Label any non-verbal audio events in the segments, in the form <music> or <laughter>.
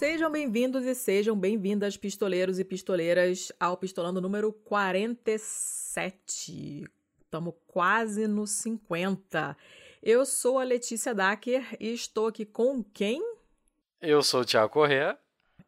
Sejam bem-vindos e sejam bem-vindas, pistoleiros e pistoleiras, ao Pistolando número 47. Estamos quase no 50. Eu sou a Letícia Dacker e estou aqui com quem? Eu sou o Thiago Corrêa.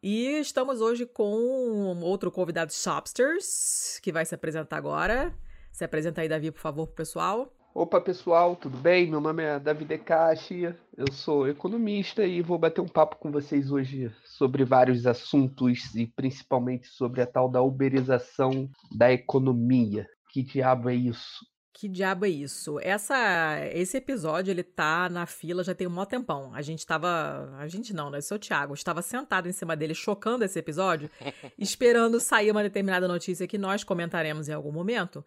E estamos hoje com outro convidado Shopsters, que vai se apresentar agora. Se apresenta aí, Davi, por favor, pro pessoal. Opa pessoal, tudo bem? Meu nome é Davi Decache, eu sou economista e vou bater um papo com vocês hoje sobre vários assuntos e principalmente sobre a tal da uberização da economia. Que diabo é isso? Que diabo é isso? Essa, esse episódio, ele tá na fila já tem um mó tempão. A gente tava. A gente não, né? O Thiago. Estava sentado em cima dele, chocando esse episódio, <laughs> esperando sair uma determinada notícia que nós comentaremos em algum momento.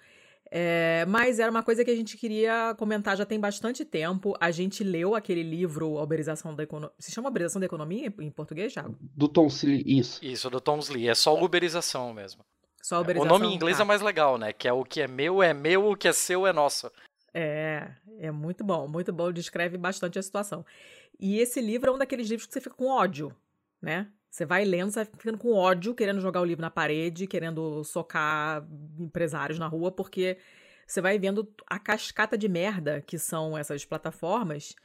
É, mas era uma coisa que a gente queria comentar já tem bastante tempo. A gente leu aquele livro, A Uberização da Economia. Se chama Uberização da Economia em português, Thiago? Do Tom Lee, isso. Isso, do Tom Lee. É só uberização mesmo. Só uberização. O nome em inglês tá. é mais legal, né? Que é o que é meu é meu, o que é seu é nosso. É, é muito bom, muito bom. Descreve bastante a situação. E esse livro é um daqueles livros que você fica com ódio, né? Você vai lendo, você vai ficando com ódio, querendo jogar o livro na parede, querendo socar empresários na rua, porque você vai vendo a cascata de merda que são essas plataformas,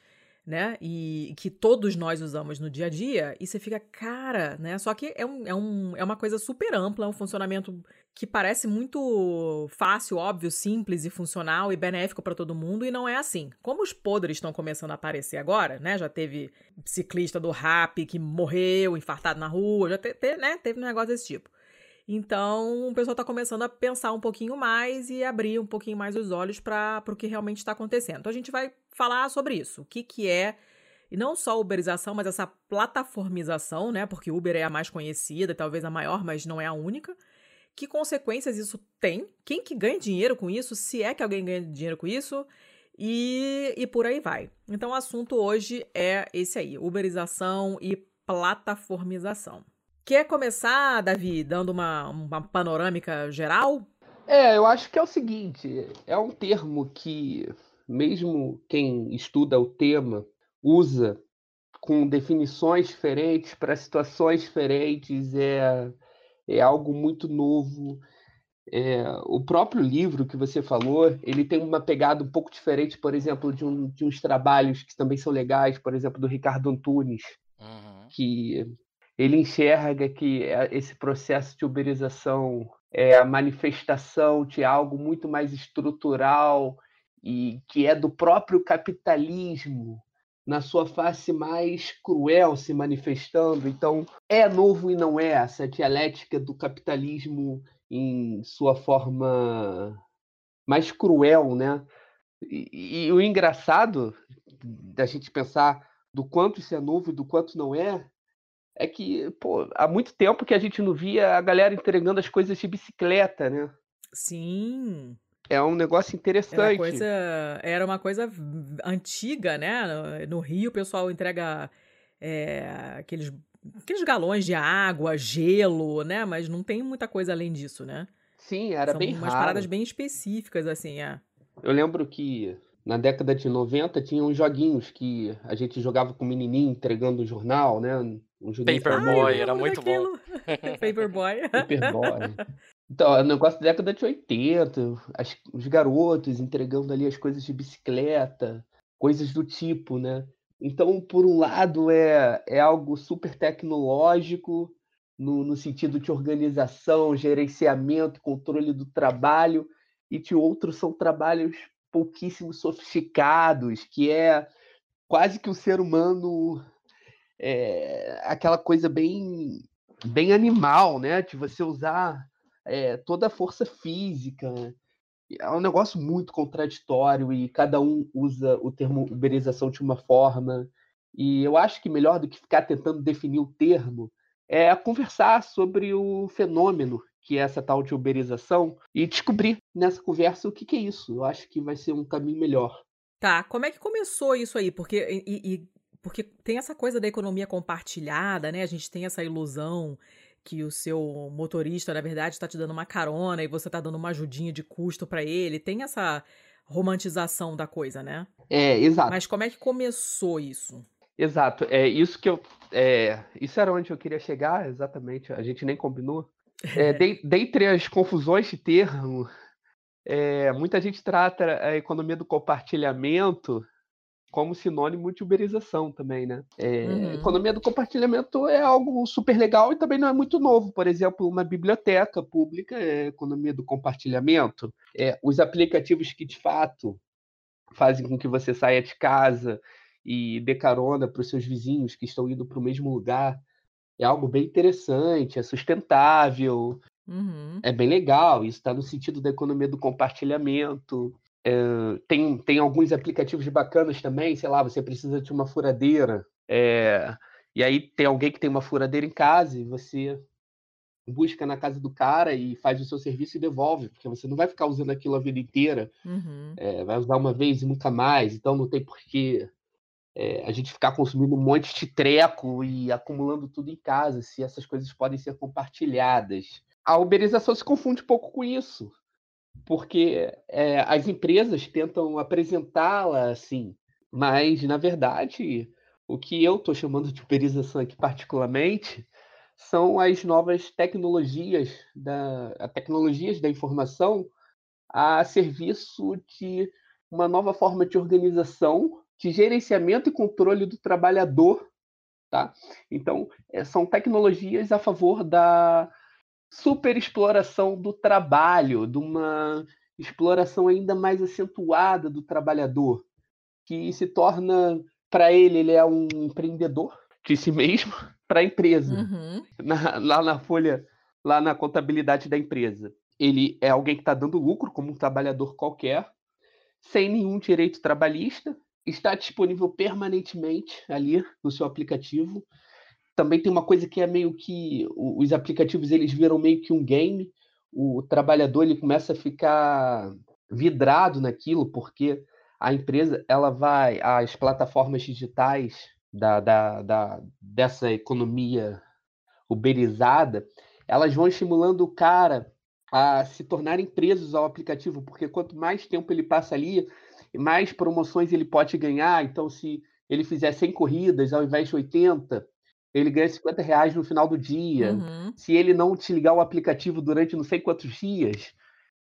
né? E que todos nós usamos no dia a dia, e você fica, cara, né? Só que é, um, é, um, é uma coisa super ampla, é um funcionamento que parece muito fácil, óbvio, simples e funcional e benéfico para todo mundo, e não é assim. Como os podres estão começando a aparecer agora, né? Já teve ciclista do rap que morreu, infartado na rua, já te, te, né? teve um negócio desse tipo. Então, o pessoal está começando a pensar um pouquinho mais e abrir um pouquinho mais os olhos para o que realmente está acontecendo. Então, a gente vai falar sobre isso. O que, que é, e não só uberização, mas essa plataformização, né? Porque Uber é a mais conhecida, talvez a maior, mas não é a única. Que consequências isso tem? Quem que ganha dinheiro com isso? Se é que alguém ganha dinheiro com isso? E, e por aí vai. Então, o assunto hoje é esse aí: uberização e plataformização. Quer começar, Davi, dando uma, uma panorâmica geral? É, eu acho que é o seguinte: é um termo que, mesmo quem estuda o tema, usa com definições diferentes para situações diferentes, é, é algo muito novo. É, o próprio livro que você falou, ele tem uma pegada um pouco diferente, por exemplo, de, um, de uns trabalhos que também são legais, por exemplo, do Ricardo Antunes, uhum. que ele enxerga que é, esse processo de uberização é a manifestação de algo muito mais estrutural e que é do próprio capitalismo na sua face mais cruel se manifestando. Então, é novo e não é essa dialética do capitalismo em sua forma mais cruel, né? E, e o engraçado da gente pensar do quanto isso é novo e do quanto não é, é que, pô, há muito tempo que a gente não via a galera entregando as coisas de bicicleta, né? Sim. É um negócio interessante. Era, coisa, era uma coisa antiga, né? No Rio o pessoal entrega é, aqueles, aqueles galões de água, gelo, né? Mas não tem muita coisa além disso, né? Sim, era São bem umas raro. paradas bem específicas, assim, é. Eu lembro que na década de 90 tinha uns joguinhos que a gente jogava com o menininho entregando o jornal, né? Um Paperboy, era muito bom. <laughs> Paperboy. Paperboy. Então, é um negócio da década de 80, as, os garotos entregando ali as coisas de bicicleta, coisas do tipo, né? Então, por um lado, é, é algo super tecnológico, no, no sentido de organização, gerenciamento, controle do trabalho, e de outro são trabalhos pouquíssimo sofisticados, que é quase que o ser humano é, aquela coisa bem bem animal, né? De você usar é, toda a força física. Né? É um negócio muito contraditório e cada um usa o termo uberização de uma forma. E eu acho que melhor do que ficar tentando definir o termo é conversar sobre o fenômeno que é essa tal de uberização e descobrir nessa conversa o que, que é isso. Eu acho que vai ser um caminho melhor. Tá, como é que começou isso aí? Porque, e, e, porque tem essa coisa da economia compartilhada, né? A gente tem essa ilusão que o seu motorista, na verdade, está te dando uma carona e você está dando uma ajudinha de custo para ele. Tem essa romantização da coisa, né? É, exato. Mas como é que começou isso? Exato. É isso que eu. É, isso era onde eu queria chegar, exatamente. A gente nem combinou. É, <laughs> de, dentre as confusões de termo, é, muita gente trata a economia do compartilhamento como sinônimo de uberização também, né? É, uhum. Economia do compartilhamento é algo super legal e também não é muito novo. Por exemplo, uma biblioteca pública é economia do compartilhamento. É, os aplicativos que de fato fazem com que você saia de casa e dê carona para os seus vizinhos que estão indo para o mesmo lugar é algo bem interessante, é sustentável, uhum. é bem legal. Isso está no sentido da economia do compartilhamento. É, tem, tem alguns aplicativos bacanas também, sei lá, você precisa de uma furadeira, é, e aí tem alguém que tem uma furadeira em casa e você busca na casa do cara e faz o seu serviço e devolve, porque você não vai ficar usando aquilo a vida inteira, uhum. é, vai usar uma vez e nunca mais, então não tem porquê é, a gente ficar consumindo um monte de treco e acumulando tudo em casa, se essas coisas podem ser compartilhadas. A uberização se confunde um pouco com isso, porque é, as empresas tentam apresentá-la assim, mas na verdade o que eu estou chamando de uberização aqui particularmente são as novas tecnologias da tecnologias da informação a serviço de uma nova forma de organização de gerenciamento e controle do trabalhador. Tá? Então, é, são tecnologias a favor da superexploração do trabalho, de uma exploração ainda mais acentuada do trabalhador, que se torna, para ele, ele é um empreendedor de si mesmo, <laughs> para a empresa. Uhum. Na, lá na folha, lá na contabilidade da empresa. Ele é alguém que está dando lucro, como um trabalhador qualquer, sem nenhum direito trabalhista, está disponível permanentemente ali no seu aplicativo. Também tem uma coisa que é meio que os aplicativos eles viram meio que um game. O trabalhador ele começa a ficar vidrado naquilo porque a empresa ela vai as plataformas digitais da, da, da dessa economia uberizada elas vão estimulando o cara a se tornarem presos ao aplicativo porque quanto mais tempo ele passa ali mais promoções ele pode ganhar. Então, se ele fizer 100 corridas ao invés de 80, ele ganha 50 reais no final do dia. Uhum. Se ele não te ligar o aplicativo durante não sei quantos dias,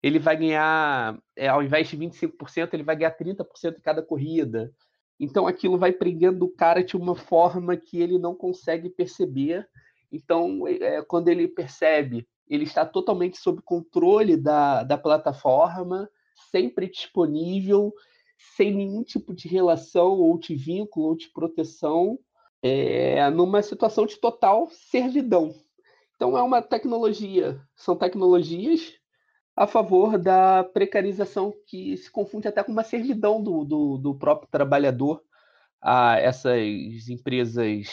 ele vai ganhar, é, ao invés de 25%, ele vai ganhar 30% em cada corrida. Então aquilo vai prendendo o cara de uma forma que ele não consegue perceber. Então, é, quando ele percebe, ele está totalmente sob controle da, da plataforma, sempre disponível sem nenhum tipo de relação ou de vínculo ou de proteção, é, numa situação de total servidão. Então é uma tecnologia, são tecnologias a favor da precarização que se confunde até com uma servidão do, do, do próprio trabalhador a essas empresas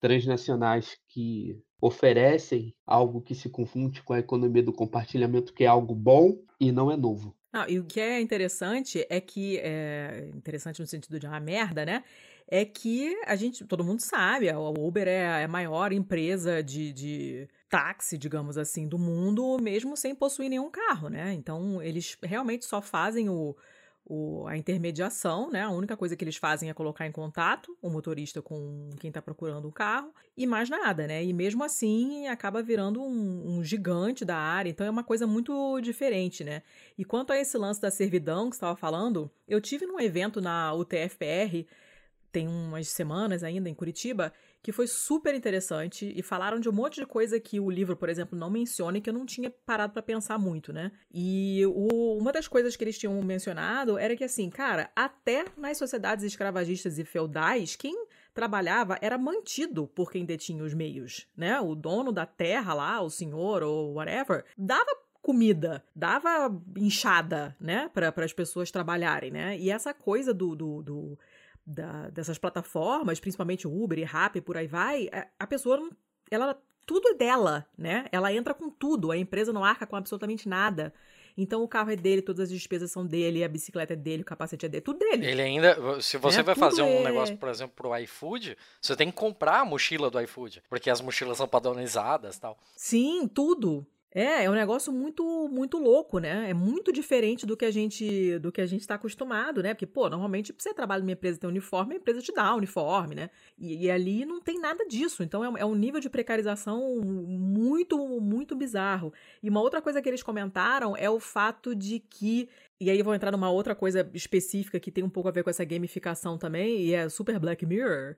transnacionais que oferecem algo que se confunde com a economia do compartilhamento, que é algo bom e não é novo. Não, e o que é interessante é que, é interessante no sentido de uma merda, né? É que a gente, todo mundo sabe, a Uber é a maior empresa de, de táxi, digamos assim, do mundo, mesmo sem possuir nenhum carro, né? Então, eles realmente só fazem o, o, a intermediação, né? A única coisa que eles fazem é colocar em contato o motorista com quem está procurando um carro e mais nada, né? E mesmo assim acaba virando um, um, gigante da área, então é uma coisa muito diferente, né? E quanto a esse lance da servidão que estava falando, eu tive num evento na UTFPR tem umas semanas ainda em Curitiba que foi super interessante e falaram de um monte de coisa que o livro, por exemplo, não menciona e que eu não tinha parado para pensar muito, né? E o, uma das coisas que eles tinham mencionado era que, assim, cara, até nas sociedades escravagistas e feudais, quem trabalhava era mantido por quem detinha os meios, né? O dono da terra lá, o senhor ou whatever, dava comida, dava enxada, né, para as pessoas trabalharem, né? E essa coisa do, do, do da, dessas plataformas, principalmente Uber e Rappi, por aí vai, a, a pessoa, ela tudo é dela, né? Ela entra com tudo, a empresa não arca com absolutamente nada. Então o carro é dele, todas as despesas são dele, a bicicleta é dele, o capacete é dele, tudo dele. Ele ainda, se você é, vai fazer um é... negócio, por exemplo, pro iFood, você tem que comprar a mochila do iFood, porque as mochilas são padronizadas, tal. Sim, tudo. É, é um negócio muito muito louco, né? É muito diferente do que a gente do que a gente está acostumado, né? Porque, pô, normalmente você trabalha numa empresa tem uniforme, a empresa te dá uniforme, né? E, e ali não tem nada disso. Então é, é, um nível de precarização muito, muito bizarro. E uma outra coisa que eles comentaram é o fato de que. E aí eu vou entrar numa outra coisa específica que tem um pouco a ver com essa gamificação também, e é super Black Mirror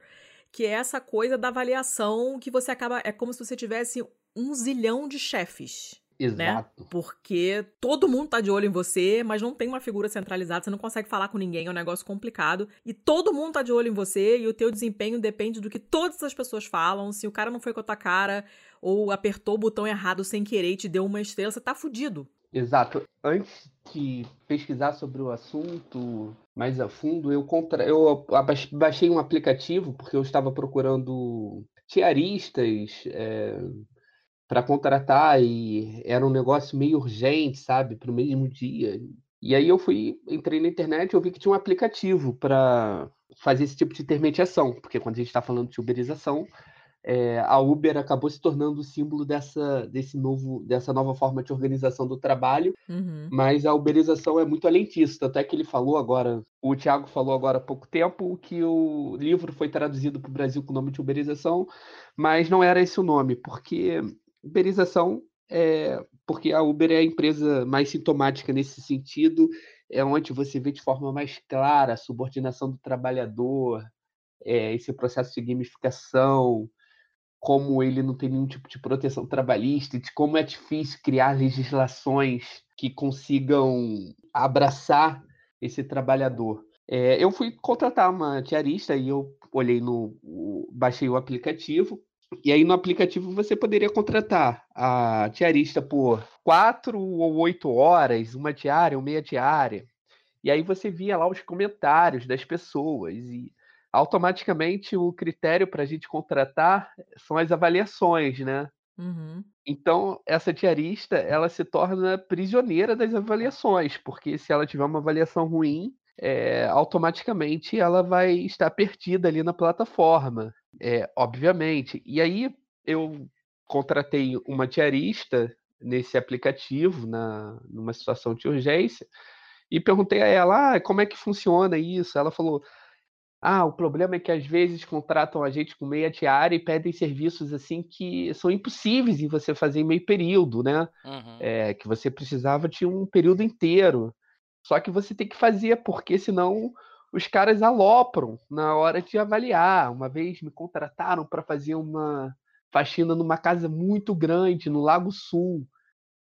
que é essa coisa da avaliação que você acaba. É como se você tivesse um zilhão de chefes. Né? Exato. Né? Porque todo mundo tá de olho em você, mas não tem uma figura centralizada, você não consegue falar com ninguém, é um negócio complicado. E todo mundo tá de olho em você e o teu desempenho depende do que todas as pessoas falam. Se o cara não foi com a tua cara ou apertou o botão errado sem querer e te deu uma estrela, você tá fudido. Exato. Antes de pesquisar sobre o assunto mais a fundo, eu, contra... eu baixei um aplicativo porque eu estava procurando tiaristas é, para contratar e era um negócio meio urgente, sabe, para o mesmo dia. E aí eu fui, entrei na internet e eu vi que tinha um aplicativo para fazer esse tipo de intermediação, porque quando a gente está falando de uberização, é, a Uber acabou se tornando o símbolo dessa, desse novo, dessa nova forma de organização do trabalho, uhum. mas a uberização é muito além disso, tanto é que ele falou agora, o Thiago falou agora há pouco tempo que o livro foi traduzido para o Brasil com o nome de uberização, mas não era esse o nome, porque uberização é porque a Uber é a empresa mais sintomática nesse sentido, é onde você vê de forma mais clara a subordinação do trabalhador, é, esse processo de gamificação, como ele não tem nenhum tipo de proteção trabalhista, de como é difícil criar legislações que consigam abraçar esse trabalhador. É, eu fui contratar uma diarista e eu olhei no, baixei o aplicativo e aí no aplicativo você poderia contratar a diarista por quatro ou oito horas, uma diária ou meia diária. E aí você via lá os comentários das pessoas e automaticamente o critério para a gente contratar são as avaliações, né? Uhum. Então, essa diarista, ela se torna prisioneira das avaliações, porque se ela tiver uma avaliação ruim, é, automaticamente ela vai estar perdida ali na plataforma, é, obviamente. E aí eu contratei uma diarista nesse aplicativo, na, numa situação de urgência, e perguntei a ela, ah, como é que funciona isso? Ela falou, ah, o problema é que às vezes contratam a gente com meia diária e pedem serviços assim que são impossíveis de você fazer em meio período, né? Uhum. É, que você precisava de um período inteiro. Só que você tem que fazer, porque senão os caras alopram na hora de avaliar. Uma vez me contrataram para fazer uma faxina numa casa muito grande no Lago Sul,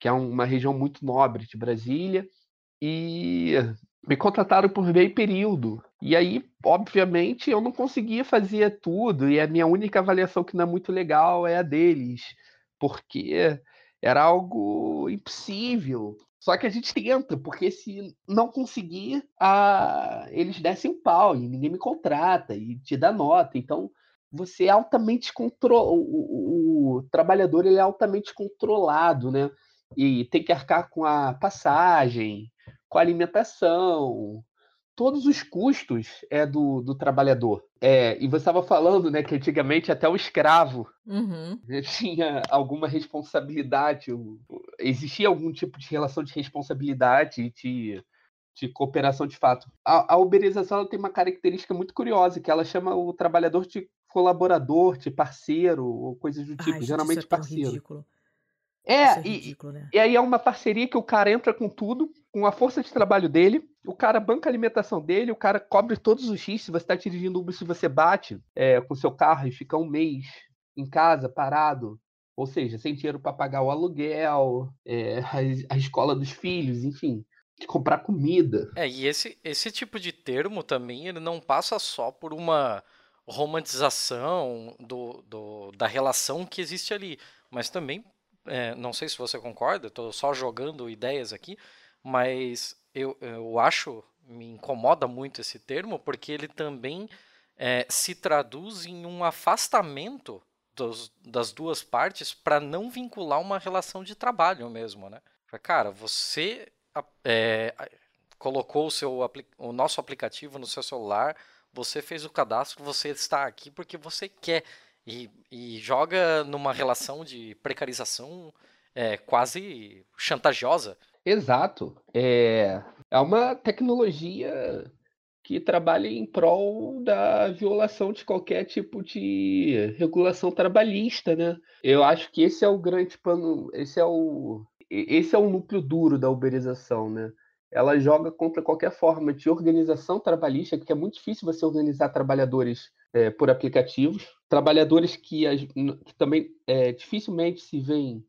que é uma região muito nobre de Brasília, e me contrataram por meio período. E aí, obviamente, eu não conseguia fazer tudo, e a minha única avaliação que não é muito legal é a deles, porque era algo impossível. Só que a gente tenta, porque se não conseguir, a... eles descem um pau e ninguém me contrata e te dá nota. Então, você é altamente controlado. O, o, trabalhador ele é altamente controlado, né? E tem que arcar com a passagem, com a alimentação, todos os custos é do, do trabalhador. É, e você estava falando, né, que antigamente até o escravo uhum. <laughs> tinha alguma responsabilidade, existia algum tipo de relação de responsabilidade de, de cooperação de fato. A, a uberização tem uma característica muito curiosa, que ela chama o trabalhador de colaborador, de parceiro, ou coisas do tipo, Ai, geralmente isso é parceiro. Ridículo. É, é e, ridículo, né? e aí é uma parceria que o cara entra com tudo, com a força de trabalho dele, o cara banca a alimentação dele, o cara cobre todos os riscos. Se você está dirigindo Uber, se você bate é, com seu carro e fica um mês em casa, parado, ou seja, sem dinheiro para pagar o aluguel, é, a, a, escola dos filhos, enfim, de comprar comida. É, e esse, esse tipo de termo também, ele não passa só por uma romantização do, do da relação que existe ali, mas também, é, não sei se você concorda, estou só jogando ideias aqui, mas eu, eu acho me incomoda muito esse termo, porque ele também é, se traduz em um afastamento dos, das duas partes para não vincular uma relação de trabalho mesmo, né? Cara, você é, colocou o, seu, o nosso aplicativo no seu celular, você fez o cadastro, você está aqui porque você quer. E, e joga numa relação de precarização é, quase chantajosa. Exato. É, é uma tecnologia que trabalha em prol da violação de qualquer tipo de regulação trabalhista, né? Eu acho que esse é o grande pano, esse é o esse é o núcleo duro da uberização, né? Ela joga contra qualquer forma de organização trabalhista, que é muito difícil você organizar trabalhadores é, por aplicativos, trabalhadores que, que também é, dificilmente se veem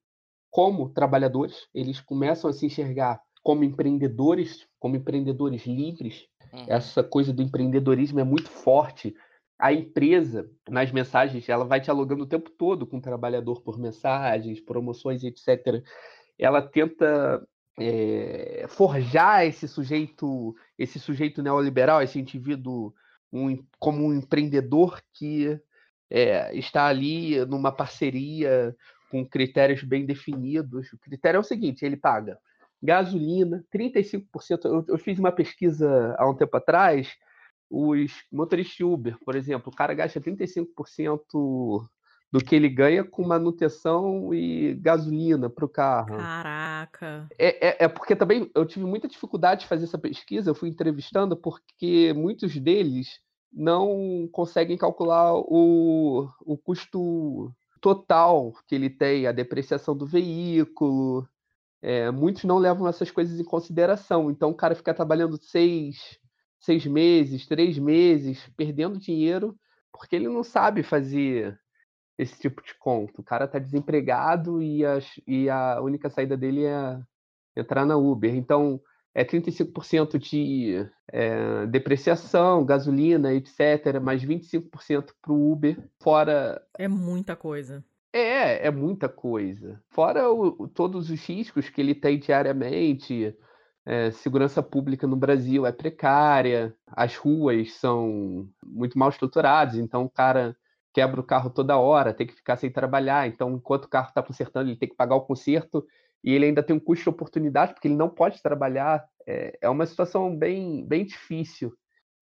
como trabalhadores, eles começam a se enxergar como empreendedores, como empreendedores livres. Uhum. Essa coisa do empreendedorismo é muito forte. A empresa, nas mensagens, ela vai dialogando o tempo todo com o trabalhador por mensagens, promoções, etc. Ela tenta é, forjar esse sujeito, esse sujeito neoliberal, esse indivíduo um, como um empreendedor que é, está ali numa parceria com critérios bem definidos. O critério é o seguinte: ele paga gasolina, 35%. Eu, eu fiz uma pesquisa há um tempo atrás. Os motoristas Uber, por exemplo, o cara gasta 35% do que ele ganha com manutenção e gasolina para o carro. Caraca! É, é, é, porque também eu tive muita dificuldade de fazer essa pesquisa, eu fui entrevistando, porque muitos deles não conseguem calcular o, o custo total que ele tem, a depreciação do veículo. É, muitos não levam essas coisas em consideração. Então o cara fica trabalhando seis, seis meses, três meses, perdendo dinheiro, porque ele não sabe fazer esse tipo de conta. O cara tá desempregado e a, e a única saída dele é entrar na Uber. Então, é 35% de é, depreciação, gasolina, etc., mais 25% para o Uber, fora. É muita coisa. É, é muita coisa. Fora o, todos os riscos que ele tem diariamente. É, segurança pública no Brasil é precária, as ruas são muito mal estruturadas, então o cara quebra o carro toda hora, tem que ficar sem trabalhar. Então, enquanto o carro está consertando, ele tem que pagar o conserto e ele ainda tem um custo de oportunidade, porque ele não pode trabalhar. É, é uma situação bem, bem difícil.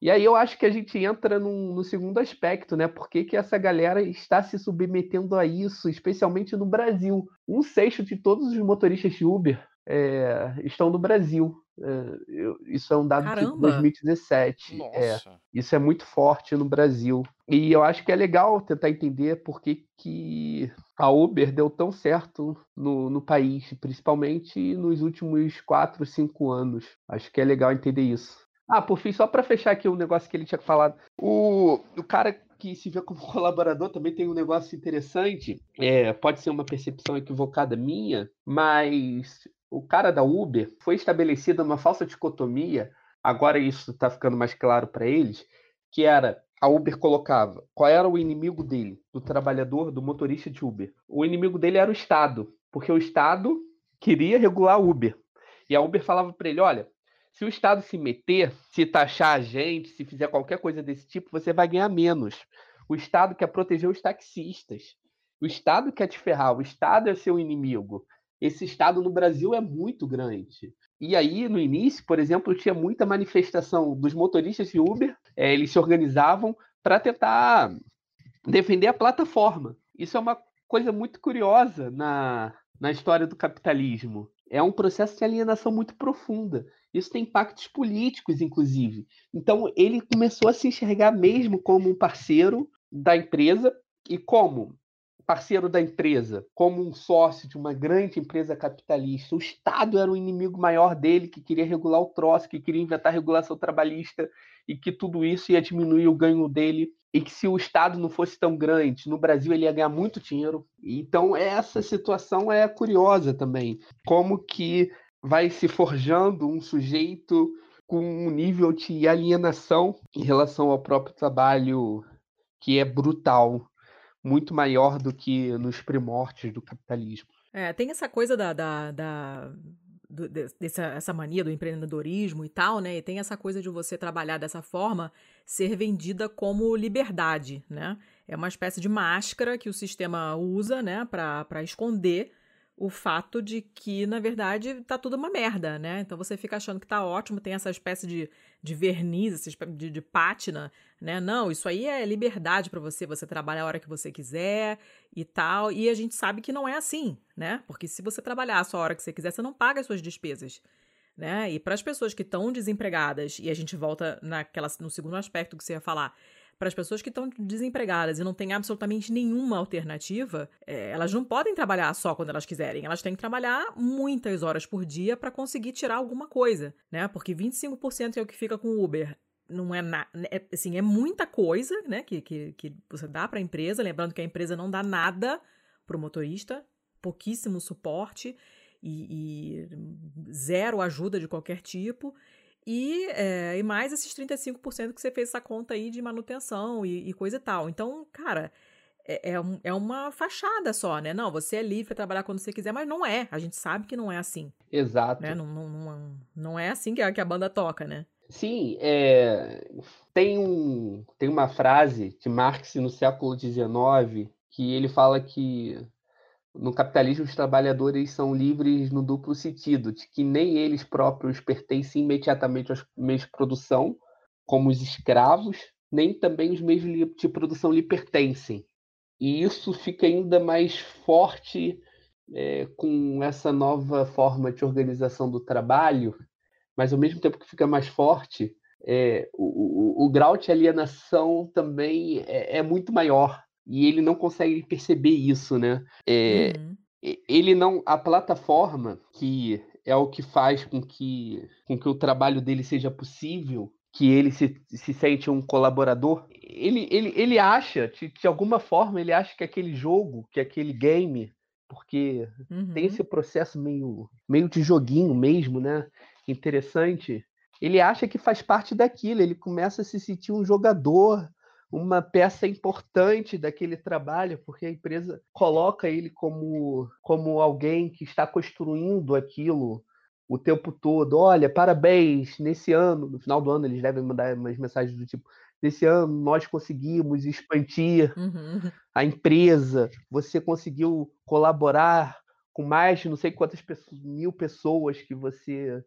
E aí eu acho que a gente entra num, no segundo aspecto, né? Por que, que essa galera está se submetendo a isso, especialmente no Brasil? Um sexto de todos os motoristas de Uber é, estão no Brasil. É, eu, isso é um dado Caramba. de 2017. É, isso é muito forte no Brasil. E eu acho que é legal tentar entender por que, que a Uber deu tão certo no, no país, principalmente nos últimos 4, 5 anos. Acho que é legal entender isso. Ah, por fim, só para fechar aqui o um negócio que ele tinha falado. O, o cara que se vê como <laughs> colaborador também tem um negócio interessante. É, pode ser uma percepção equivocada minha, mas o cara da Uber foi estabelecida uma falsa dicotomia, agora isso está ficando mais claro para eles, que era a Uber colocava qual era o inimigo dele, do trabalhador, do motorista de Uber. O inimigo dele era o Estado, porque o Estado queria regular a Uber. E a Uber falava para ele: olha, se o Estado se meter, se taxar a gente, se fizer qualquer coisa desse tipo, você vai ganhar menos. O Estado quer proteger os taxistas. O Estado quer te ferrar. O Estado é seu inimigo esse estado no Brasil é muito grande. E aí, no início, por exemplo, tinha muita manifestação dos motoristas de Uber, é, eles se organizavam para tentar defender a plataforma. Isso é uma coisa muito curiosa na, na história do capitalismo. É um processo de alienação muito profunda. Isso tem impactos políticos, inclusive. Então, ele começou a se enxergar mesmo como um parceiro da empresa e como parceiro da empresa, como um sócio de uma grande empresa capitalista. O Estado era o inimigo maior dele, que queria regular o troço, que queria inventar regulação trabalhista e que tudo isso ia diminuir o ganho dele. E que se o Estado não fosse tão grande, no Brasil ele ia ganhar muito dinheiro. Então essa situação é curiosa também. Como que vai se forjando um sujeito com um nível de alienação em relação ao próprio trabalho que é brutal muito maior do que nos primórdios do capitalismo. É, tem essa coisa da, da, da dessa essa mania do empreendedorismo e tal, né? E tem essa coisa de você trabalhar dessa forma ser vendida como liberdade, né? É uma espécie de máscara que o sistema usa, né, para esconder o fato de que, na verdade, tá tudo uma merda, né? Então você fica achando que tá ótimo, tem essa espécie de, de verniz, essa espécie de, de pátina, né? Não, isso aí é liberdade para você, você trabalha a hora que você quiser e tal. E a gente sabe que não é assim, né? Porque se você trabalhar a sua hora que você quiser, você não paga as suas despesas. Né? E para as pessoas que estão desempregadas, e a gente volta naquela, no segundo aspecto que você ia falar, para as pessoas que estão desempregadas e não têm absolutamente nenhuma alternativa, é, elas não podem trabalhar só quando elas quiserem. Elas têm que trabalhar muitas horas por dia para conseguir tirar alguma coisa, né? Porque 25% é o que fica com o Uber não é, é assim, é muita coisa, né, que, que, que você dá para a empresa, lembrando que a empresa não dá nada para o motorista, pouquíssimo suporte e, e, zero ajuda de qualquer tipo. E, é, e mais esses 35% que você fez essa conta aí de manutenção e, e coisa e tal. Então, cara, é, é, um, é, uma fachada só, né? Não, você é livre para trabalhar quando você quiser, mas não é. A gente sabe que não é assim. Exato. Né? Não, não, não, não é assim que a, que a banda toca, né? Sim, é, tem, um, tem uma frase de Marx no século XIX que ele fala que no capitalismo, os trabalhadores são livres no duplo sentido, de que nem eles próprios pertencem imediatamente aos meios de produção, como os escravos, nem também os meios de produção lhe pertencem. E isso fica ainda mais forte é, com essa nova forma de organização do trabalho, mas ao mesmo tempo que fica mais forte, é, o, o, o, grau de alienação também é, é muito maior e ele não consegue perceber isso, né? É, uhum. Ele não, a plataforma que é o que faz com que, com que o trabalho dele seja possível, que ele se, se sente um colaborador, ele, ele, ele acha, de, de alguma forma, ele acha que aquele jogo, que aquele game, porque uhum. tem esse processo meio, meio de joguinho mesmo, né? Interessante. Ele acha que faz parte daquilo, ele começa a se sentir um jogador uma peça importante daquele trabalho, porque a empresa coloca ele como, como alguém que está construindo aquilo o tempo todo. Olha, parabéns, nesse ano, no final do ano eles devem mandar umas mensagens do tipo: nesse ano nós conseguimos expandir uhum. a empresa, você conseguiu colaborar com mais de não sei quantas pessoas, mil pessoas que você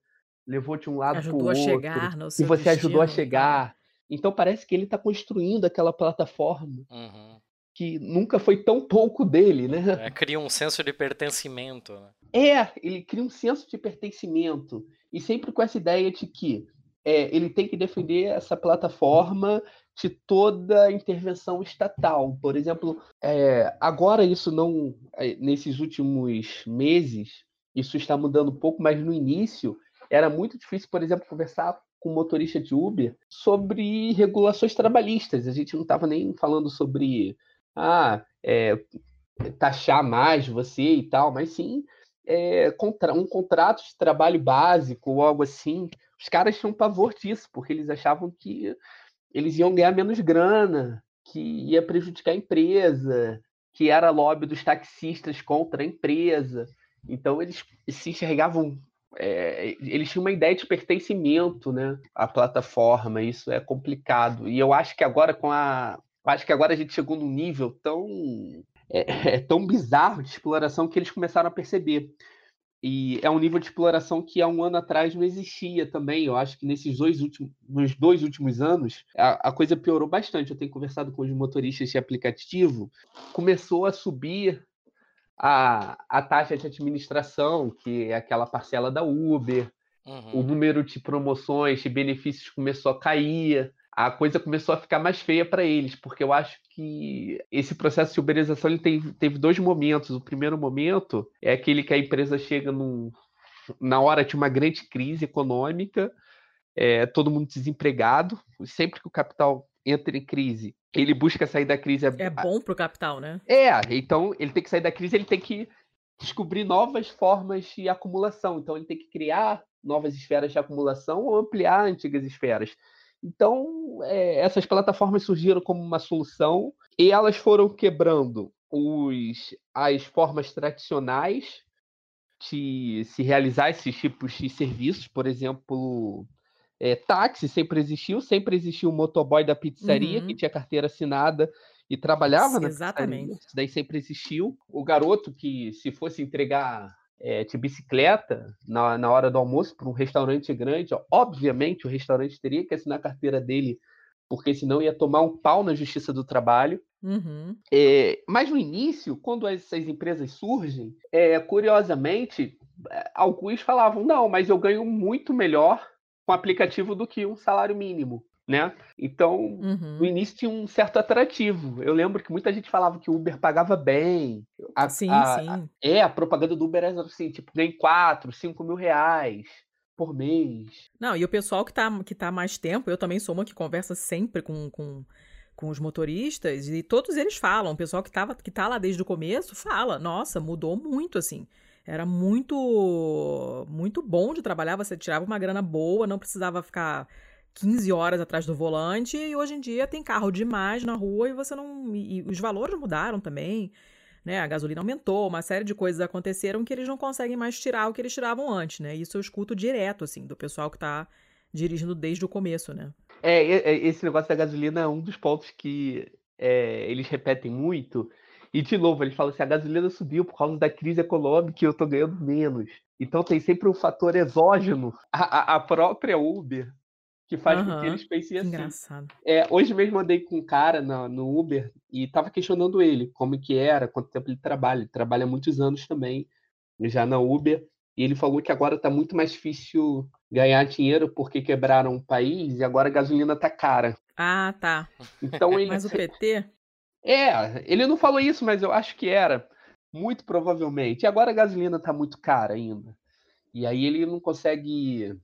levou de um lado para o outro, chegar no e você ajudou a chegar. Então parece que ele está construindo aquela plataforma uhum. que nunca foi tão pouco dele, né? É, cria um senso de pertencimento. Né? É, ele cria um senso de pertencimento e sempre com essa ideia de que é, ele tem que defender essa plataforma de toda intervenção estatal. Por exemplo, é, agora isso não, é, nesses últimos meses, isso está mudando um pouco, mas no início era muito difícil, por exemplo, conversar com motorista de Uber sobre regulações trabalhistas. A gente não estava nem falando sobre ah, é, taxar mais você e tal, mas sim é, um contrato de trabalho básico ou algo assim. Os caras tinham pavor disso, porque eles achavam que eles iam ganhar menos grana, que ia prejudicar a empresa, que era lobby dos taxistas contra a empresa. Então eles se enxergavam é, eles tinham uma ideia de pertencimento, né, à plataforma. Isso é complicado. E eu acho que agora com a, acho que agora a gente chegou num nível tão é, <laughs> é, tão bizarro de exploração que eles começaram a perceber. E é um nível de exploração que há um ano atrás não existia também. Eu acho que nesses dois últimos, nos dois últimos anos, a, a coisa piorou bastante. Eu tenho conversado com os motoristas de aplicativo, começou a subir a, a taxa de administração, que é aquela parcela da Uber, uhum. o número de promoções, de benefícios começou a cair, a coisa começou a ficar mais feia para eles, porque eu acho que esse processo de uberização ele tem, teve dois momentos. O primeiro momento é aquele que a empresa chega num, na hora de uma grande crise econômica, é, todo mundo desempregado, sempre que o capital entra em crise, ele busca sair da crise. É bom para o capital, né? É, então ele tem que sair da crise, ele tem que descobrir novas formas de acumulação. Então ele tem que criar novas esferas de acumulação ou ampliar antigas esferas. Então é, essas plataformas surgiram como uma solução e elas foram quebrando os, as formas tradicionais de se realizar esses tipos de serviços, por exemplo, é, táxi sempre existiu, sempre existiu o motoboy da pizzaria uhum. que tinha carteira assinada e trabalhava na Exatamente. Pizzaria. Isso daí sempre existiu. O garoto que, se fosse entregar é, de bicicleta na, na hora do almoço para um restaurante grande, ó, obviamente o restaurante teria que assinar a carteira dele, porque senão ia tomar um pau na justiça do trabalho. Uhum. É, mas no início, quando essas empresas surgem, é, curiosamente, é, alguns falavam: não, mas eu ganho muito melhor com aplicativo do que um salário mínimo. Né? Então, uhum. no início tinha um certo atrativo. Eu lembro que muita gente falava que o Uber pagava bem. A, sim, a, sim. A, é, a propaganda do Uber era assim, tipo, ganhei 4, 5 mil reais por mês. Não, e o pessoal que tá, que tá mais tempo, eu também sou uma que conversa sempre com, com, com os motoristas, e todos eles falam, o pessoal que, tava, que tá lá desde o começo fala, nossa, mudou muito, assim. Era muito, muito bom de trabalhar, você tirava uma grana boa, não precisava ficar 15 horas atrás do volante, e hoje em dia tem carro demais na rua e você não. E, os valores mudaram também. Né, a gasolina aumentou, uma série de coisas aconteceram que eles não conseguem mais tirar o que eles tiravam antes, né? Isso eu escuto direto, assim, do pessoal que está dirigindo desde o começo, né? É, esse negócio da gasolina é um dos pontos que é, eles repetem muito. E, de novo, eles falam assim: a gasolina subiu por causa da crise econômica e eu tô ganhando menos. Então tem sempre um fator exógeno. A, a, a própria Uber que faz uhum. com que eles pensem assim. Engraçado. É, hoje mesmo andei com um cara no, no Uber e tava questionando ele como que era, quanto tempo ele trabalha. Ele trabalha há muitos anos também, já na Uber. E ele falou que agora tá muito mais difícil ganhar dinheiro porque quebraram o país e agora a gasolina tá cara. Ah, tá. Então ele. Mas o PT? É, ele não falou isso, mas eu acho que era. Muito provavelmente. E agora a gasolina tá muito cara ainda. E aí ele não consegue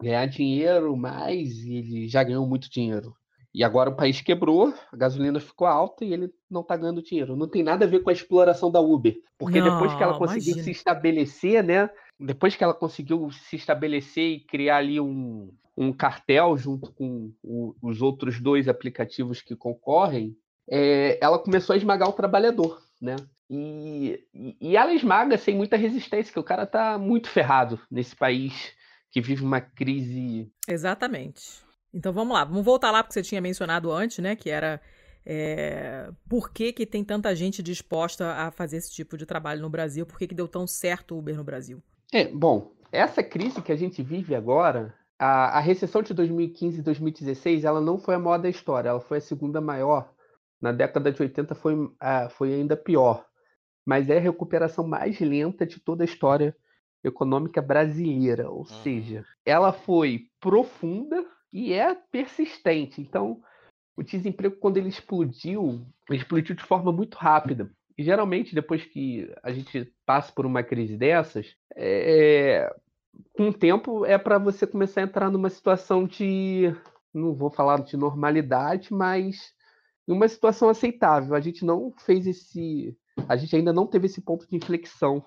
ganhar dinheiro mais e ele já ganhou muito dinheiro. E agora o país quebrou, a gasolina ficou alta e ele não está ganhando dinheiro. Não tem nada a ver com a exploração da Uber. Porque não, depois que ela conseguiu imagina. se estabelecer, né? Depois que ela conseguiu se estabelecer e criar ali um, um cartel junto com o, os outros dois aplicativos que concorrem, é, ela começou a esmagar o trabalhador, né? E, e, ela esmaga sem muita resistência, que o cara tá muito ferrado nesse país que vive uma crise. Exatamente. Então vamos lá, vamos voltar lá porque você tinha mencionado antes, né? Que era é, por que, que tem tanta gente disposta a fazer esse tipo de trabalho no Brasil? Por que, que deu tão certo o Uber no Brasil? É, bom, essa crise que a gente vive agora, a, a recessão de 2015 e 2016, ela não foi a maior da história, ela foi a segunda maior. Na década de 80 foi, uh, foi ainda pior. Mas é a recuperação mais lenta de toda a história econômica brasileira, ou uhum. seja, ela foi profunda e é persistente. Então, o desemprego, quando ele explodiu, ele explodiu de forma muito rápida. E geralmente, depois que a gente passa por uma crise dessas, é... com o tempo é para você começar a entrar numa situação de, não vou falar de normalidade, mas uma situação aceitável. A gente não fez esse, a gente ainda não teve esse ponto de inflexão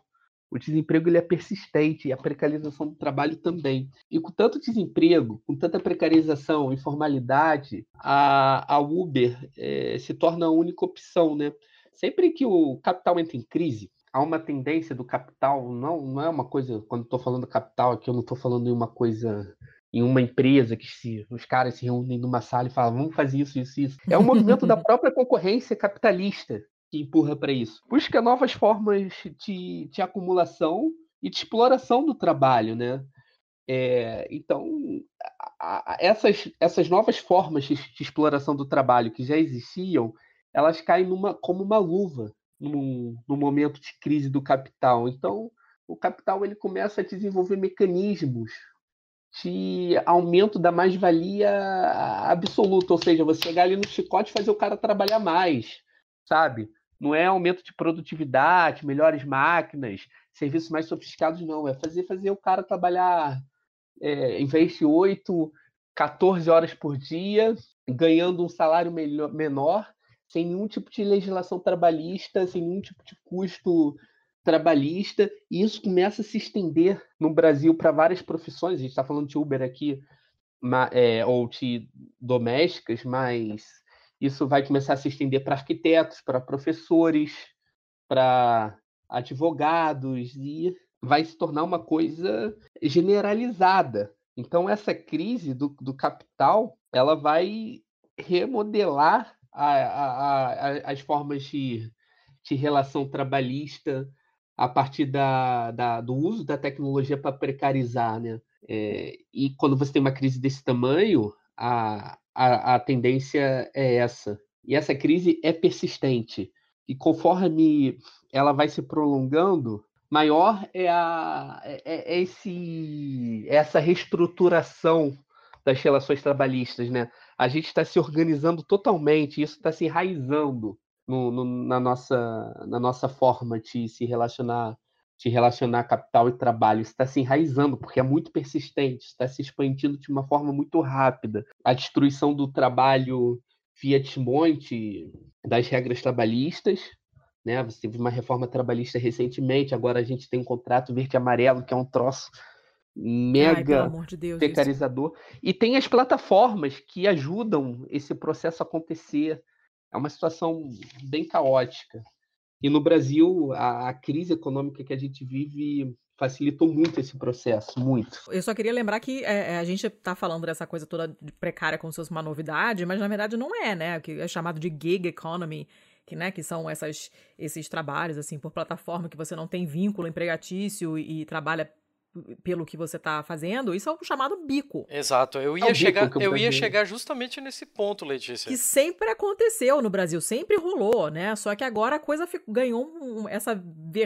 o desemprego ele é persistente e a precarização do trabalho também. E com tanto desemprego, com tanta precarização, informalidade, a, a Uber é, se torna a única opção, né? Sempre que o capital entra em crise, há uma tendência do capital, não, não é uma coisa, quando estou falando capital aqui, eu não estou falando em uma coisa em uma empresa que se, os caras se reúnem numa sala e falam, vamos fazer isso, isso, isso. É um movimento da <laughs> própria concorrência capitalista que empurra para isso. Busca novas formas de, de acumulação e de exploração do trabalho, né? É, então, a, a, essas, essas novas formas de, de, exploração do trabalho que já existiam, elas caem numa, como uma luva no momento de crise do capital. Então, o capital ele começa a desenvolver mecanismos de aumento da mais-valia absoluta, ou seja, você chegar ali no chicote e fazer o cara trabalhar mais, sabe? não é aumento de produtividade, melhores máquinas, serviços mais sofisticados, não. É fazer, fazer o cara trabalhar, é, em vez de 8, 14 horas por dia, ganhando um salário melhor, menor, sem nenhum tipo de legislação trabalhista, sem nenhum tipo de custo trabalhista, e isso começa a se estender no Brasil para várias profissões. A gente está falando de Uber aqui, é, ou de domésticas, mas isso vai começar a se estender para arquitetos, para professores, para advogados e vai se tornar uma coisa generalizada. Então, essa crise do, do capital, ela vai remodelar a, a, a, as formas de, de relação trabalhista a partir da, da do uso da tecnologia para precarizar, né? É, e quando você tem uma crise desse tamanho, a, a, a tendência é essa. E essa crise é persistente. E conforme ela vai se prolongando, maior é, a, é, é, é esse, é essa reestruturação das relações trabalhistas, né? A gente está se organizando totalmente, isso está se enraizando no, no, na, nossa, na nossa forma de se relacionar, de relacionar capital e trabalho. Isso está se enraizando, porque é muito persistente, está se expandindo de uma forma muito rápida. A destruição do trabalho via desmonte das regras trabalhistas, né? Você teve uma reforma trabalhista recentemente, agora a gente tem um contrato verde e amarelo, que é um troço mega Ai, de Deus, precarizador. Isso. E tem as plataformas que ajudam esse processo a acontecer. É uma situação bem caótica. E no Brasil, a, a crise econômica que a gente vive facilitou muito esse processo, muito. Eu só queria lembrar que é, a gente está falando dessa coisa toda precária como se fosse uma novidade, mas na verdade não é, né? O que é chamado de gig economy, que, né, que são essas, esses trabalhos, assim, por plataforma que você não tem vínculo empregatício e, e trabalha pelo que você está fazendo, isso é o chamado bico. Exato. Eu ia, é chegar, eu ia chegar justamente nesse ponto, Letícia. Que sempre aconteceu no Brasil, sempre rolou, né? Só que agora a coisa ganhou um, essa,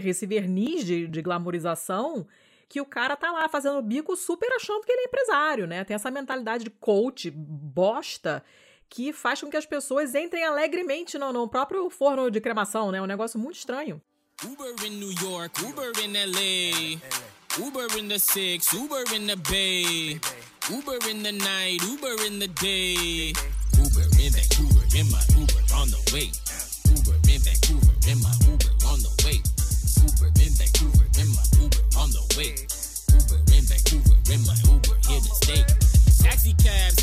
esse verniz de, de glamorização que o cara tá lá fazendo bico super achando que ele é empresário, né? Tem essa mentalidade de coach bosta que faz com que as pessoas entrem alegremente no, no próprio forno de cremação, né? É um negócio muito estranho. Uber in New York, Uber in LA. Uber in the six, Uber in the bay. Uber in the night, Uber in the day. Uber in Vancouver, in my Uber on the way. Uber in Vancouver, in my Uber on the way. Uber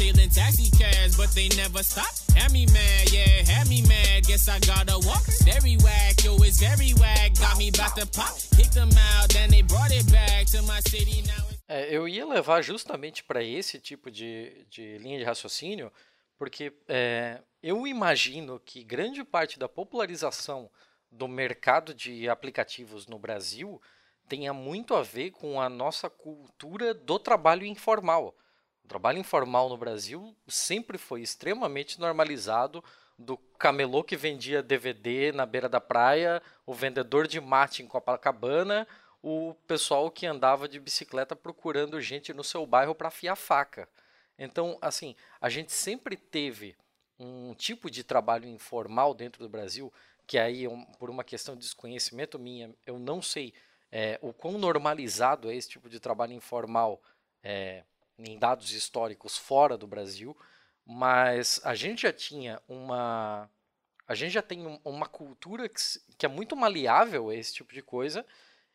hailing taxi cabs, but they never stop. Had me mad, yeah, had me mad. Guess I gotta walk. Very whack, yo, it's very whack. Got me about to pop. Kicked them out, then they brought it back to my city now. É, eu ia levar justamente para esse tipo de, de linha de raciocínio, porque é, eu imagino que grande parte da popularização do mercado de aplicativos no Brasil tenha muito a ver com a nossa cultura do trabalho informal. O trabalho informal no Brasil sempre foi extremamente normalizado do camelô que vendia DVD na beira da praia, o vendedor de mate em Copacabana, o pessoal que andava de bicicleta procurando gente no seu bairro para afiar faca. Então, assim, a gente sempre teve um tipo de trabalho informal dentro do Brasil, que aí, por uma questão de desconhecimento minha, eu não sei é, o quão normalizado é esse tipo de trabalho informal é, em dados históricos fora do Brasil, mas a gente já tinha uma a gente já tem uma cultura que, que é muito maleável a esse tipo de coisa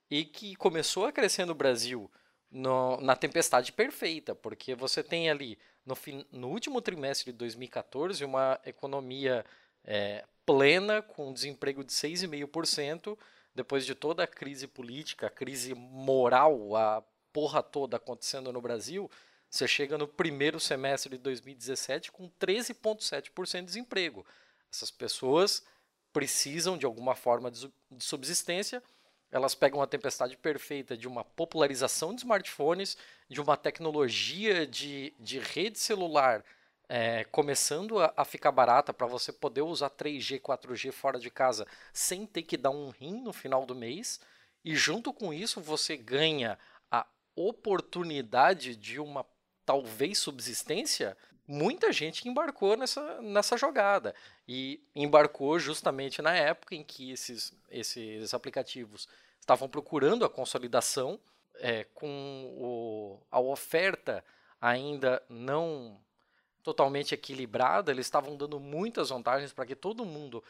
e que começou a crescer no Brasil no, na tempestade perfeita, porque você tem ali no, fim, no último trimestre de 2014 uma economia é, plena com desemprego de 6,5%, depois de toda a crise política, a crise moral, a porra toda acontecendo no Brasil, você chega no primeiro semestre de 2017 com 13,7% de desemprego. Essas pessoas precisam de alguma forma de subsistência. Elas pegam a tempestade perfeita de uma popularização de smartphones, de uma tecnologia de, de rede celular é, começando a, a, ficar barata para você poder usar 3G, 4G fora de casa sem ter que dar um rim no final do mês. E junto com isso você ganha a oportunidade de uma talvez subsistência, muita gente embarcou nessa, nessa jogada. E embarcou justamente na época em que esses, esses aplicativos estavam procurando a consolidação, é, com o, a oferta ainda não totalmente equilibrada, eles estavam dando muitas vantagens para que todo mundo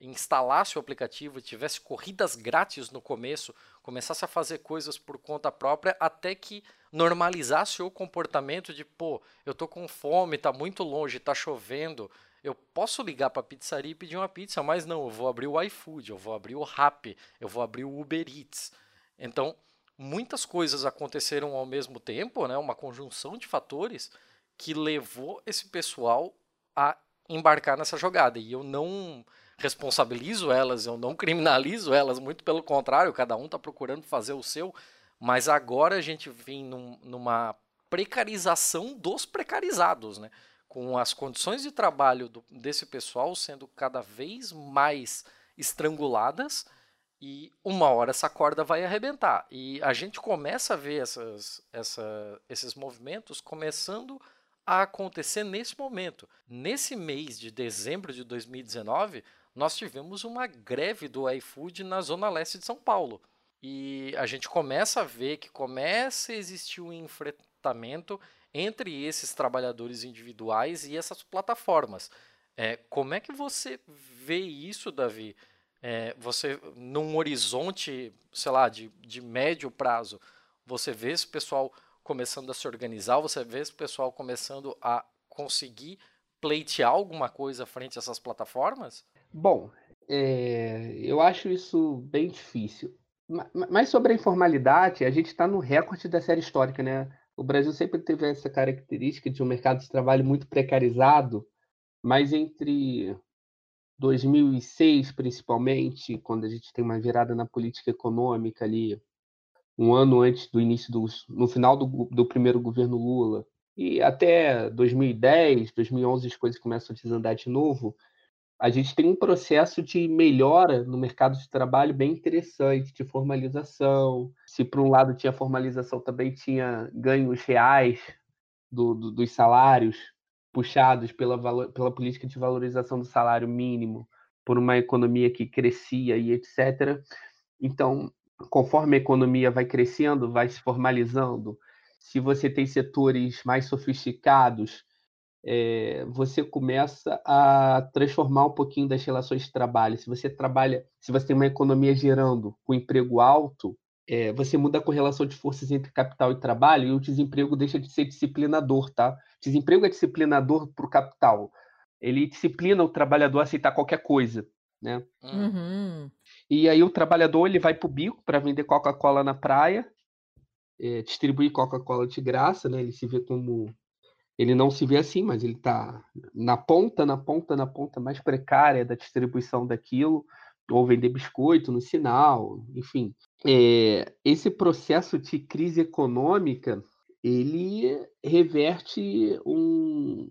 instalasse o aplicativo, tivesse corridas grátis no começo, começasse a fazer coisas por conta própria, até que normalizasse o comportamento de, pô, eu tô com fome, tá muito longe, tá chovendo, eu posso ligar para a pizzaria e pedir uma pizza, mas não, eu vou abrir o iFood, eu vou abrir o Rappi, eu vou abrir o Uber Eats. Então, muitas coisas aconteceram ao mesmo tempo, né? Uma conjunção de fatores que levou esse pessoal a embarcar nessa jogada. E eu não responsabilizo elas, eu não <laughs> criminalizo elas, muito pelo contrário, cada um está procurando fazer o seu. Mas agora a gente vem num, numa precarização dos precarizados, né? Com as condições de trabalho do, desse pessoal sendo cada vez mais estranguladas e uma hora essa corda vai arrebentar. E a gente começa a ver essas, essa, esses movimentos começando a acontecer nesse momento. Nesse mês de dezembro de 2019, nós tivemos uma greve do iFood na zona leste de São Paulo. E a gente começa a ver que começa a existir um enfrentamento entre esses trabalhadores individuais e essas plataformas. É, como é que você vê isso, Davi? É, você, num horizonte, sei lá, de, de médio prazo, você vê esse pessoal começando a se organizar, você vê esse pessoal começando a conseguir pleitear alguma coisa frente a essas plataformas? Bom, é, eu acho isso bem difícil. Mas sobre a informalidade, a gente está no recorde da série histórica, né? O Brasil sempre teve essa característica de um mercado de trabalho muito precarizado, mas entre 2006, principalmente, quando a gente tem uma virada na política econômica ali, um ano antes do início do, no final do, do primeiro governo Lula, e até 2010, 2011 as coisas começam a desandar de novo, a gente tem um processo de melhora no mercado de trabalho bem interessante, de formalização. Se por um lado tinha formalização, também tinha ganhos reais do, do, dos salários puxados pela, pela política de valorização do salário mínimo, por uma economia que crescia e etc. Então, conforme a economia vai crescendo, vai se formalizando, se você tem setores mais sofisticados, é, você começa a transformar um pouquinho das relações de trabalho. Se você trabalha, se você tem uma economia gerando com emprego alto, é, você muda a correlação de forças entre capital e trabalho e o desemprego deixa de ser disciplinador, tá? Desemprego é disciplinador para o capital. Ele disciplina o trabalhador a aceitar qualquer coisa, né? Uhum. E aí o trabalhador ele vai para o bico para vender Coca-Cola na praia, é, distribuir Coca-Cola de graça, né? Ele se vê como ele não se vê assim, mas ele está na ponta, na ponta, na ponta mais precária da distribuição daquilo, ou vender biscoito no sinal, enfim. É, esse processo de crise econômica ele reverte um,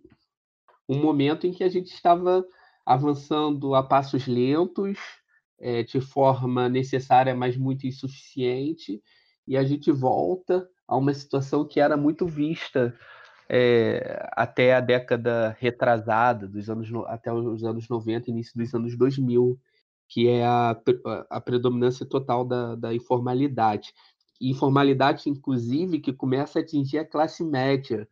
um momento em que a gente estava avançando a passos lentos, é, de forma necessária, mas muito insuficiente, e a gente volta a uma situação que era muito vista é, até a década retrasada, dos anos, até os anos 90, início dos anos 2000, que é a, a predominância total da, da informalidade. Informalidade, inclusive, que começa a atingir a classe média,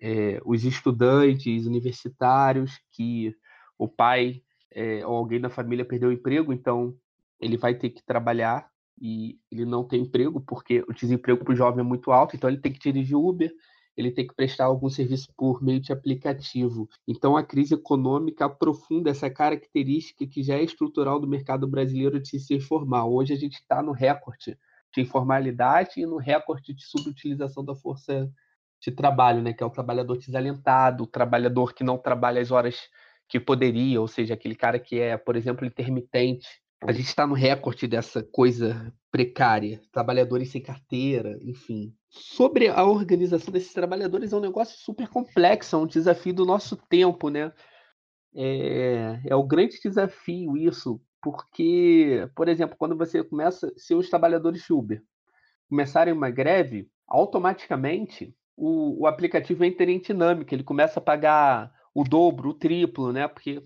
é, os estudantes universitários, que o pai é, ou alguém da família perdeu o emprego, então ele vai ter que trabalhar e ele não tem emprego porque o desemprego para o jovem é muito alto, então ele tem que dirigir Uber, ele tem que prestar algum serviço por meio de aplicativo. Então a crise econômica aprofunda essa característica que já é estrutural do mercado brasileiro de se formar. Hoje a gente está no recorde de informalidade e no recorde de subutilização da força de trabalho, né, que é o trabalhador desalentado, o trabalhador que não trabalha as horas que poderia, ou seja, aquele cara que é, por exemplo, intermitente. A gente está no recorde dessa coisa precária, trabalhadores sem carteira, enfim. Sobre a organização desses trabalhadores é um negócio super complexo, é um desafio do nosso tempo, né? É, é o grande desafio isso, porque, por exemplo, quando você começa, se os trabalhadores de Uber começarem uma greve, automaticamente o, o aplicativo entra em dinâmica, ele começa a pagar o dobro, o triplo, né? Porque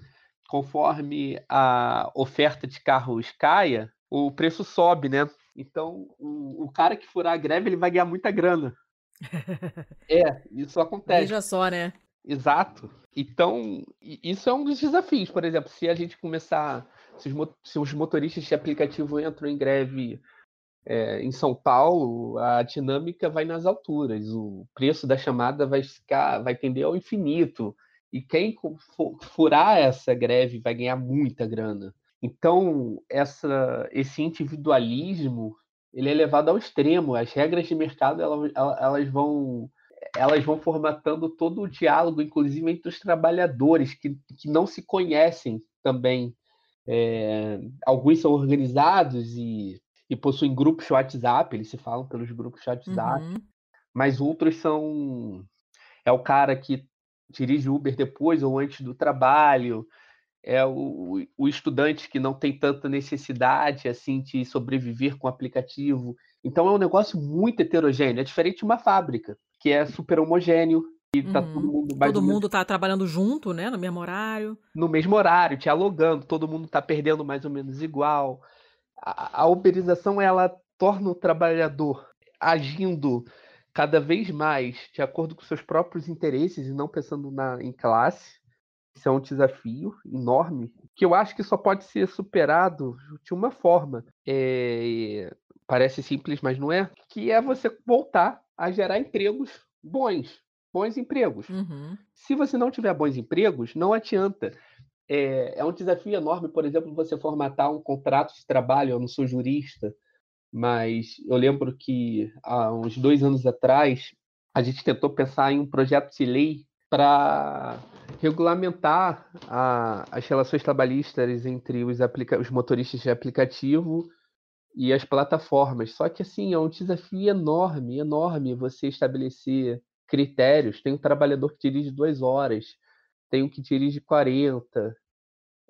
conforme a oferta de carros caia, o preço sobe, né? Então, o, o cara que furar a greve, ele vai ganhar muita grana. <laughs> é, isso acontece. Veja só, né? Exato. Então, isso é um dos desafios. Por exemplo, se a gente começar se os, se os motoristas de aplicativo entram em greve é, em São Paulo, a dinâmica vai nas alturas, o preço da chamada vai ficar, vai tender ao infinito. E quem furar essa greve vai ganhar muita grana. Então, essa, esse individualismo ele é levado ao extremo. As regras de mercado elas, elas vão elas vão formatando todo o diálogo, inclusive entre os trabalhadores que, que não se conhecem também. É, alguns são organizados e, e possuem grupos de WhatsApp, eles se falam pelos grupos de WhatsApp, uhum. mas outros são. É o cara que dirige Uber depois ou antes do trabalho, é o, o estudante que não tem tanta necessidade assim de sobreviver com o aplicativo. Então é um negócio muito heterogêneo, é diferente de uma fábrica, que é super homogêneo, e tá uhum. todo mundo Todo mundo tá trabalhando junto, né? No mesmo horário. No mesmo horário, dialogando, todo mundo tá perdendo mais ou menos igual. A, a uberização, ela torna o trabalhador agindo cada vez mais de acordo com seus próprios interesses e não pensando na, em classe. Isso é um desafio enorme que eu acho que só pode ser superado de uma forma. É, parece simples, mas não é. Que é você voltar a gerar empregos bons, bons empregos. Uhum. Se você não tiver bons empregos, não adianta. É, é, um desafio enorme, por exemplo, você formatar um contrato de trabalho. Eu não sou jurista, mas eu lembro que há uns dois anos atrás a gente tentou pensar em um projeto de lei para regulamentar a, as relações trabalhistas entre os, os motoristas de aplicativo e as plataformas. Só que assim é um desafio enorme, enorme você estabelecer critérios. Tem um trabalhador que dirige duas horas, tem um que dirige 40.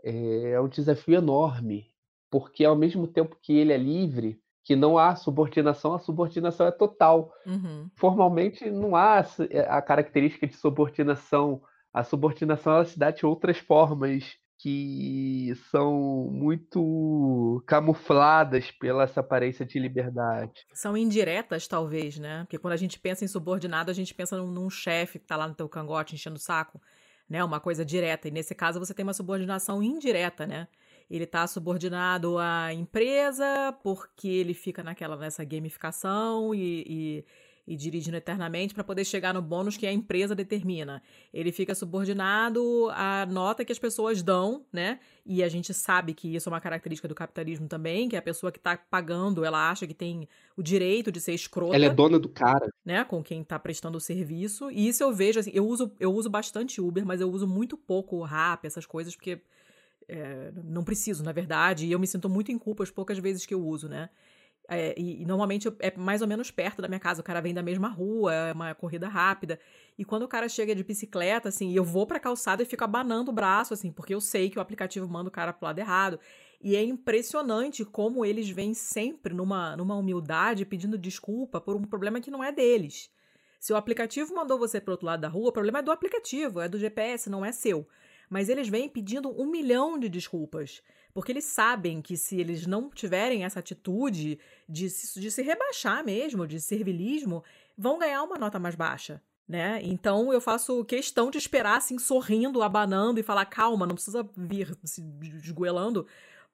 É, é um desafio enorme, porque ao mesmo tempo que ele é livre, que não há subordinação, a subordinação é total. Uhum. Formalmente não há a característica de subordinação. A subordinação ela se dá de outras formas que são muito camufladas pela essa aparência de liberdade. São indiretas, talvez, né? Porque quando a gente pensa em subordinado, a gente pensa num, num chefe que tá lá no teu cangote enchendo o saco, né? Uma coisa direta. E nesse caso você tem uma subordinação indireta, né? Ele está subordinado à empresa porque ele fica naquela nessa gamificação e, e, e dirigindo eternamente para poder chegar no bônus que a empresa determina. Ele fica subordinado à nota que as pessoas dão, né? E a gente sabe que isso é uma característica do capitalismo também, que a pessoa que está pagando, ela acha que tem o direito de ser escrota. Ela é dona do cara. Né, com quem está prestando o serviço. E isso eu vejo, assim, eu uso, eu uso bastante Uber, mas eu uso muito pouco o Rap, essas coisas, porque é, não preciso, na verdade, e eu me sinto muito em culpa as poucas vezes que eu uso, né? É, e, normalmente é mais ou menos perto da minha casa. O cara vem da mesma rua, é uma corrida rápida. E quando o cara chega de bicicleta, assim, eu vou pra calçada e fico abanando o braço, assim, porque eu sei que o aplicativo manda o cara pro lado errado. E é impressionante como eles vêm sempre numa, numa humildade pedindo desculpa por um problema que não é deles. Se o aplicativo mandou você pro outro lado da rua, o problema é do aplicativo, é do GPS, não é seu mas eles vêm pedindo um milhão de desculpas. Porque eles sabem que se eles não tiverem essa atitude de se, de se rebaixar mesmo, de servilismo, vão ganhar uma nota mais baixa. Né? Então eu faço questão de esperar assim, sorrindo, abanando e falar: calma, não precisa vir se esgoelando,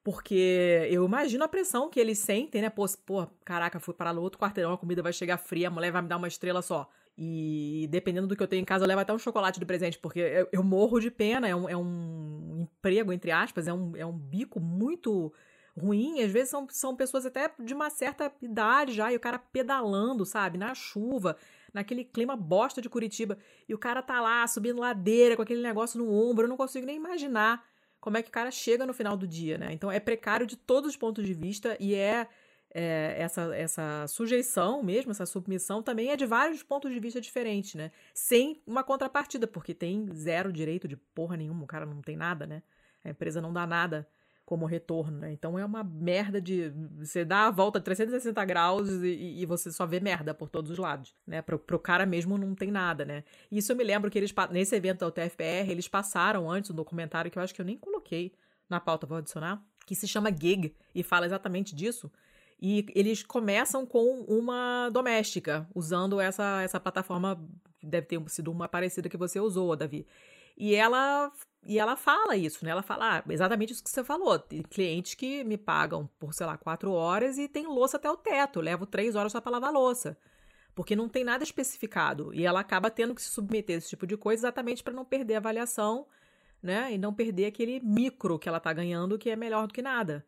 porque eu imagino a pressão que eles sentem, né? Pô, pô, caraca, fui parar no outro quarteirão, a comida vai chegar fria, a mulher vai me dar uma estrela só. E dependendo do que eu tenho em casa, eu levo até um chocolate de presente, porque eu, eu morro de pena. É um, é um emprego, entre aspas, é um, é um bico muito ruim. Às vezes são, são pessoas até de uma certa idade já, e o cara pedalando, sabe, na chuva, naquele clima bosta de Curitiba. E o cara tá lá subindo ladeira com aquele negócio no ombro. Eu não consigo nem imaginar como é que o cara chega no final do dia, né? Então é precário de todos os pontos de vista e é é, essa, essa sujeição mesmo, essa submissão, também é de vários pontos de vista diferentes, né? Sem uma contrapartida, porque tem zero direito de porra nenhuma, o cara não tem nada, né? A empresa não dá nada como retorno, né? Então é uma merda de. Você dá a volta de 360 graus e, e, você só vê merda por todos os lados, né? Pro, pro cara mesmo não tem nada, né? Isso eu me lembro que eles, nesse evento da UTFPR, eles passaram antes um documentário que eu acho que eu nem coloquei na pauta, vou adicionar, que se chama Gig e fala exatamente disso. E eles começam com uma doméstica, usando essa, essa plataforma, deve ter sido uma parecida que você usou, Davi. E ela e ela fala isso, né? Ela fala ah, exatamente isso que você falou. Tem clientes que me pagam por, sei lá, quatro horas e tem louça até o teto. Eu levo três horas só para lavar louça. Porque não tem nada especificado. E ela acaba tendo que se submeter a esse tipo de coisa exatamente para não perder a avaliação, né? E não perder aquele micro que ela tá ganhando, que é melhor do que nada.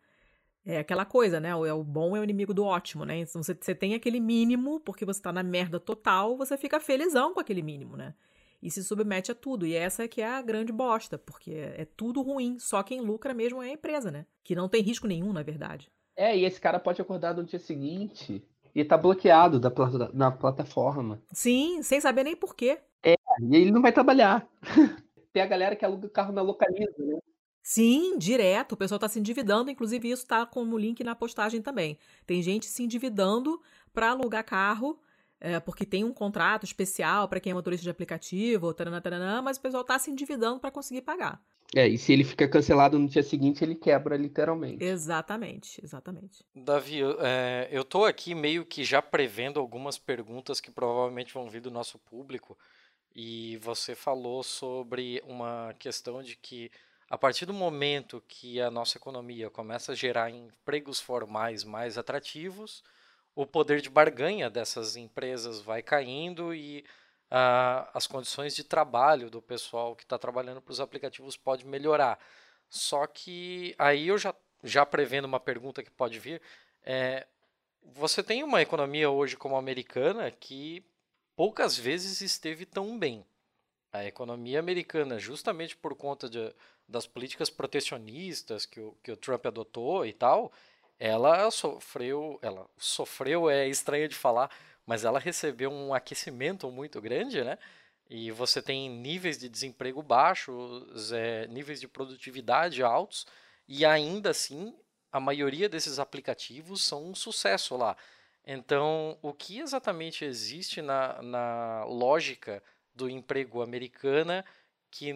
É aquela coisa, né? O, é o bom é o inimigo do ótimo, né? Então você, você tem aquele mínimo, porque você tá na merda total, você fica felizão com aquele mínimo, né? E se submete a tudo. E essa é que é a grande bosta, porque é, é tudo ruim. Só quem lucra mesmo é a empresa, né? Que não tem risco nenhum, na verdade. É, e esse cara pode acordar no dia seguinte e tá bloqueado da, na plataforma. Sim, sem saber nem por quê. É, e ele não vai trabalhar. <laughs> tem a galera que aluga carro na localiza, né? Sim, direto. O pessoal está se endividando, inclusive isso está como link na postagem também. Tem gente se endividando para alugar carro, é, porque tem um contrato especial para quem é motorista de aplicativo, taranã, taranã, mas o pessoal está se endividando para conseguir pagar. É, e se ele fica cancelado no dia seguinte, ele quebra literalmente. Exatamente, exatamente. Davi, é, eu estou aqui meio que já prevendo algumas perguntas que provavelmente vão vir do nosso público. E você falou sobre uma questão de que a partir do momento que a nossa economia começa a gerar empregos formais mais atrativos, o poder de barganha dessas empresas vai caindo e uh, as condições de trabalho do pessoal que está trabalhando para os aplicativos pode melhorar. Só que aí eu já, já prevendo uma pergunta que pode vir, é, você tem uma economia hoje como a americana que poucas vezes esteve tão bem. A economia americana, justamente por conta de, das políticas protecionistas que o, que o Trump adotou e tal, ela sofreu, ela sofreu é estranho de falar, mas ela recebeu um aquecimento muito grande, né? E você tem níveis de desemprego baixos, é, níveis de produtividade altos, e ainda assim a maioria desses aplicativos são um sucesso lá. Então, o que exatamente existe na, na lógica do emprego americana que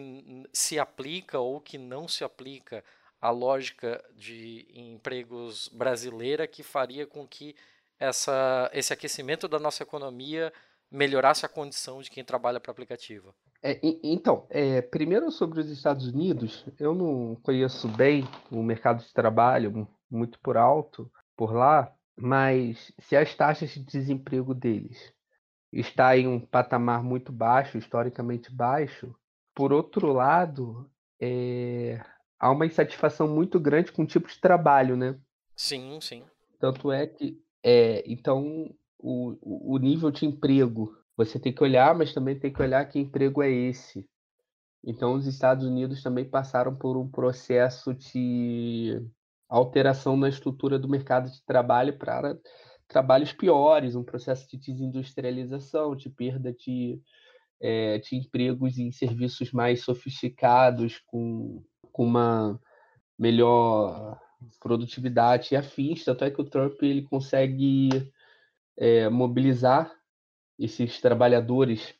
se aplica ou que não se aplica à lógica de empregos brasileira que faria com que essa, esse aquecimento da nossa economia melhorasse a condição de quem trabalha para aplicativo? É, então, é, primeiro sobre os Estados Unidos, eu não conheço bem o mercado de trabalho muito por alto por lá, mas se as taxas de desemprego deles está em um patamar muito baixo, historicamente baixo, por outro lado, é, há uma insatisfação muito grande com o tipo de trabalho, né? Sim, sim. Tanto é que, é, então, o, o nível de emprego, você tem que olhar, mas também tem que olhar que emprego é esse. Então, os Estados Unidos também passaram por um processo de alteração na estrutura do mercado de trabalho para trabalhos piores, um processo de desindustrialização, de perda de é, de empregos em serviços mais sofisticados, com, com uma melhor produtividade e afins. Tanto é que o Trump ele consegue é, mobilizar esses trabalhadores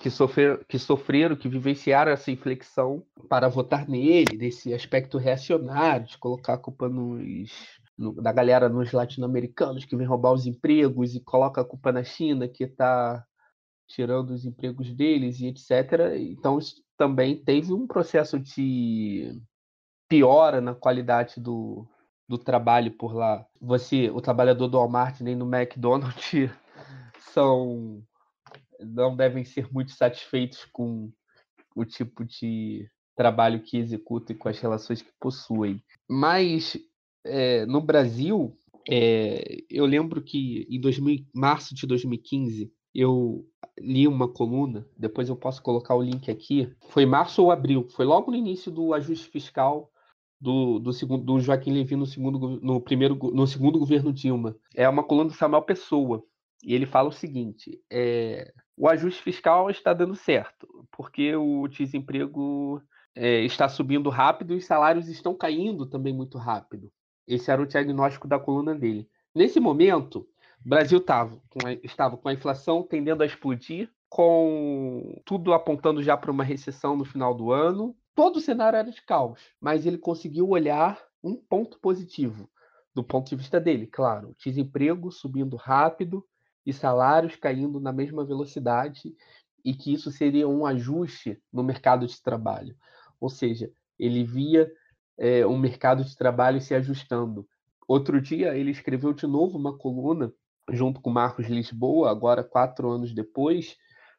que, sofrer, que sofreram, que vivenciaram essa inflexão para votar nele, desse aspecto reacionário, de colocar a culpa nos, no, da galera nos latino-americanos que vem roubar os empregos e coloca a culpa na China, que está tirando os empregos deles e etc. Então, isso também teve um processo de piora na qualidade do, do trabalho por lá. Você, o trabalhador do Walmart nem no McDonald's <laughs> são não devem ser muito satisfeitos com o tipo de trabalho que executam e com as relações que possuem. Mas é, no Brasil, é, eu lembro que em 2000, março de 2015 eu li uma coluna, depois eu posso colocar o link aqui. Foi março ou abril, foi logo no início do ajuste fiscal do, do, segundo, do Joaquim Levy no segundo, no, primeiro, no segundo governo Dilma. É uma coluna do Samuel Pessoa. E ele fala o seguinte: é, o ajuste fiscal está dando certo, porque o desemprego é, está subindo rápido e os salários estão caindo também muito rápido. Esse era o diagnóstico da coluna dele. Nesse momento, o Brasil tava com a, estava com a inflação tendendo a explodir, com tudo apontando já para uma recessão no final do ano. Todo o cenário era de caos, mas ele conseguiu olhar um ponto positivo, do ponto de vista dele, claro. Desemprego subindo rápido e salários caindo na mesma velocidade, e que isso seria um ajuste no mercado de trabalho. Ou seja, ele via é, um mercado de trabalho se ajustando. Outro dia, ele escreveu de novo uma coluna junto com Marcos Lisboa, agora quatro anos depois,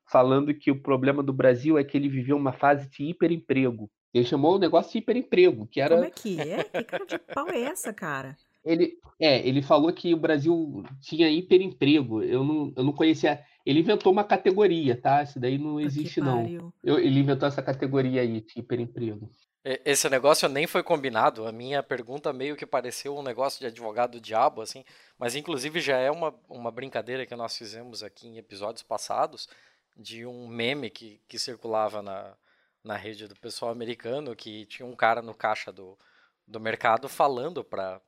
falando que o problema do Brasil é que ele viveu uma fase de hiperemprego. Ele chamou o negócio de hiperemprego, que era. Como é que é? Que cara de pau é essa, cara? Ele, é, ele falou que o Brasil tinha hiperemprego. Eu não, eu não conhecia. Ele inventou uma categoria, tá? Isso daí não existe, não. Eu, ele inventou essa categoria aí de hiperemprego. Esse negócio nem foi combinado. A minha pergunta meio que pareceu um negócio de advogado diabo, assim. Mas inclusive já é uma, uma brincadeira que nós fizemos aqui em episódios passados de um meme que, que circulava na, na rede do pessoal americano que tinha um cara no caixa do, do mercado falando para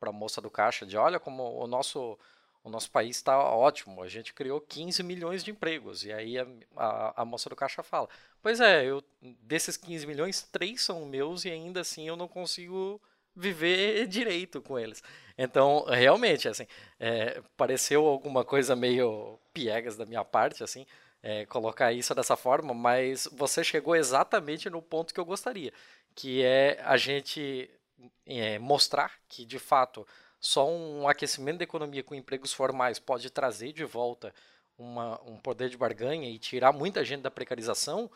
a moça do caixa de olha como o nosso o nosso país está ótimo, a gente criou 15 milhões de empregos. E aí a, a, a, moça do caixa fala: Pois é, eu, desses 15 milhões, três são meus e ainda assim eu não consigo viver direito com eles. Então, realmente, assim, é, pareceu alguma coisa meio piegas da minha parte, assim, é, colocar isso dessa forma, mas você chegou exatamente no ponto que eu gostaria, que é a gente é, mostrar que, de fato, só um aquecimento da economia com empregos formais pode trazer de volta uma, um poder de barganha e tirar muita gente da precarização.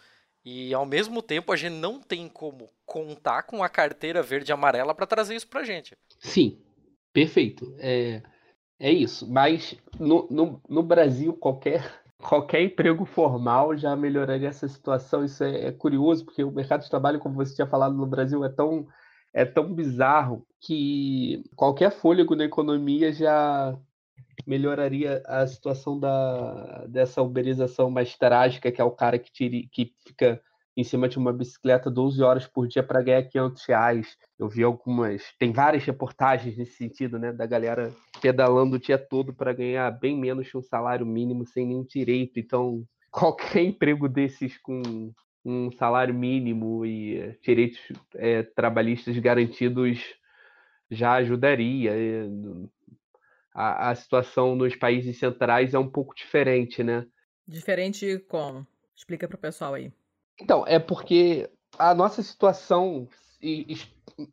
E ao mesmo tempo a gente não tem como contar com a carteira verde e amarela para trazer isso para a gente. Sim, perfeito. É, é isso. Mas no, no, no Brasil, qualquer, <laughs> qualquer emprego formal já melhoraria essa situação. Isso é, é curioso, porque o mercado de trabalho, como você tinha falado no Brasil, é tão é tão bizarro que qualquer fôlego na economia já melhoraria a situação da, dessa uberização mais trágica, que é o cara que, tire, que fica em cima de uma bicicleta 12 horas por dia para ganhar 500 reais. Eu vi algumas, tem várias reportagens nesse sentido, né, da galera pedalando o dia todo para ganhar bem menos que um salário mínimo sem nenhum direito. Então, <laughs> qualquer emprego desses com um salário mínimo e direitos é, trabalhistas garantidos já ajudaria. A, a, situação nos países centrais é um pouco diferente, né? Diferente como? Explica para o pessoal aí. Então, é porque a nossa situação,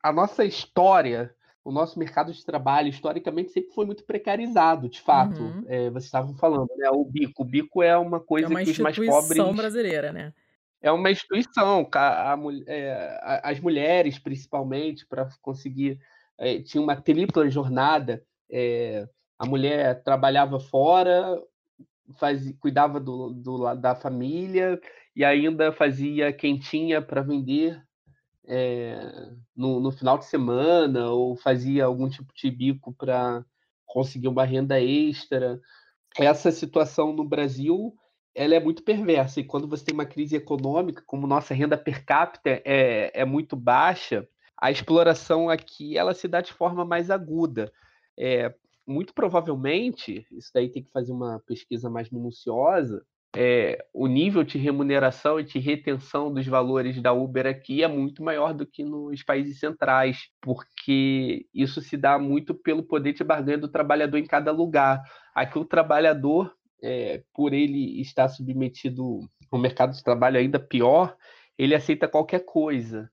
a nossa história, o nosso mercado de trabalho, historicamente, sempre foi muito precarizado, de fato. Uhum. É, vocês estavam falando, né? O bico. O bico é uma coisa é uma que os mais pobres. brasileira, né? É uma instituição. A, a, é, as mulheres, principalmente, para conseguir. É, tinha uma tripla jornada. É, a mulher trabalhava fora, faz, cuidava do, do, da família e ainda fazia quentinha para vender é, no, no, final de semana ou fazia algum tipo de bico para conseguir uma renda extra. Essa situação no Brasil ela é muito perversa. E quando você tem uma crise econômica, como nossa renda per capita é, é muito baixa, a exploração aqui ela se dá de forma mais aguda. É, muito provavelmente, isso daí tem que fazer uma pesquisa mais minuciosa, é, o nível de remuneração e de retenção dos valores da Uber aqui é muito maior do que nos países centrais, porque isso se dá muito pelo poder de barganha do trabalhador em cada lugar. Aqui o trabalhador é, por ele estar submetido ao mercado de trabalho ainda pior, ele aceita qualquer coisa.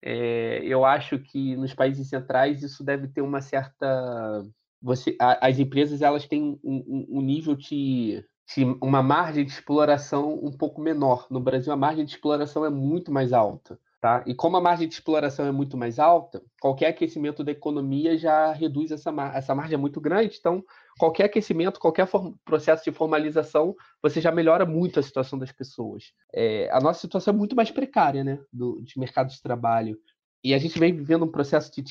É, eu acho que nos países centrais isso deve ter uma certa. Você, a, as empresas elas têm um, um, nível de, de, uma margem de exploração um pouco menor. No Brasil a margem de exploração é muito mais alta. Tá? E como a margem de exploração é muito mais alta, qualquer aquecimento da economia já reduz essa margem. Essa margem é muito grande, então qualquer aquecimento, qualquer processo de formalização, você já melhora muito a situação das pessoas. É, a nossa situação é muito mais precária, né, do, de mercado de trabalho. E a gente vem vivendo um processo de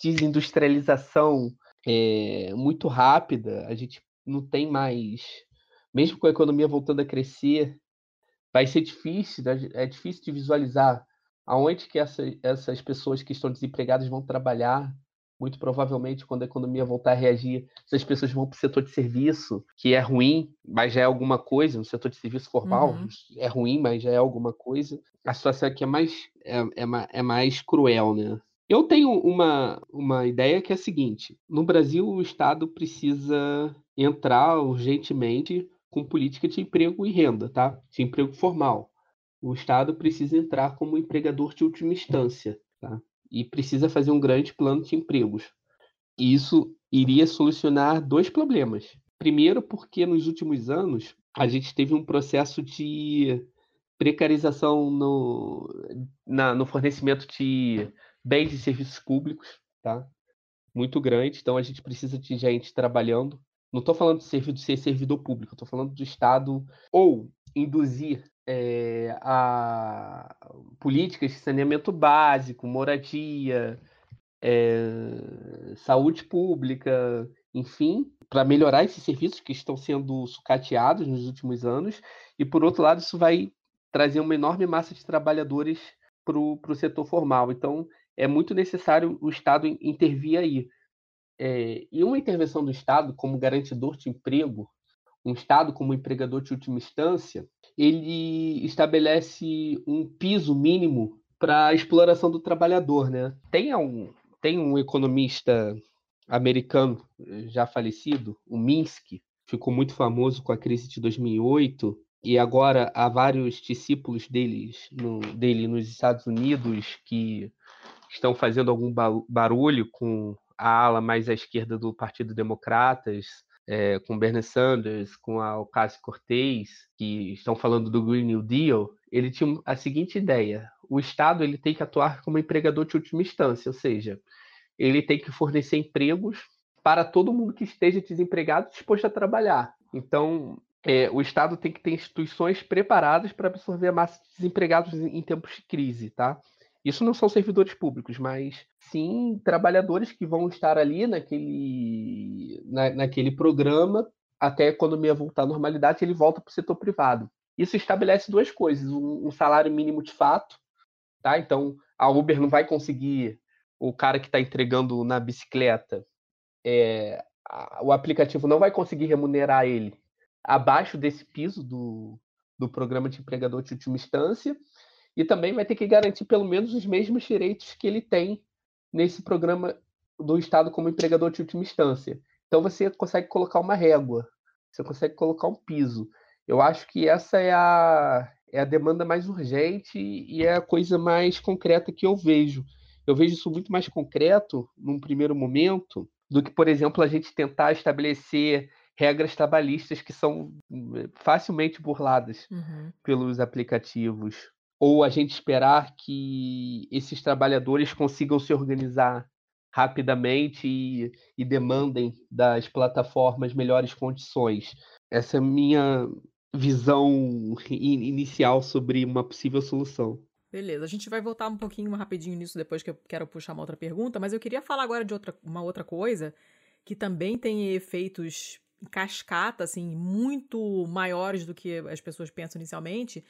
desindustrialização é, muito rápida. A gente não tem mais, mesmo com a economia voltando a crescer, vai ser difícil, é difícil de visualizar aonde que essa, essas pessoas que estão desempregadas vão trabalhar, muito provavelmente, quando a economia voltar a reagir, essas pessoas vão para o setor de serviço, que é ruim, mas já é alguma coisa, no setor de serviço formal, uhum. é ruim, mas já é alguma coisa. A situação aqui é mais, é, é, é mais cruel, né? Eu tenho uma, uma ideia que é a seguinte: no Brasil, o Estado precisa entrar urgentemente com política de emprego e renda, tá? De emprego formal. O Estado precisa entrar como empregador de última instância, tá? e precisa fazer um grande plano de empregos. E isso iria solucionar dois problemas. Primeiro, porque nos últimos anos a gente teve um processo de precarização no, na, no fornecimento de bens e serviços públicos, tá? muito grande, então a gente precisa de gente trabalhando. Não estou falando de ser, de ser servidor público, estou falando do Estado ou induzir é, a políticas de saneamento básico, moradia, é, saúde pública, enfim, para melhorar esses serviços que estão sendo sucateados nos últimos anos. E, por outro lado, isso vai trazer uma enorme massa de trabalhadores para o setor formal. Então, é muito necessário o Estado intervir aí. É, e uma intervenção do Estado como garantidor de emprego, um Estado como empregador de última instância, ele estabelece um piso mínimo para a exploração do trabalhador. Né? Tem, um, tem um economista americano já falecido, o Minsky, ficou muito famoso com a crise de 2008, e agora há vários discípulos deles, no, dele nos Estados Unidos que estão fazendo algum barulho com a ala mais à esquerda do Partido Democratas, é, com Bernie Sanders, com a Ocasio-Cortez, que estão falando do Green New Deal, ele tinha a seguinte ideia: o Estado ele tem que atuar como empregador de última instância, ou seja, ele tem que fornecer empregos para todo mundo que esteja desempregado disposto a trabalhar. Então, é, o Estado tem que ter instituições preparadas para absorver a massa de desempregados em tempos de crise, tá? Isso não são servidores públicos, mas sim trabalhadores que vão estar ali naquele, na, naquele programa até a economia voltar à normalidade, ele volta para o setor privado. Isso estabelece duas coisas: um, um, salário mínimo de fato, tá? Então a Uber não vai conseguir o cara que está entregando na bicicleta, é, a, o aplicativo não vai conseguir remunerar ele abaixo desse piso do, do programa de empregador de última instância e também vai ter que garantir pelo menos os mesmos direitos que ele tem nesse programa do Estado como empregador de última instância. Então você consegue colocar uma régua, você consegue colocar um piso. Eu acho que essa é a, é a demanda mais urgente e é a coisa mais concreta que eu vejo. Eu vejo isso muito mais concreto num primeiro momento do que, por exemplo, a gente tentar estabelecer regras trabalhistas que são eh, facilmente burladas uhum. pelos aplicativos ou a gente esperar que esses trabalhadores consigam se organizar rapidamente e, e demandem das plataformas melhores condições. Essa é minha visão inicial sobre uma possível solução. Beleza, a gente vai voltar um pouquinho rapidinho nisso depois que eu quero puxar uma outra pergunta, mas eu queria falar agora de outra, uma outra coisa que também tem efeitos cascata, assim, muito maiores do que as pessoas pensam inicialmente,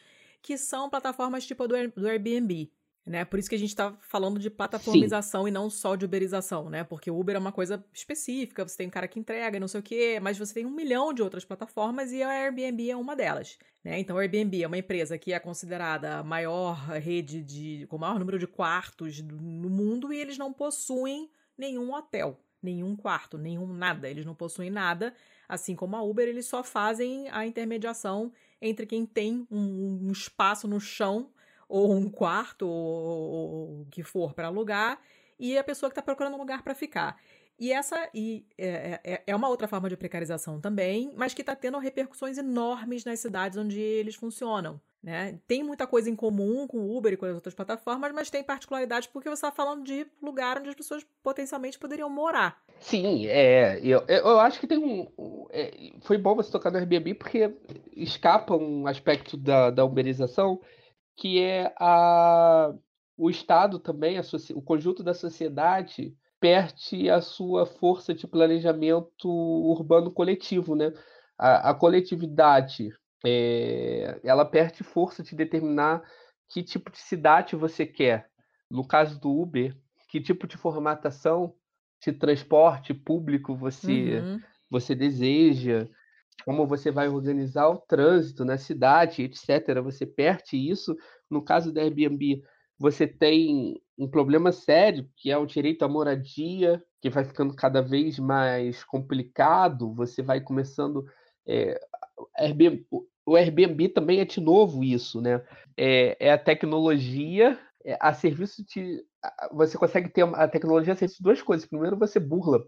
que são plataformas tipo do, do Airbnb. Né? Por isso que a gente está falando de plataformização Sim. e não só de uberização, né? Porque o Uber é uma coisa específica, você tem um cara que entrega e não sei o quê, mas você tem um milhão de outras plataformas e a Airbnb é uma delas. Né? Então, a Airbnb é uma empresa que é considerada a maior rede de. com o maior número de quartos no mundo e eles não possuem nenhum hotel, nenhum quarto, nenhum nada. Eles não possuem nada. Assim como a Uber, eles só fazem a intermediação entre quem tem um, um espaço no chão, ou um quarto, ou o que for para alugar, e a pessoa que está procurando um lugar para ficar. E essa e é, é, é, uma outra forma de precarização também, mas que está tendo repercussões enormes nas cidades onde eles funcionam. Né? Tem muita coisa em comum com o Uber e com as outras plataformas, mas tem particularidades porque você está falando de lugar onde as pessoas potencialmente poderiam morar. Sim, é, eu, eu acho que tem um. É, foi bom você tocar no Airbnb porque escapa um aspecto da, da uberização que é a, o Estado também, a, o conjunto da sociedade perde a sua força de planejamento urbano coletivo, né? A, a coletividade é, ela perde força de determinar que tipo de cidade você quer. No caso do Uber, que tipo de formatação de transporte público você, uhum. você deseja, como você vai organizar o trânsito na cidade, etc. Você perde isso. No caso da Airbnb, você tem um problema sério, que é o direito à moradia, que vai ficando cada vez mais complicado. Você vai começando. É, Airbnb, o Airbnb também é de novo isso, né? É, é a tecnologia é, a serviço de. Você consegue ter a tecnologia a serviço de duas coisas. Primeiro, você burla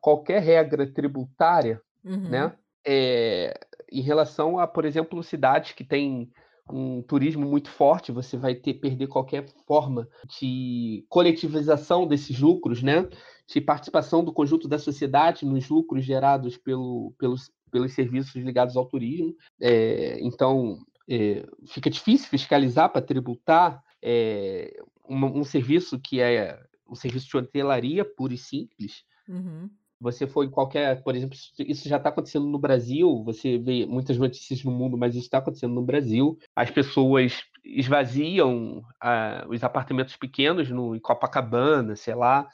qualquer regra tributária, uhum. né? É, em relação a, por exemplo, cidades que têm um turismo muito forte, você vai ter perder qualquer forma de coletivização desses lucros, né? De participação do conjunto da sociedade nos lucros gerados pelo, pelos, pelos serviços ligados ao turismo. É, então, é, fica difícil fiscalizar para tributar é, um, um, serviço que é um serviço de hotelaria puro e simples. Uhum. Você foi em qualquer, por exemplo, isso já está acontecendo no Brasil. Você vê muitas notícias no mundo, mas isso está acontecendo no Brasil. As pessoas esvaziam ah, os apartamentos pequenos no, em Copacabana, sei lá,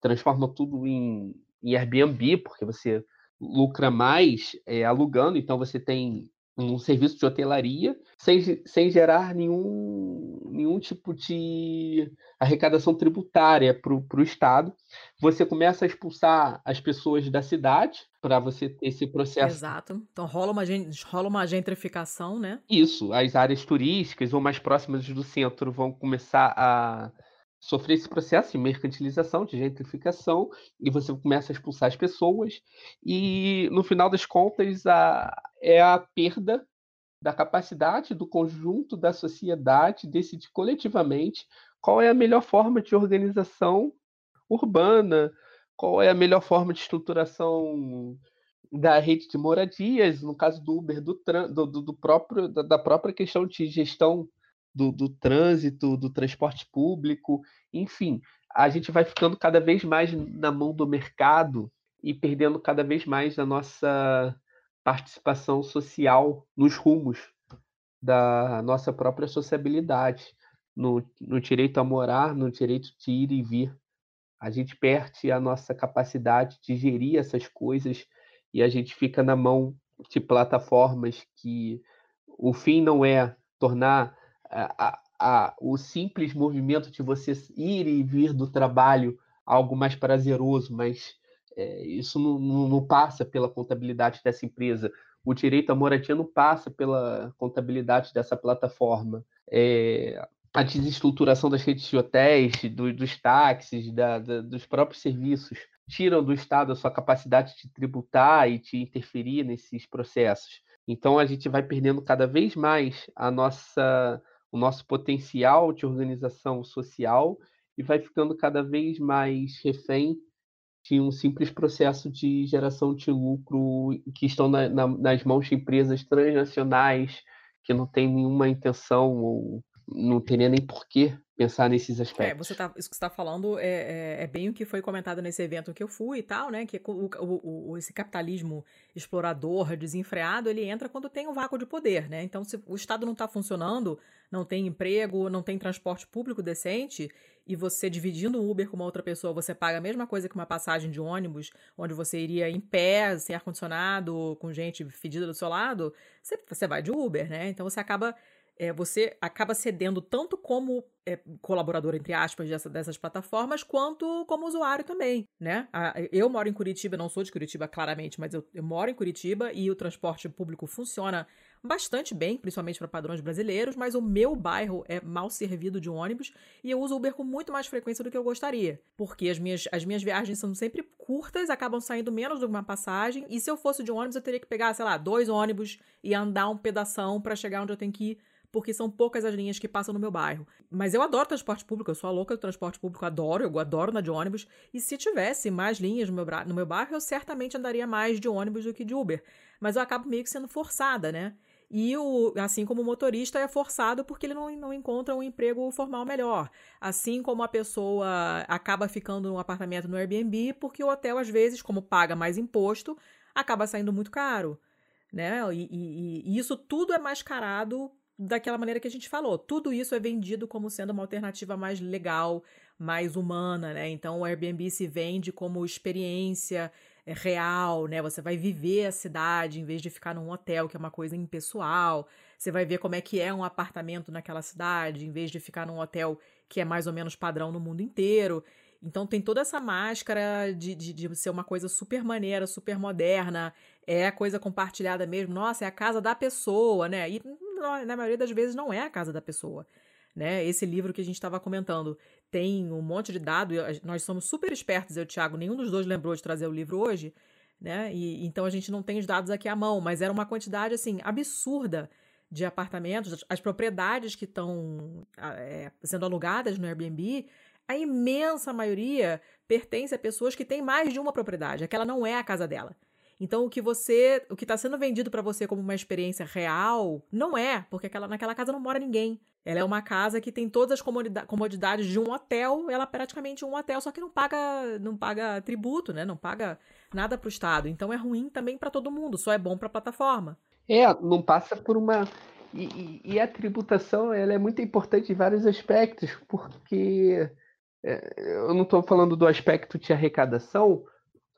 transformam tudo em, em Airbnb, porque você lucra mais é, alugando. Então você tem um serviço de hotelaria sem, sem gerar nenhum, nenhum tipo de arrecadação tributária para o Estado. Você começa a expulsar as pessoas da cidade para você ter esse processo. Exato. Então rola uma, rola uma gentrificação, né? Isso. As áreas turísticas ou mais próximas do centro vão começar a sofrer esse processo de mercantilização, de gentrificação, e você começa a expulsar as pessoas, e no final das contas a, é a perda da capacidade do conjunto da sociedade decidir coletivamente qual é a melhor forma de organização urbana, qual é a melhor forma de estruturação da rede de moradias, no caso do Uber, do, do, do próprio, da, da própria questão de gestão do, do trânsito, do transporte público, enfim, a gente vai ficando cada vez mais na mão do mercado e perdendo cada vez mais a nossa participação social nos rumos da nossa própria sociabilidade, no, no direito a morar, no direito de ir e vir. A gente perde a nossa capacidade de gerir essas coisas e a gente fica na mão de plataformas que o fim não é tornar a, a, o simples movimento de você ir e vir do trabalho algo mais prazeroso, mas é, isso não, não, não, passa pela contabilidade dessa empresa. O direito à moradia não passa pela contabilidade dessa plataforma. É, a desestruturação das redes de hotéis, do, dos táxis, da, da, dos próprios serviços, tiram do Estado a sua capacidade de tributar e de interferir nesses processos. Então a gente vai perdendo cada vez mais a nossa o nosso potencial de organização social e vai ficando cada vez mais refém de um simples processo de geração de lucro que estão na, na, nas mãos de empresas transnacionais que não têm nenhuma intenção ou não teria nem porquê pensar nesses aspectos. É, você tá, isso que você está falando é, é, é, bem o que foi comentado nesse evento que eu fui e tal, né? Que o, o, o, esse capitalismo explorador, desenfreado, ele entra quando tem um vácuo de poder, né? Então, se o Estado não está funcionando, não tem emprego, não tem transporte público decente, e você dividindo um Uber com uma outra pessoa, você paga a mesma coisa que uma passagem de ônibus, onde você iria em pé, sem ar-condicionado, com gente fedida do seu lado, você, você vai de Uber, né? Então você acaba é, você acaba cedendo tanto como é, colaborador, entre aspas, dessa, dessas plataformas, quanto como usuário também, né? Eu moro em Curitiba, não sou de Curitiba, claramente, mas eu, eu moro em Curitiba e o transporte público funciona bastante bem, principalmente para padrões brasileiros, mas o meu bairro é mal servido de ônibus e eu uso Uber com muito mais frequência do que eu gostaria, porque as minhas, as minhas viagens são sempre curtas, acabam saindo menos que uma passagem, e se eu fosse de ônibus eu teria que pegar, sei lá, dois ônibus e andar um pedação para chegar onde eu tenho que ir porque são poucas as linhas que passam no meu bairro. Mas eu adoro transporte público, eu sou a louca do transporte público, adoro, eu adoro andar de ônibus. E se tivesse mais linhas no meu, no meu bairro, eu certamente andaria mais de ônibus do que de Uber. Mas eu acabo meio que sendo forçada, né? E o, assim como o motorista é forçado porque ele não, não encontra um emprego formal melhor. Assim como a pessoa acaba ficando num apartamento no Airbnb porque o hotel, às vezes, como paga mais imposto, acaba saindo muito caro. Né? E, e, e isso tudo é mascarado daquela maneira que a gente falou. Tudo isso é vendido como sendo uma alternativa mais legal, mais humana, né? Então o Airbnb se vende como experiência é, real, né? Você vai viver a cidade em vez de ficar num hotel, que é uma coisa impessoal. Você vai ver como é que é um apartamento naquela cidade, em vez de ficar num hotel que é mais ou menos padrão no mundo inteiro. Então tem toda essa máscara de, de, de, ser uma coisa super maneira, super moderna, é coisa compartilhada mesmo. Nossa, é a casa da pessoa, né? E na maioria das vezes não é a casa da pessoa. Né? Esse livro que a gente estava comentando tem um monte de dados. Nós somos super espertos, eu e o Thiago, nenhum dos dois lembrou de trazer o livro hoje, né? E, então a gente não tem os dados aqui à mão, mas era uma quantidade assim absurda de apartamentos, as propriedades que estão é, sendo alugadas no Airbnb, a imensa maioria pertence a pessoas que têm mais de uma propriedade, aquela não é a casa dela. Então o que você, o que está sendo vendido para você como uma experiência real, não é, porque aquela, naquela casa não mora ninguém. Ela é uma casa que tem todas as comodidades de um hotel, ela é praticamente um hotel, só que não paga, não paga tributo, né? Não paga nada para o Estado. Então é ruim também para todo mundo, só é bom para a plataforma. É, não passa por uma e, e, e, a tributação ela é muito importante em vários aspectos, porque é, eu não estou falando do aspecto de arrecadação,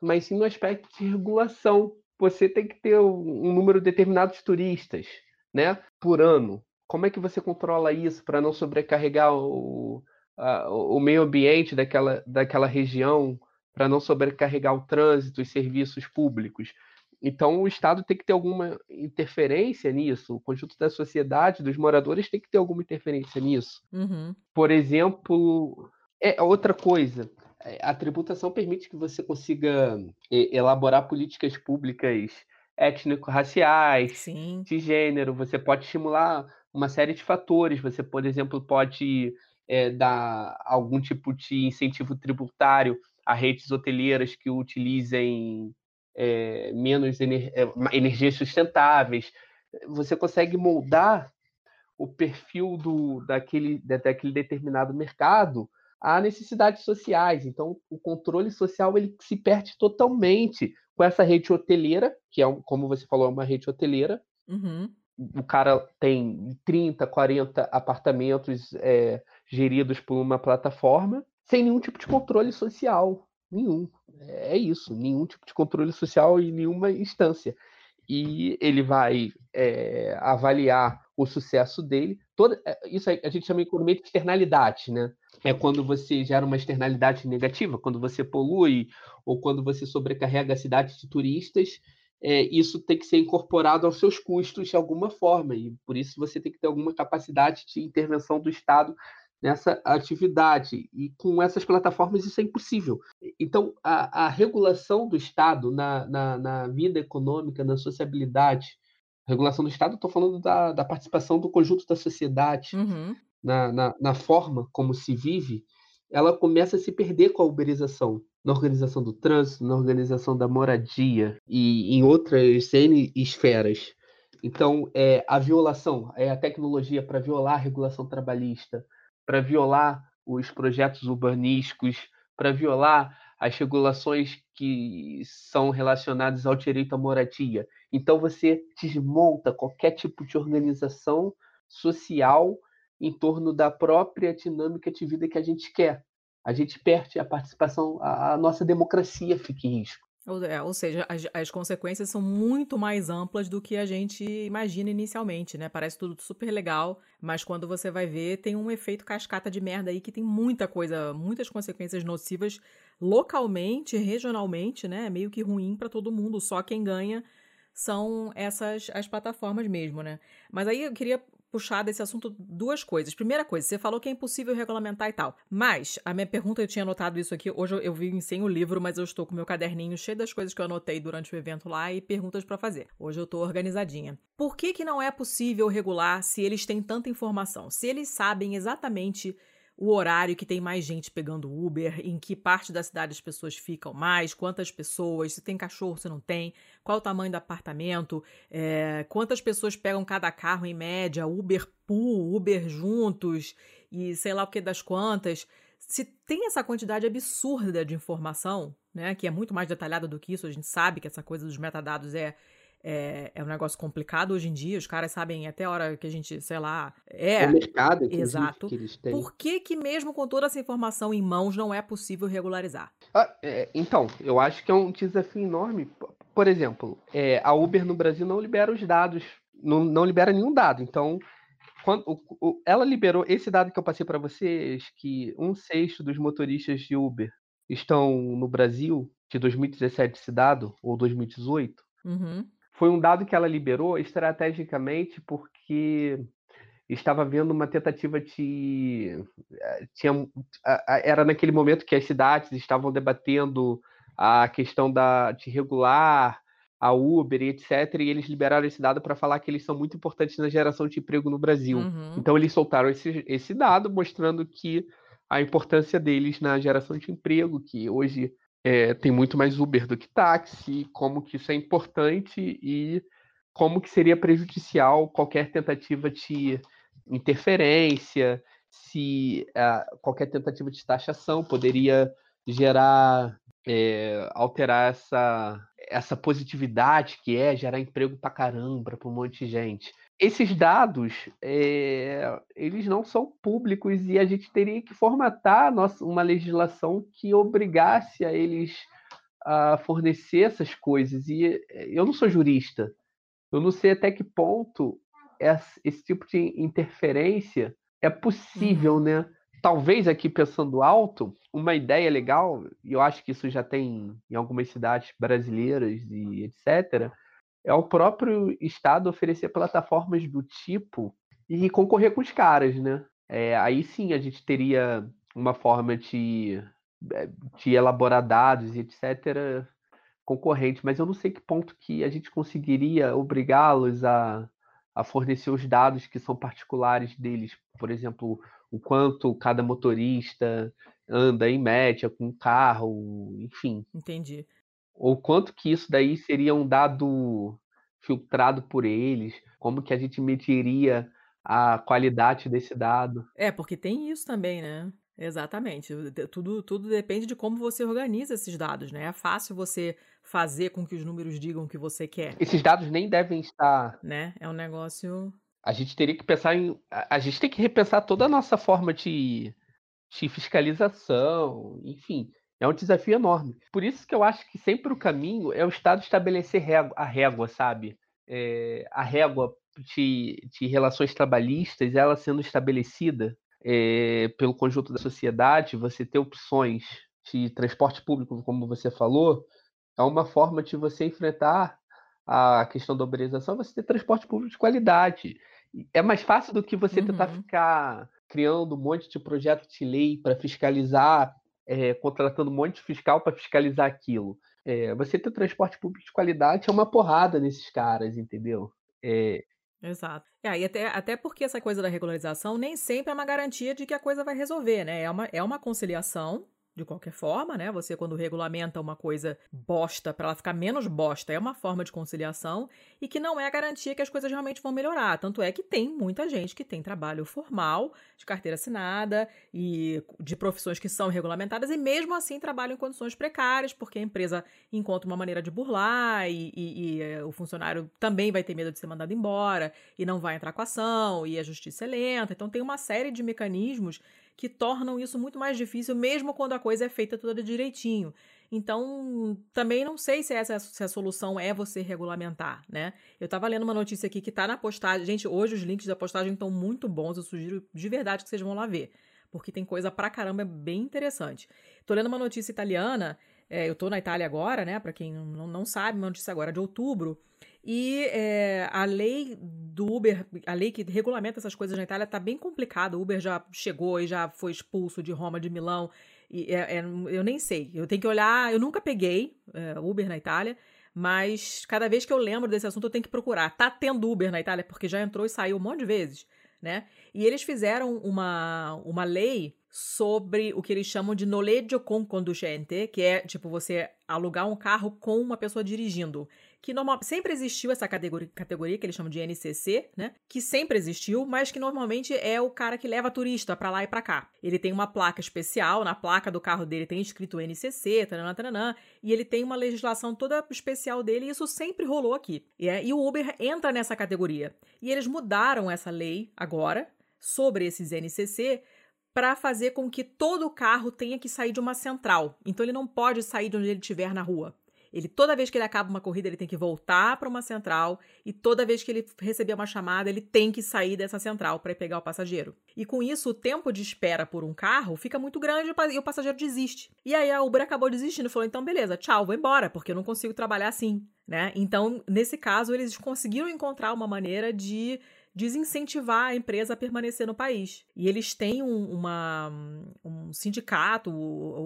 mas sim no aspecto de regulação. Você tem que ter um número determinado de turistas, né, por ano. Como é que você controla isso para não sobrecarregar o, a, o meio ambiente daquela, daquela região, para não sobrecarregar o trânsito e serviços públicos? Então, o Estado tem que ter alguma interferência nisso, o conjunto da sociedade, dos moradores, tem que ter alguma interferência nisso. Uhum. Por exemplo, é outra coisa. É, a tributação permite que você consiga elaborar políticas públicas étnico-raciais, de gênero. Você pode estimular uma série de fatores. Você, por exemplo, pode é, dar algum tipo de incentivo tributário a redes hoteleiras que utilizem é, menos ener energias sustentáveis. Você consegue moldar o perfil do, daquele, daquele determinado mercado a necessidades sociais. Então, o controle social ele se perde totalmente com essa rede hoteleira, que é, como você falou, é uma rede hoteleira. Uhum. O cara tem 30, 40 apartamentos é, geridos por uma plataforma, sem nenhum tipo de controle social. Nenhum. É isso, nenhum tipo de controle social em nenhuma instância. E ele vai é, avaliar o sucesso dele. Toda, eh, isso a gente chama economia de externalidade, né? É quando você gera uma externalidade negativa, quando você polui ou quando você sobrecarrega a cidade de turistas, é, isso tem que ser incorporado aos seus custos de alguma forma, e por isso você tem que ter alguma capacidade de intervenção do Estado nessa atividade. E com essas plataformas isso é impossível. Então, a, a regulação do Estado na, na, na, vida econômica, na sociabilidade, regulação do Estado, estou falando da, da, participação do conjunto da sociedade, uhum. Na, na, na, forma como se vive, ela começa a se perder com a uberização. Na organização do trânsito, na organização da moradia e em outras N esferas. Então, é, a violação, é a tecnologia para violar a regulação trabalhista, para violar os projetos urbanísticos, para violar as regulações que são relacionadas ao direito à moradia. Então você desmonta qualquer tipo de organização social em torno da própria dinâmica de vida que a gente quer. A gente perde a participação, a, a nossa democracia fica em risco. Ou, é, ou seja, as, as, consequências são muito mais amplas do que a gente imagina inicialmente, né? Parece tudo super legal, mas quando você vai ver, tem um efeito cascata de merda aí que tem muita coisa, muitas consequências nocivas localmente, regionalmente, né? É meio que ruim para todo mundo, só quem ganha são essas as plataformas mesmo, né? Mas aí eu queria puxar desse assunto duas coisas. Primeira coisa, você falou que é impossível regulamentar e tal. Mas, a minha pergunta, eu tinha anotado isso aqui, hoje eu vi sem o livro, mas eu estou com meu caderninho cheio das coisas que eu anotei durante o evento lá e perguntas para fazer. Hoje eu estou organizadinha. Por que que não é possível regular se eles têm tanta informação? Se eles sabem exatamente o horário que tem mais gente pegando Uber, em que parte da cidade as pessoas ficam mais, quantas pessoas, se tem cachorro, se não tem, qual o tamanho do apartamento, é, quantas pessoas pegam cada carro em média, Uber pool, Uber juntos e sei lá o que das quantas. Se tem essa quantidade absurda de informação, né, que é muito mais detalhada do que isso, a gente sabe que essa coisa dos metadados é é, é um negócio complicado hoje em dia, os caras sabem até a hora que a gente, sei lá, é. O mercado, exato. que eles têm. Por que, que mesmo com toda essa informação em mãos não é possível regularizar? Ah, é, então, eu acho que é um desafio enorme. Por exemplo, é, a Uber no Brasil não libera os dados, não, não libera nenhum dado. Então, quando, o, o, ela liberou esse dado que eu passei para vocês, que um sexto dos motoristas de Uber estão no Brasil, de 2017 esse dado, ou 2018. Uhum foi um dado que ela liberou estrategicamente porque estava havendo uma tentativa de eh, tinha era naquele momento que as cidades estavam debatendo a questão da de regular a Uber e etc. E eles liberaram esse dado para falar que eles são muito importantes na geração de emprego no Brasil. Uhum. Então eles soltaram esse, esse dado mostrando que a importância deles na geração de emprego, que hoje é, tem muito mais Uber do que táxi, como que isso é importante e como que seria prejudicial qualquer tentativa de interferência, se uh, qualquer tentativa de taxação poderia gerar, é, alterar essa, essa positividade que é gerar emprego para caramba para um monte de gente. Esses dados, é, eles não são públicos e a gente teria que formatar nossa, uma legislação que obrigasse a eles a fornecer essas coisas. E eu não sou jurista, eu não sei até que ponto esse tipo de interferência é possível, uhum. né? Talvez aqui pensando alto, uma ideia legal, e eu acho que isso já tem em algumas cidades brasileiras e etc., é o próprio Estado oferecer plataformas do tipo e concorrer com os caras, né? É, aí sim a gente teria uma forma de, eh, de elaborar dados e etc. concorrente, mas eu não sei que ponto que a gente conseguiria obrigá-los a, a fornecer os dados que são particulares deles, por exemplo, o quanto cada motorista anda em média com o carro, enfim. Entendi. Ou quanto que isso daí seria um dado filtrado por eles, como que a gente mediria a qualidade desse dado. É, porque tem isso também, né? Exatamente. Tudo, tudo depende de como você organiza esses dados, né? É fácil você fazer com que os números digam o que você quer. Esses dados nem devem estar. Né? É um negócio. A gente teria que pensar em. A gente tem que repensar toda a nossa forma de, de fiscalização, enfim. É um desafio enorme. Por isso que eu acho que sempre o caminho é o Estado estabelecer régua, a régua, sabe? É, a régua de, de relações trabalhistas, ela sendo estabelecida é, pelo conjunto da sociedade, você ter opções de transporte público, como você falou, é uma forma de você enfrentar a questão da uberização, você ter transporte público de qualidade. É mais fácil do que você uhum. tentar ficar criando um monte de projeto de lei para fiscalizar, é, contratando um monte de fiscal para fiscalizar aquilo. É, você ter transporte público de qualidade é uma porrada nesses caras, entendeu? É... Exato. É, e até, até porque essa coisa da regularização nem sempre é uma garantia de que a coisa vai resolver, né? É uma, é uma conciliação de qualquer forma, né? Você, quando regulamenta uma coisa bosta para ela ficar menos bosta, é uma forma de conciliação e que não é a garantia que as coisas realmente vão melhorar. Tanto é que tem muita gente que tem trabalho formal, de carteira assinada e de profissões que são regulamentadas e mesmo assim trabalham em condições precárias, porque a empresa encontra uma maneira de burlar e, e, e eh, o funcionário também vai ter medo de ser mandado embora e não vai entrar com ação e a justiça é lenta. Então, tem uma série de mecanismos que tornam isso muito mais difícil, mesmo quando a coisa é feita toda direitinho. Então, também não sei se essa se a solução é você regulamentar, né? Eu estava lendo uma notícia aqui que está na postagem. Gente, hoje os links da postagem estão muito bons. Eu sugiro de verdade que vocês vão lá ver, porque tem coisa pra caramba bem interessante. Tô lendo uma notícia italiana. É, eu tô na Itália agora, né? Para quem não, não sabe, uma notícia agora de outubro. E é, a lei do Uber, a lei que regulamenta essas coisas na Itália está bem complicada. O Uber já chegou e já foi expulso de Roma, de Milão. E é, é, eu nem sei. Eu tenho que olhar. Eu nunca peguei é, Uber na Itália, mas cada vez que eu lembro desse assunto eu tenho que procurar. Tá tendo Uber na Itália porque já entrou e saiu um monte de vezes, né? E eles fizeram uma, uma lei sobre o que eles chamam de noleggio con conducente, que é tipo você alugar um carro com uma pessoa dirigindo que normal, sempre existiu essa categoria, categoria que eles chamam de NCC, né? Que sempre existiu, mas que normalmente é o cara que leva turista para lá e para cá. Ele tem uma placa especial, na placa do carro dele tem escrito NCC, taranã, taranã, e ele tem uma legislação toda especial dele, e isso sempre rolou aqui. E, é, e o Uber entra nessa categoria. E eles mudaram essa lei agora sobre esses NCC para fazer com que todo carro tenha que sair de uma central. Então ele não pode sair de onde ele estiver na rua. Ele toda vez que ele acaba uma corrida, ele tem que voltar para uma central e toda vez que ele receber uma chamada, ele tem que sair dessa central para pegar o passageiro. E com isso, o tempo de espera por um carro fica muito grande e o passageiro desiste. E aí a Uber acabou desistindo, falou: "Então beleza, tchau, vou embora, porque eu não consigo trabalhar assim", né? Então, nesse caso, eles conseguiram encontrar uma maneira de desincentivar a empresa a permanecer no país. E eles têm um, uma, um sindicato,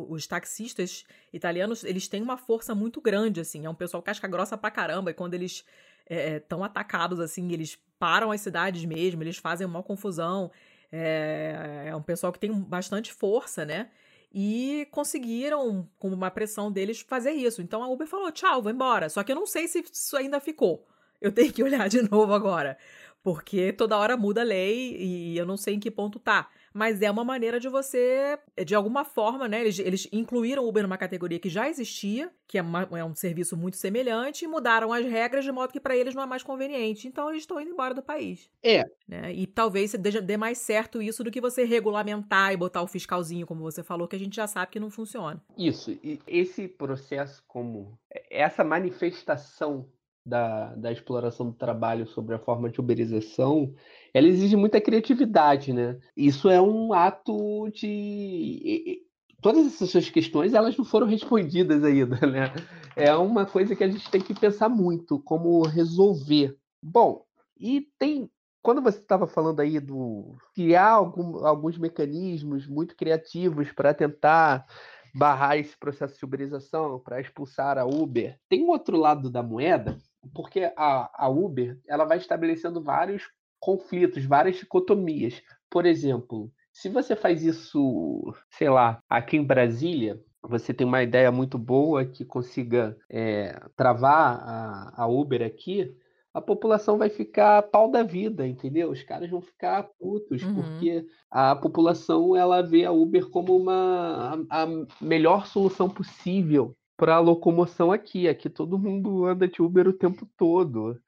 os taxistas italianos, eles têm uma força muito grande, assim, é um pessoal casca grossa pra caramba, e quando eles estão é, atacados, assim, eles param as cidades mesmo, eles fazem uma confusão, é, é um pessoal que tem bastante força, né? E conseguiram, com uma pressão deles, fazer isso. Então a Uber falou: tchau, vou embora. Só que eu não sei se isso ainda ficou. Eu tenho que <laughs> olhar de novo agora. Porque toda hora muda a lei e eu não sei em que ponto tá mas é uma maneira de você, de alguma forma, né? Eles, eles incluíram o Uber numa categoria que já existia, que é, uma, é um serviço muito semelhante, e mudaram as regras de modo que para eles não é mais conveniente. Então eles estão indo embora do país. É. Né? E talvez dê, mais certo isso do que você regulamentar e botar o fiscalzinho, como você falou, que a gente já sabe que não funciona. Isso. E esse processo, como essa manifestação da, da exploração do trabalho sobre a forma de uberização, ela exige muita criatividade, né? Isso é um ato de todas essas questões elas não foram respondidas ainda, <laughs> né? É uma coisa que a gente tem que pensar muito como resolver. Bom, e tem quando você estava falando aí do criar algum, alguns mecanismos muito criativos para tentar barrar esse processo de uberização, para expulsar a Uber, tem um outro lado da moeda porque a, a Uber ela vai estabelecendo vários conflitos, várias dicotomias. Por exemplo, se você faz isso, sei lá, aqui em Brasília, você tem uma ideia muito boa que consiga é, travar a, a Uber aqui, a população vai ficar pau da vida, entendeu? Os caras vão ficar putos, uhum. porque a população ela vê a Uber como uma a, a melhor solução possível para a locomoção aqui. Aqui todo mundo anda de Uber o tempo todo.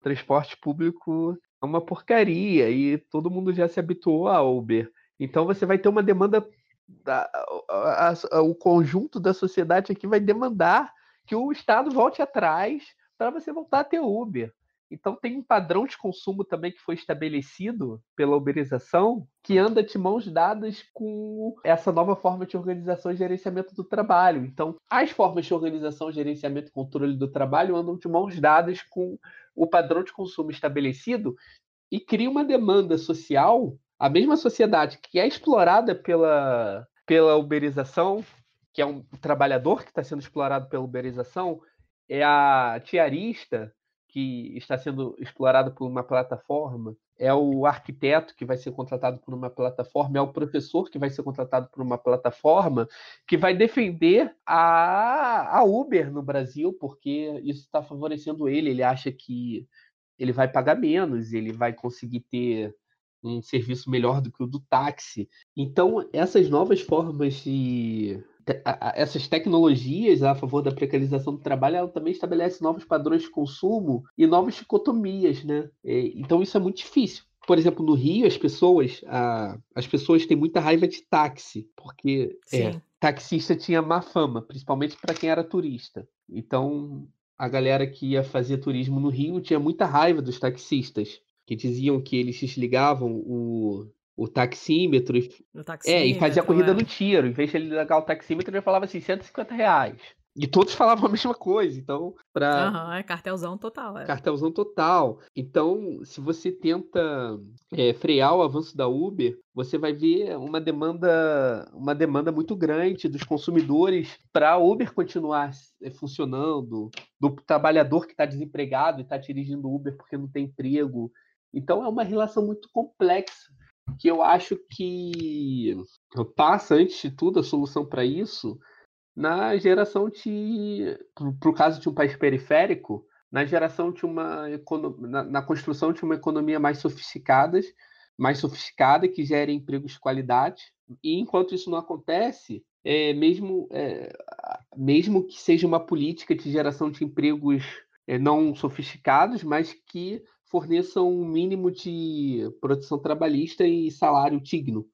Transporte público é uma porcaria e todo mundo já se habituou a Uber. Então você vai ter uma demanda. Da, a, a, o conjunto da sociedade aqui vai demandar que o Estado volte atrás para você voltar a ter Uber. Então tem um padrão de consumo também que foi estabelecido pela uberização que anda de mãos dadas com essa nova forma de organização e gerenciamento do trabalho. Então, as formas de organização, gerenciamento e controle do trabalho andam de mãos dadas com o padrão de consumo estabelecido e cria uma demanda social, a mesma sociedade que é explorada pela, pela uberização, que é um trabalhador que está sendo explorado pela uberização, é a tiarista, que está sendo explorado por uma plataforma, é o arquiteto que vai ser contratado por uma plataforma, é o professor que vai ser contratado por uma plataforma, que vai defender a, a Uber no Brasil, porque isso está favorecendo ele. Ele acha que ele vai pagar menos, ele vai conseguir ter um serviço melhor do que o do táxi. Então, essas novas formas de essas tecnologias a favor da precarização do trabalho, ela também estabelece novos padrões de consumo e novas dicotomias, né? Então isso é muito difícil. Por exemplo, no Rio, as pessoas, as pessoas têm muita raiva de táxi, porque é, taxista tinha má fama, principalmente para quem era turista. Então, a galera que ia fazer turismo no Rio tinha muita raiva dos taxistas, que diziam que eles desligavam o, o taxímetro. O taxímetro é, e fazia a corrida é. no tiro. Em vez de ele ligar o taxímetro, ele falava assim, 150 reais. E todos <laughs> falavam a mesma coisa, então, para Aham, é cartelzão total. É. Cartelzão total. Então, se você tenta é, frear o avanço da Uber, você vai ver uma demanda, uma demanda muito grande dos consumidores para a Uber continuar é, funcionando, do trabalhador que está desempregado e está dirigindo Uber porque não tem emprego. Então, é uma relação muito complexa que eu acho que passa, antes de tudo, a solução para isso na geração de. Para o caso de um país periférico, na geração de uma. Na, na construção de uma economia mais sofisticada, mais sofisticada, que gere empregos de qualidade. E enquanto isso não acontece, é, mesmo, é, mesmo que seja uma política de geração de empregos é, não sofisticados, mas que forneçam um mínimo de proteção trabalhista e salário digno.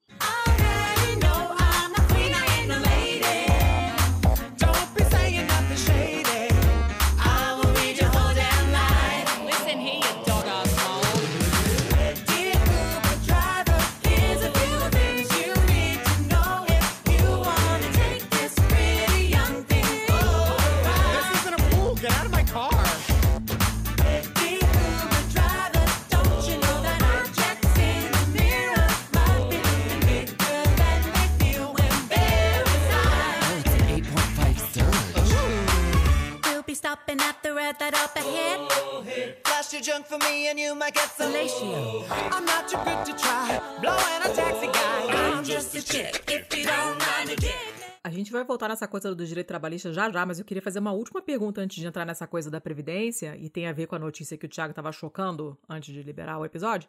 Junk for me and you might get fellatio. I'm not too good to try, blowing a taxi guy. I'm just a chick, if you don't mind a dick. A gente vai voltar nessa coisa do direito trabalhista já já, mas eu queria fazer uma última pergunta antes de entrar nessa coisa da Previdência, e tem a ver com a notícia que o Thiago estava chocando antes de liberar o episódio.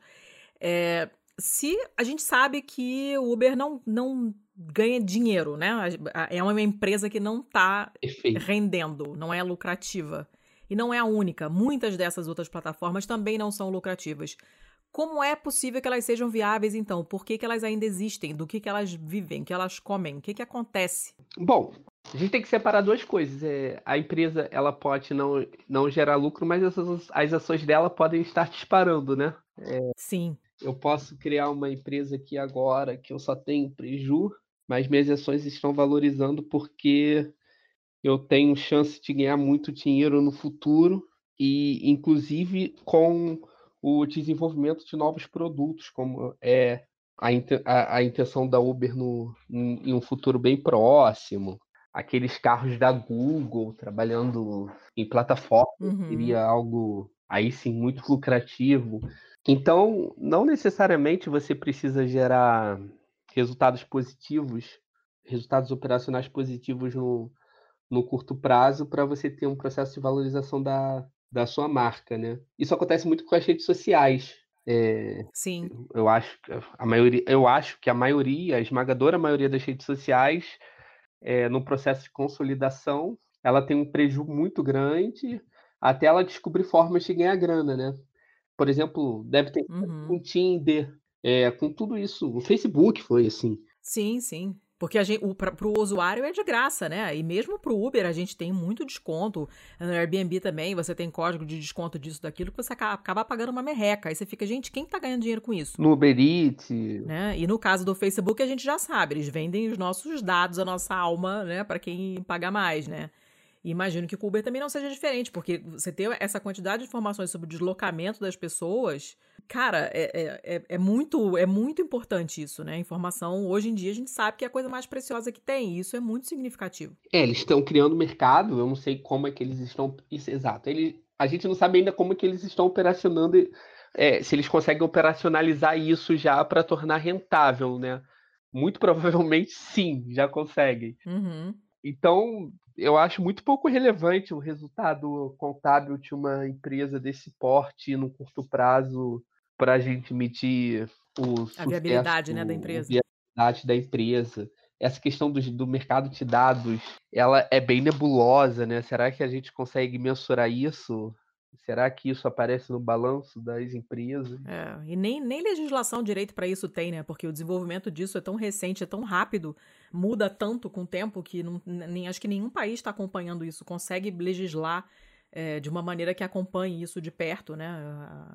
É, se a gente sabe que o Uber não, não ganha dinheiro, né? É uma empresa que não está rendendo, não é lucrativa. E não é a única. Muitas dessas outras plataformas também não são lucrativas. Como é possível que elas sejam viáveis, então? Por que, que elas ainda existem? Do que, que elas vivem? que elas comem? O que, que acontece? Bom, a gente tem que separar duas coisas. É, a empresa ela pode não, não gerar lucro, mas essas, as ações dela podem estar disparando, né? É, Sim. Eu posso criar uma empresa aqui agora que eu só tenho preju, mas minhas ações estão valorizando porque eu tenho chance de ganhar muito dinheiro no futuro e, inclusive, com o desenvolvimento de novos produtos, como é a, a, a intenção da Uber no, em, em um futuro bem próximo, aqueles carros da Google trabalhando em plataforma, uhum. seria algo aí sim muito lucrativo. Então, não necessariamente você precisa gerar resultados positivos, resultados operacionais positivos no, no curto prazo para você ter um processo de valorização da, da sua marca, né? Isso acontece muito com as redes sociais. É, Sim. Eu acho, a maioria, eu acho que a maioria, a esmagadora maioria das redes sociais, é, no processo de consolidação, ela tem um prejuízo muito grande até ela descobrir formas de ganhar grana, né? Por exemplo, deve ter uhum. com Tinder, é, com tudo isso. O Facebook foi assim. Sim, sim. Porque para o usuário é de graça, né? E mesmo para o Uber a gente tem muito desconto. No Airbnb também você tem código de desconto disso, daquilo, que você acaba, pagando uma merreca. Aí você fica, gente, quem está ganhando dinheiro com isso? No Uber Eats. Né? E no caso do Facebook a gente já sabe, eles vendem os nossos dados, a nossa alma, né? Para quem paga mais, né? E imagino que o Uber também não seja diferente, porque você ter essa quantidade de informações sobre o deslocamento das pessoas, cara, é, é, é, é muito, é muito importante isso, né? Informação, hoje em dia, a gente sabe que é a coisa mais preciosa que tem, e isso é muito significativo. É, eles estão criando mercado, eu não sei como é que eles estão. Isso, exato. Ele, a gente não sabe ainda como é que eles estão operacionando, é, se eles conseguem operacionalizar isso já para tornar rentável, né? Muito provavelmente sim, já conseguem. Uhum. Então, eu acho muito pouco relevante o resultado contábil de uma empresa desse porte no curto prazo para a gente medir o a viabilidade né, da empresa. A viabilidade da empresa. Essa questão do, do mercado de dados, ela é bem nebulosa, né? Será que a gente consegue mensurar isso? Será que isso aparece no balanço das empresas? É, e nem, nem legislação direito para isso tem, né? Porque o desenvolvimento disso é tão recente, é tão rápido, muda tanto com o tempo que não, nem, acho que nenhum país está acompanhando isso, consegue legislar é, de uma maneira que acompanhe isso de perto, né?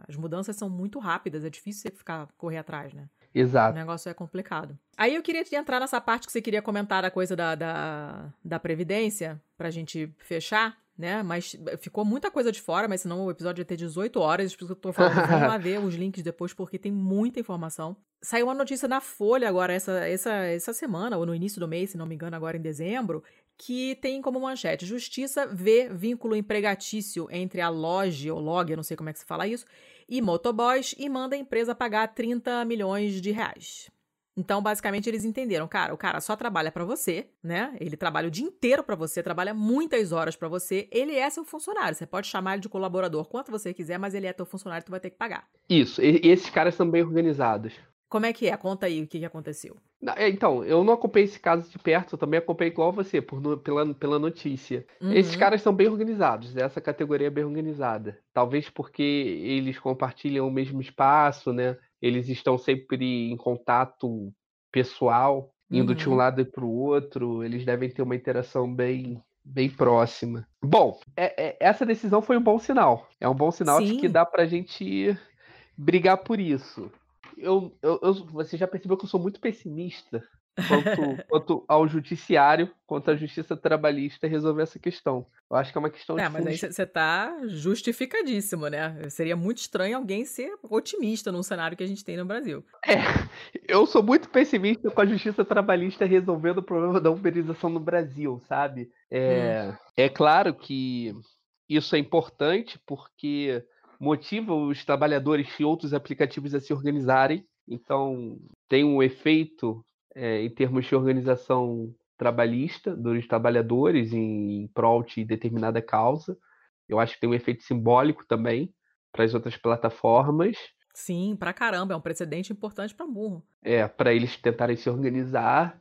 As mudanças são muito rápidas, é difícil você ficar correr atrás, né? Exato. O negócio é complicado. Aí eu queria entrar nessa parte que você queria comentar da coisa da, da, da Previdência, pra gente fechar né? Mas ficou muita coisa de fora, mas senão o episódio ia ter 18 horas. Por isso que eu tô falando, vamos lá <laughs> ver os links depois, porque tem muita informação. Saiu uma notícia na Folha agora, essa, essa, essa semana, ou no início do mês, se não me engano, agora em dezembro, que tem como manchete: Justiça vê vínculo empregatício entre a loja, ou log, eu não sei como é que se fala isso, e motoboys e manda a empresa pagar 30 milhões de reais. Então, basicamente, eles entenderam, cara, o cara só trabalha para você, né? Ele trabalha o dia inteiro para você, trabalha muitas horas para você, ele é seu funcionário. Você pode chamar ele de colaborador quanto você quiser, mas ele é teu funcionário, tu vai ter que pagar. Isso, e esses caras são bem organizados. Como é que é? Conta aí o que, que aconteceu. É, então, eu não acompanhei esse caso de perto, eu também acompanhei igual você, por, pela, pela notícia. Uhum. Esses caras são bem organizados, essa categoria é bem organizada. Talvez porque eles compartilham o mesmo espaço, né? Eles estão sempre em contato pessoal, indo uhum. de um uhum. lado e para o outro, eles devem ter uma interação bem bem próxima. Bom, é, é, essa decisão foi um bom sinal. É um bom sinal Sim. de que dá para a gente brigar por isso. Eu, eu, eu, você já percebeu que eu sou muito pessimista quanto, <laughs> quanto ao judiciário, quanto à justiça trabalhista resolver essa questão. Eu acho que é uma questão é, de. Mas aí você está justificadíssimo, né? Seria muito estranho alguém ser otimista num cenário que a gente tem no Brasil. É, eu sou muito pessimista com a justiça trabalhista resolvendo o problema da uberização no Brasil, sabe? É, hum. é claro que isso é importante porque motiva os trabalhadores e outros aplicativos a se organizarem. Então, tem um efeito é, em termos de organização trabalhista dos trabalhadores em prol de determinada causa. Eu acho que tem um efeito simbólico também para as outras plataformas. Sim, para caramba, é um precedente importante para burro. É, para eles tentarem se organizar,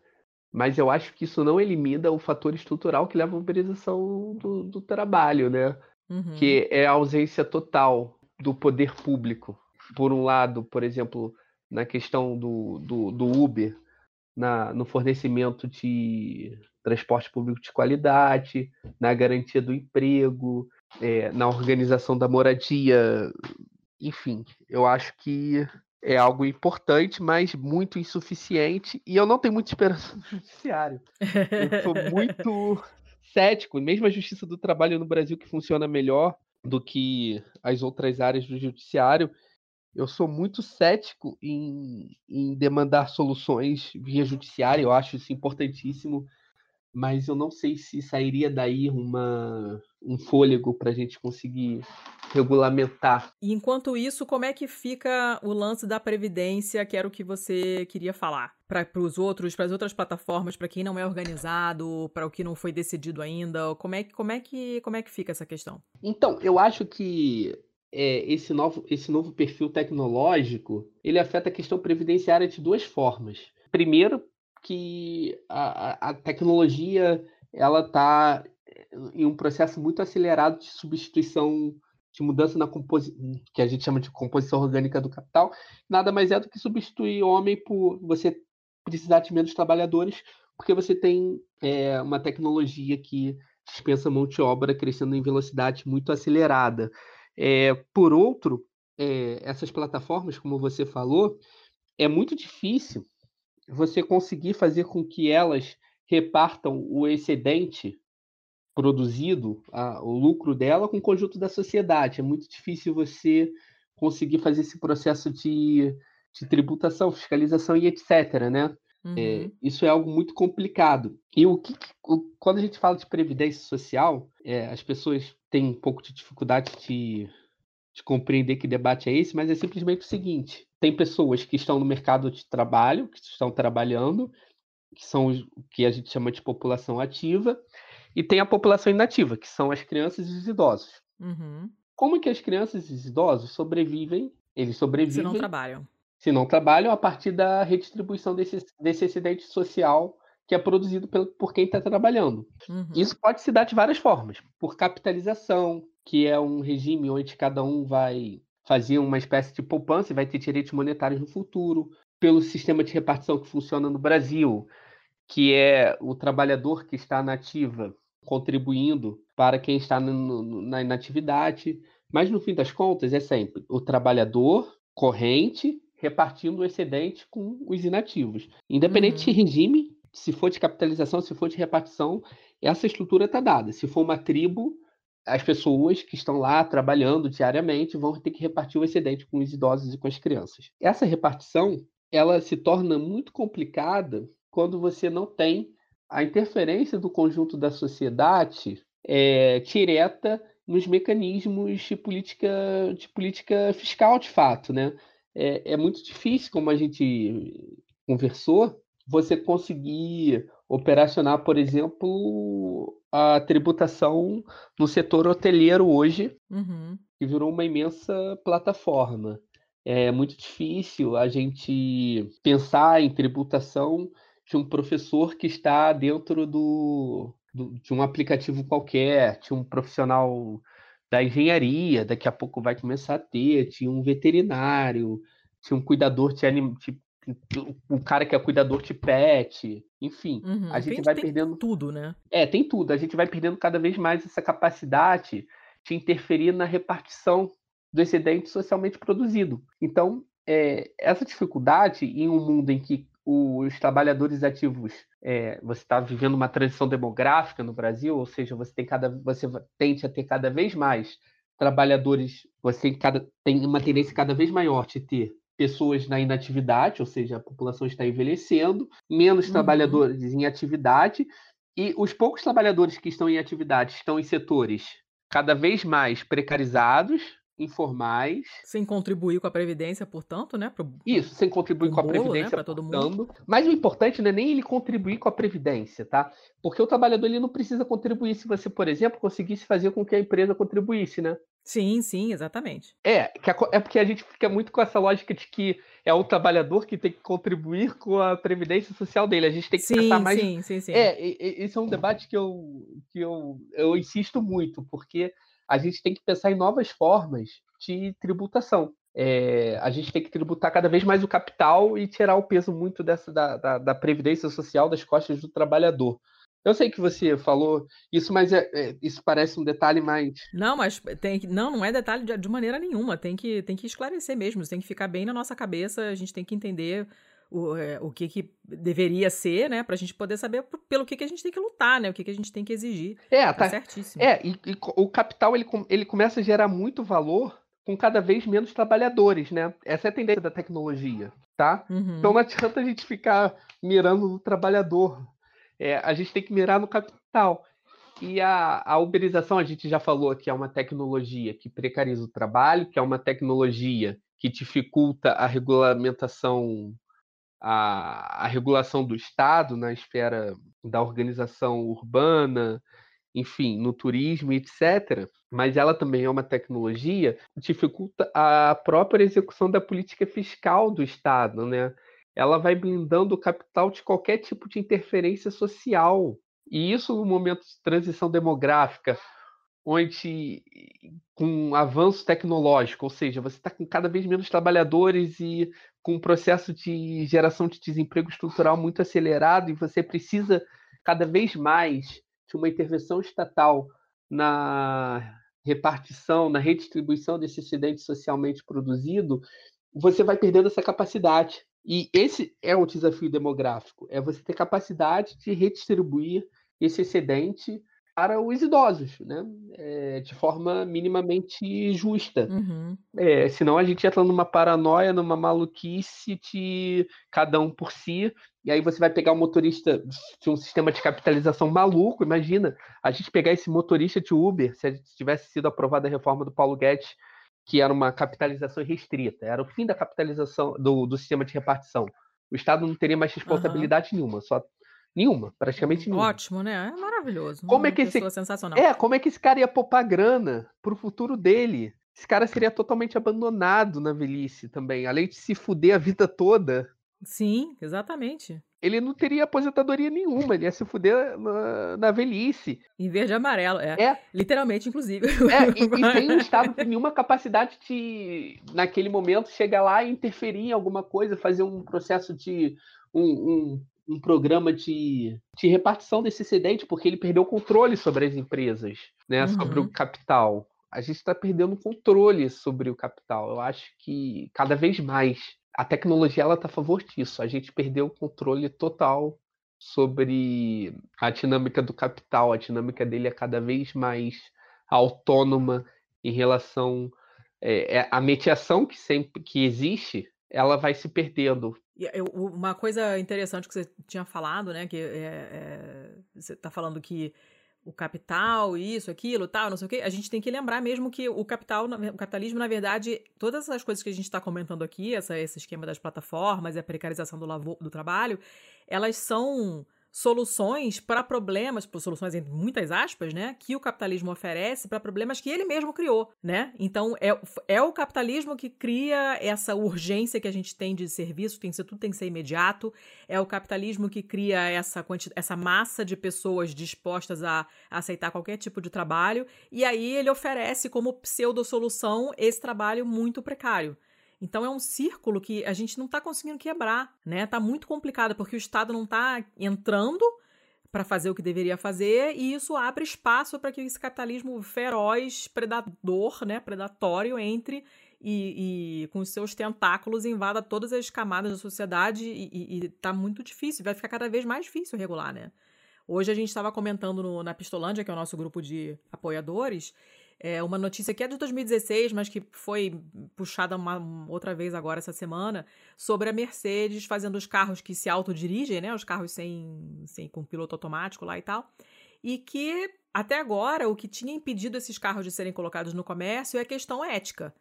mas eu acho que isso não elimina o fator estrutural que leva à uberização do, do trabalho, né? Uhum. Que é a ausência total do poder público. Por um lado, por exemplo, na questão do, do, do Uber, na, no fornecimento de transporte público de qualidade, na garantia do emprego, é, na organização da moradia, enfim, eu acho que é algo importante, mas muito insuficiente, e eu não tenho muita esperança no judiciário. Eu sou <laughs> muito cético, mesmo a justiça do trabalho no Brasil que funciona melhor do que as outras áreas do judiciário, eu sou muito cético em, em demandar soluções via judiciária, eu acho isso importantíssimo, mas eu não sei se sairia daí uma, um fôlego para a gente conseguir regulamentar. E enquanto isso, como é que fica o lance da previdência, que era o que você queria falar? Para os outros, para as outras plataformas, para quem não é organizado, para o que não foi decidido ainda, como é, como, é que, como é que fica essa questão? Então, eu acho que é, esse, novo, esse novo perfil tecnológico, ele afeta a questão previdenciária de duas formas. Primeiro, que a, a tecnologia ela está em um processo muito acelerado de substituição, de mudança na composição, que a gente chama de composição orgânica do capital, nada mais é do que substituir homem por você precisar de menos trabalhadores, porque você tem é, uma tecnologia que dispensa mão de obra crescendo em velocidade muito acelerada. É, por outro, é, essas plataformas, como você falou, é muito difícil você conseguir fazer com que elas repartam o excedente produzido, a, o lucro dela, com o conjunto da sociedade. É muito difícil você conseguir fazer esse processo de, de tributação, fiscalização e etc. Né? Uhum. É, isso é algo muito complicado. E o que, o, quando a gente fala de previdência social, é, as pessoas têm um pouco de dificuldade de, de compreender que debate é esse, mas é simplesmente o seguinte: tem pessoas que estão no mercado de trabalho, que estão trabalhando, que são o que a gente chama de população ativa, e tem a população inativa, que são as crianças e os idosos. Uhum. Como é que as crianças e os idosos sobrevivem? Eles sobrevivem. Se não trabalham se não trabalham, a partir da redistribuição desse, desse excedente social que é produzido por, por quem está trabalhando. Uhum. Isso pode se dar de várias formas. Por capitalização, que é um regime onde cada um vai fazer uma espécie de poupança e vai ter direitos monetários no futuro. Pelo sistema de repartição que funciona no Brasil, que é o trabalhador que está na ativa contribuindo para quem está no, na inatividade. Mas, no fim das contas, é sempre o trabalhador corrente repartindo o excedente com os inativos. Independente uhum. de regime, se for de capitalização, se for de repartição, essa estrutura está dada. Se for uma tribo, as pessoas que estão lá trabalhando diariamente vão ter que repartir o excedente com os idosos e com as crianças. Essa repartição ela se torna muito complicada quando você não tem a interferência do conjunto da sociedade é, direta nos mecanismos de política, de política fiscal, de fato, né? É, é muito difícil, como a gente conversou, você conseguir operacionar, por exemplo, a tributação no setor hoteleiro hoje, uhum. que virou uma imensa plataforma. É muito difícil a gente pensar em tributação de um professor que está dentro do, do, de um aplicativo qualquer, de um profissional da engenharia, daqui a pouco vai começar a ter, tinha um veterinário, tinha um cuidador de anim... o cara que é cuidador de pet, enfim, uhum, a gente vai tem perdendo tudo, né? É, tem tudo. A gente vai perdendo cada vez mais essa capacidade de interferir na repartição do excedente socialmente produzido. Então, é, essa dificuldade em um mundo em que os trabalhadores ativos, é, você está vivendo uma transição demográfica no Brasil, ou seja, você tem cada, você tende a ter cada vez mais trabalhadores, você tem, cada, tem uma tendência cada vez maior de ter pessoas na inatividade, ou seja, a população está envelhecendo, menos uhum. trabalhadores em atividade, e os poucos trabalhadores que estão em atividade estão em setores cada vez mais precarizados, informais. Sem contribuir com a Previdência, portanto, né? Pro, Isso, sem contribuir com a bolo, né, Previdência, pra todo portanto. Mas o importante não é nem ele contribuir com a Previdência, tá? Porque o trabalhador ele não precisa contribuir se você, por exemplo, conseguisse fazer com que a empresa contribuísse, né? Sim, sim, exatamente. É, que a co- é porque a gente fica muito com essa lógica de que é o trabalhador que tem que contribuir com a previdência social dele. A gente tem que Sim, pensar mais. sim, sim, sim. É, esse é um debate que eu, que eu, eu insisto muito, porque a gente tem que pensar em novas formas de tributação. É, a gente tem que tributar cada vez mais o capital e tirar o peso muito dessa da, da, da previdência social das costas do trabalhador. Eu sei que você falou isso, mas é- é- isso parece um detalhe mais Não, mas tem que. Não, não é detalhe de, de maneira nenhuma. Tem que, tem que esclarecer mesmo. Tem que ficar bem na nossa cabeça. A gente tem que entender o, é, o que, que deveria ser, né? Pra gente poder saber pelo que, que a gente tem que lutar, né? O que, que a gente tem que exigir. É, Tá tá, certíssimo. É, e, e o capital ele, ele começa a gerar muito valor com cada vez menos trabalhadores, né? Essa é a tendência da tecnologia, tá? Uhum. Então não adianta a gente ficar mirando no trabalhador. É, a gente tem que mirar no capital. E a, a uberização, a gente já falou que é uma tecnologia que precariza o trabalho, que é uma tecnologia que dificulta a regulamentação, a, a regulação do Estado na esfera da organização urbana, enfim, no turismo, etc. Mas ela também é uma tecnologia que dificulta a própria execução da política fiscal do Estado, né? Ela vai blindando o capital de qualquer tipo de interferência social. E isso no momento de transição demográfica, onde com avanço tecnológico, ou seja, você está com cada vez menos trabalhadores e com um processo de geração de desemprego estrutural muito acelerado, e você precisa cada vez mais de uma intervenção estatal na repartição, na redistribuição desse excedente socialmente produzido, você vai perdendo essa capacidade. E esse é o desafio demográfico, é você ter capacidade de redistribuir esse excedente para os idosos, né? É, de forma minimamente justa. Uhum. É, senão a gente entra numa paranoia, numa maluquice de cada um por si, e aí você vai pegar um motorista de um sistema de capitalização maluco, imagina, a gente pegar esse motorista de Uber, se a gente tivesse sido aprovada a reforma do Paulo Guedes, que era uma capitalização restrita, era o fim da capitalização do, do sistema de repartição. O Estado não teria mais responsabilidade nenhuma, só nenhuma, praticamente nenhuma. Ótimo, né? É maravilhoso. Como é que esse- sensacional. É, como é que esse cara ia poupar grana pro futuro dele? Esse cara seria totalmente abandonado na velhice também. Além de se fuder a vida toda, Sim, exatamente. ele não teria aposentadoria nenhuma. Ele ia se fuder na, na velhice. Em verde e amarelo, é. É, Literalmente, inclusive. <laughs> é e, e sem o Estado ter nenhuma capacidade de, naquele momento, chegar lá e interferir em alguma coisa, fazer um processo de. um, um, um programa de, de repartição desse excedente, porque ele perdeu o controle sobre as empresas, né? Sobre Uhum. o capital. A gente está perdendo o controle sobre o capital. Eu acho que cada vez mais a tecnologia ela está a favor disso. A gente perdeu o controle total sobre a dinâmica do capital. A dinâmica dele é cada vez mais autônoma em relação é, é, a mediação que sempre que existe, ela vai se perdendo. Eu- uma coisa interessante que você tinha falado, né? Que é, é, você está falando que o capital, isso, aquilo, tal, não sei o quê. A gente tem que lembrar mesmo que o capital, o capitalismo, na verdade, todas essas coisas que a gente está comentando aqui, essa, esse esquema das plataformas e a precarização do, lavo- do trabalho, elas são soluções para problemas, soluções entre muitas aspas, né, que o capitalismo oferece para problemas que ele mesmo criou, né? Então é, é o capitalismo que cria essa urgência que a gente tem de serviço, tem que ser, tudo tem que ser imediato. É o capitalismo que cria essa, essa massa de pessoas dispostas a, a aceitar qualquer tipo de trabalho, e aí ele oferece como pseudo-solução esse trabalho muito precário. Então é um círculo que a gente não está conseguindo quebrar, né? Tá muito complicado porque o Estado não está entrando para fazer o que deveria fazer e isso abre espaço para que esse capitalismo feroz, predador, né, predatório entre e, e com seus tentáculos invada todas as camadas da sociedade e, e, e tá muito difícil, vai ficar cada vez mais difícil regular, né? Hoje a gente estava comentando no, na Pistolândia, que é o nosso grupo de apoiadores, é uma notícia que é de 2016, mas que foi puxada uma, outra vez agora essa semana, sobre a Mercedes fazendo os carros que se autodirigem, né? Os carros sem, sem com piloto automático lá e tal. e que até agora o que tinha impedido esses carros de serem colocados no comércio é a questão ética.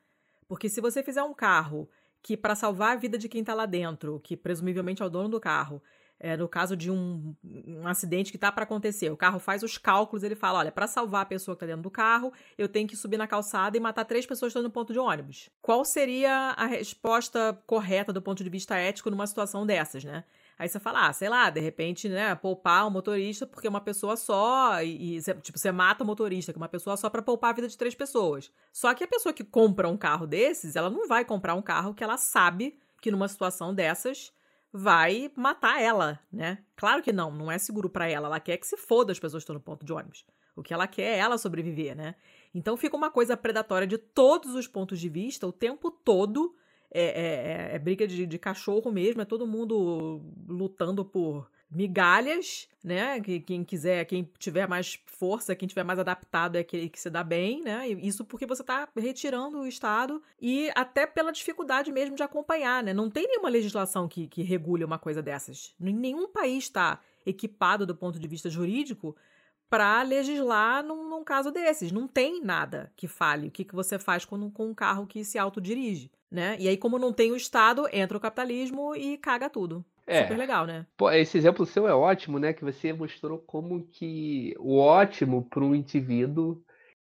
Porque se você fizer um carro que, para salvar a vida de quem está lá dentro, que presumivelmente é o dono do carro, é, no caso de um, um acidente que está para acontecer, o carro faz os cálculos, ele fala: olha, para salvar a pessoa que está dentro do carro, eu tenho que subir na calçada e matar três pessoas que estão no ponto de ônibus. Qual seria a resposta correta do ponto de vista ético numa situação dessas, né? Aí você fala, ah, sei lá, de repente, né, poupar o motorista porque uma pessoa só e, e tipo, você mata o motorista, que é uma pessoa só para poupar a vida de três pessoas. Só que a pessoa que compra um carro desses, ela não vai comprar um carro que ela sabe que numa situação dessas vai matar ela, né? Claro que não, não é seguro para ela. Ela quer que se foda as pessoas que estão no ponto de ônibus. O que ela quer é ela sobreviver, né? Então fica uma coisa predatória de todos os pontos de vista o tempo todo. É, é, é, é briga de, de cachorro mesmo, é todo mundo lutando por migalhas, né? Que quem quiser, quem tiver mais força, quem tiver mais adaptado é aquele que se dá bem, né? Isso porque você está retirando o Estado e até pela dificuldade mesmo de acompanhar, né? Não tem nenhuma legislação que, que regule uma coisa dessas. Nenhum país está equipado do ponto de vista jurídico para legislar num, num, caso desses. Não tem nada que fale o que, que você faz com, com um carro que se autodirige, né? E aí, como não tem o Estado, entra o capitalismo e caga tudo. É. Super legal, né? Pô, esse exemplo seu é ótimo, né? Que você mostrou como que o ótimo para um indivíduo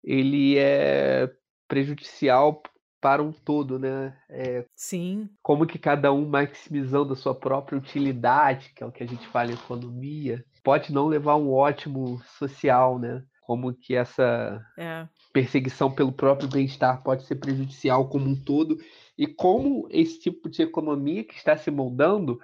ele é prejudicial para um todo, né? É, Sim. Como que cada um maximizando a sua própria utilidade, que é o que a gente fala em economia, pode não levar um ótimo social, né? Como que essa é. perseguição pelo próprio bem-estar pode ser prejudicial como um todo e como esse tipo de economia que está se moldando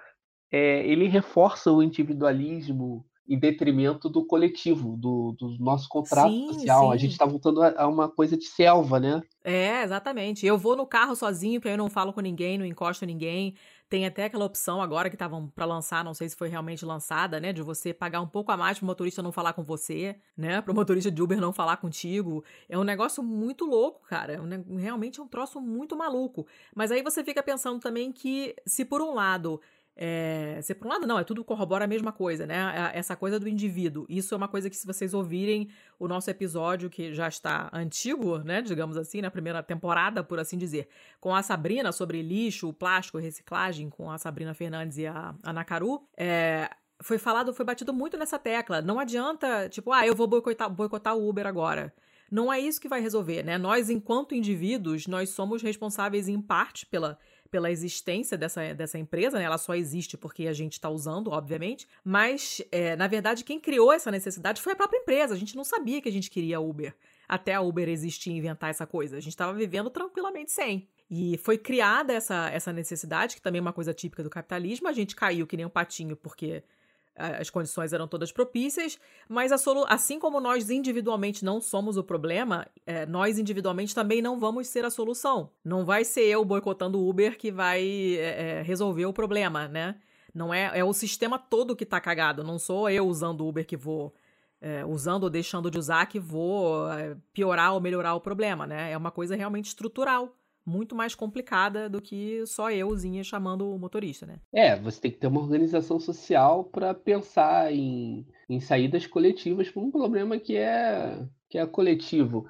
é, ele reforça o individualismo em detrimento do coletivo, do, do nosso contrato sim, social. Sim. A gente está voltando a, a, uma coisa de selva, né? É, exatamente. Eu vou no carro sozinho, porque eu não falo com ninguém, não encosto ninguém. Tem até aquela opção agora que estavam para lançar, não sei se foi realmente lançada, né? De você pagar um pouco a mais para o motorista não falar com você, né? Para o motorista de Uber não falar contigo. É um negócio muito louco, cara. É realmente é um troço muito maluco. Mas aí você fica pensando também que, se por um lado é, se por um lado, não, é tudo corrobora a mesma coisa, né? Essa coisa do indivíduo. Isso é uma coisa que, se vocês ouvirem o nosso episódio, que já está antigo, né? Digamos assim, na primeira temporada, por assim dizer, com a Sabrina sobre lixo, plástico, reciclagem, com a Sabrina Fernandes e a, a Nakaru, é, foi falado, foi batido muito nessa tecla. Não adianta, tipo, ah, eu vou boicotar, boicotar o Uber agora. Não é isso que vai resolver, né? Nós, enquanto indivíduos, nós somos responsáveis em parte pela pela existência dessa, dessa empresa, né? Ela só existe porque a gente está usando, obviamente. Mas, é, na verdade, quem criou essa necessidade foi a própria empresa. A gente não sabia que a gente queria Uber. Até a Uber existir e inventar essa coisa. A gente estava vivendo tranquilamente sem. E foi criada essa, essa necessidade, que também é uma coisa típica do capitalismo. A gente caiu que nem um patinho porque as condições eram todas propícias, mas assim como nós individualmente não somos o problema, é, nós individualmente também não vamos ser a solução. Não vai ser eu boicotando o Uber que vai é, é resolver o problema, né? Não é, é o sistema todo que tá cagado, não sou eu usando o Uber que vou. É, usando ou deixando de usar que vou é, piorar ou melhorar o problema, né? É uma coisa realmente estrutural muito mais complicada do que só euzinha chamando o motorista, né? É, você tem que ter uma organização social para pensar em, em saídas coletivas para um problema que é, que é coletivo.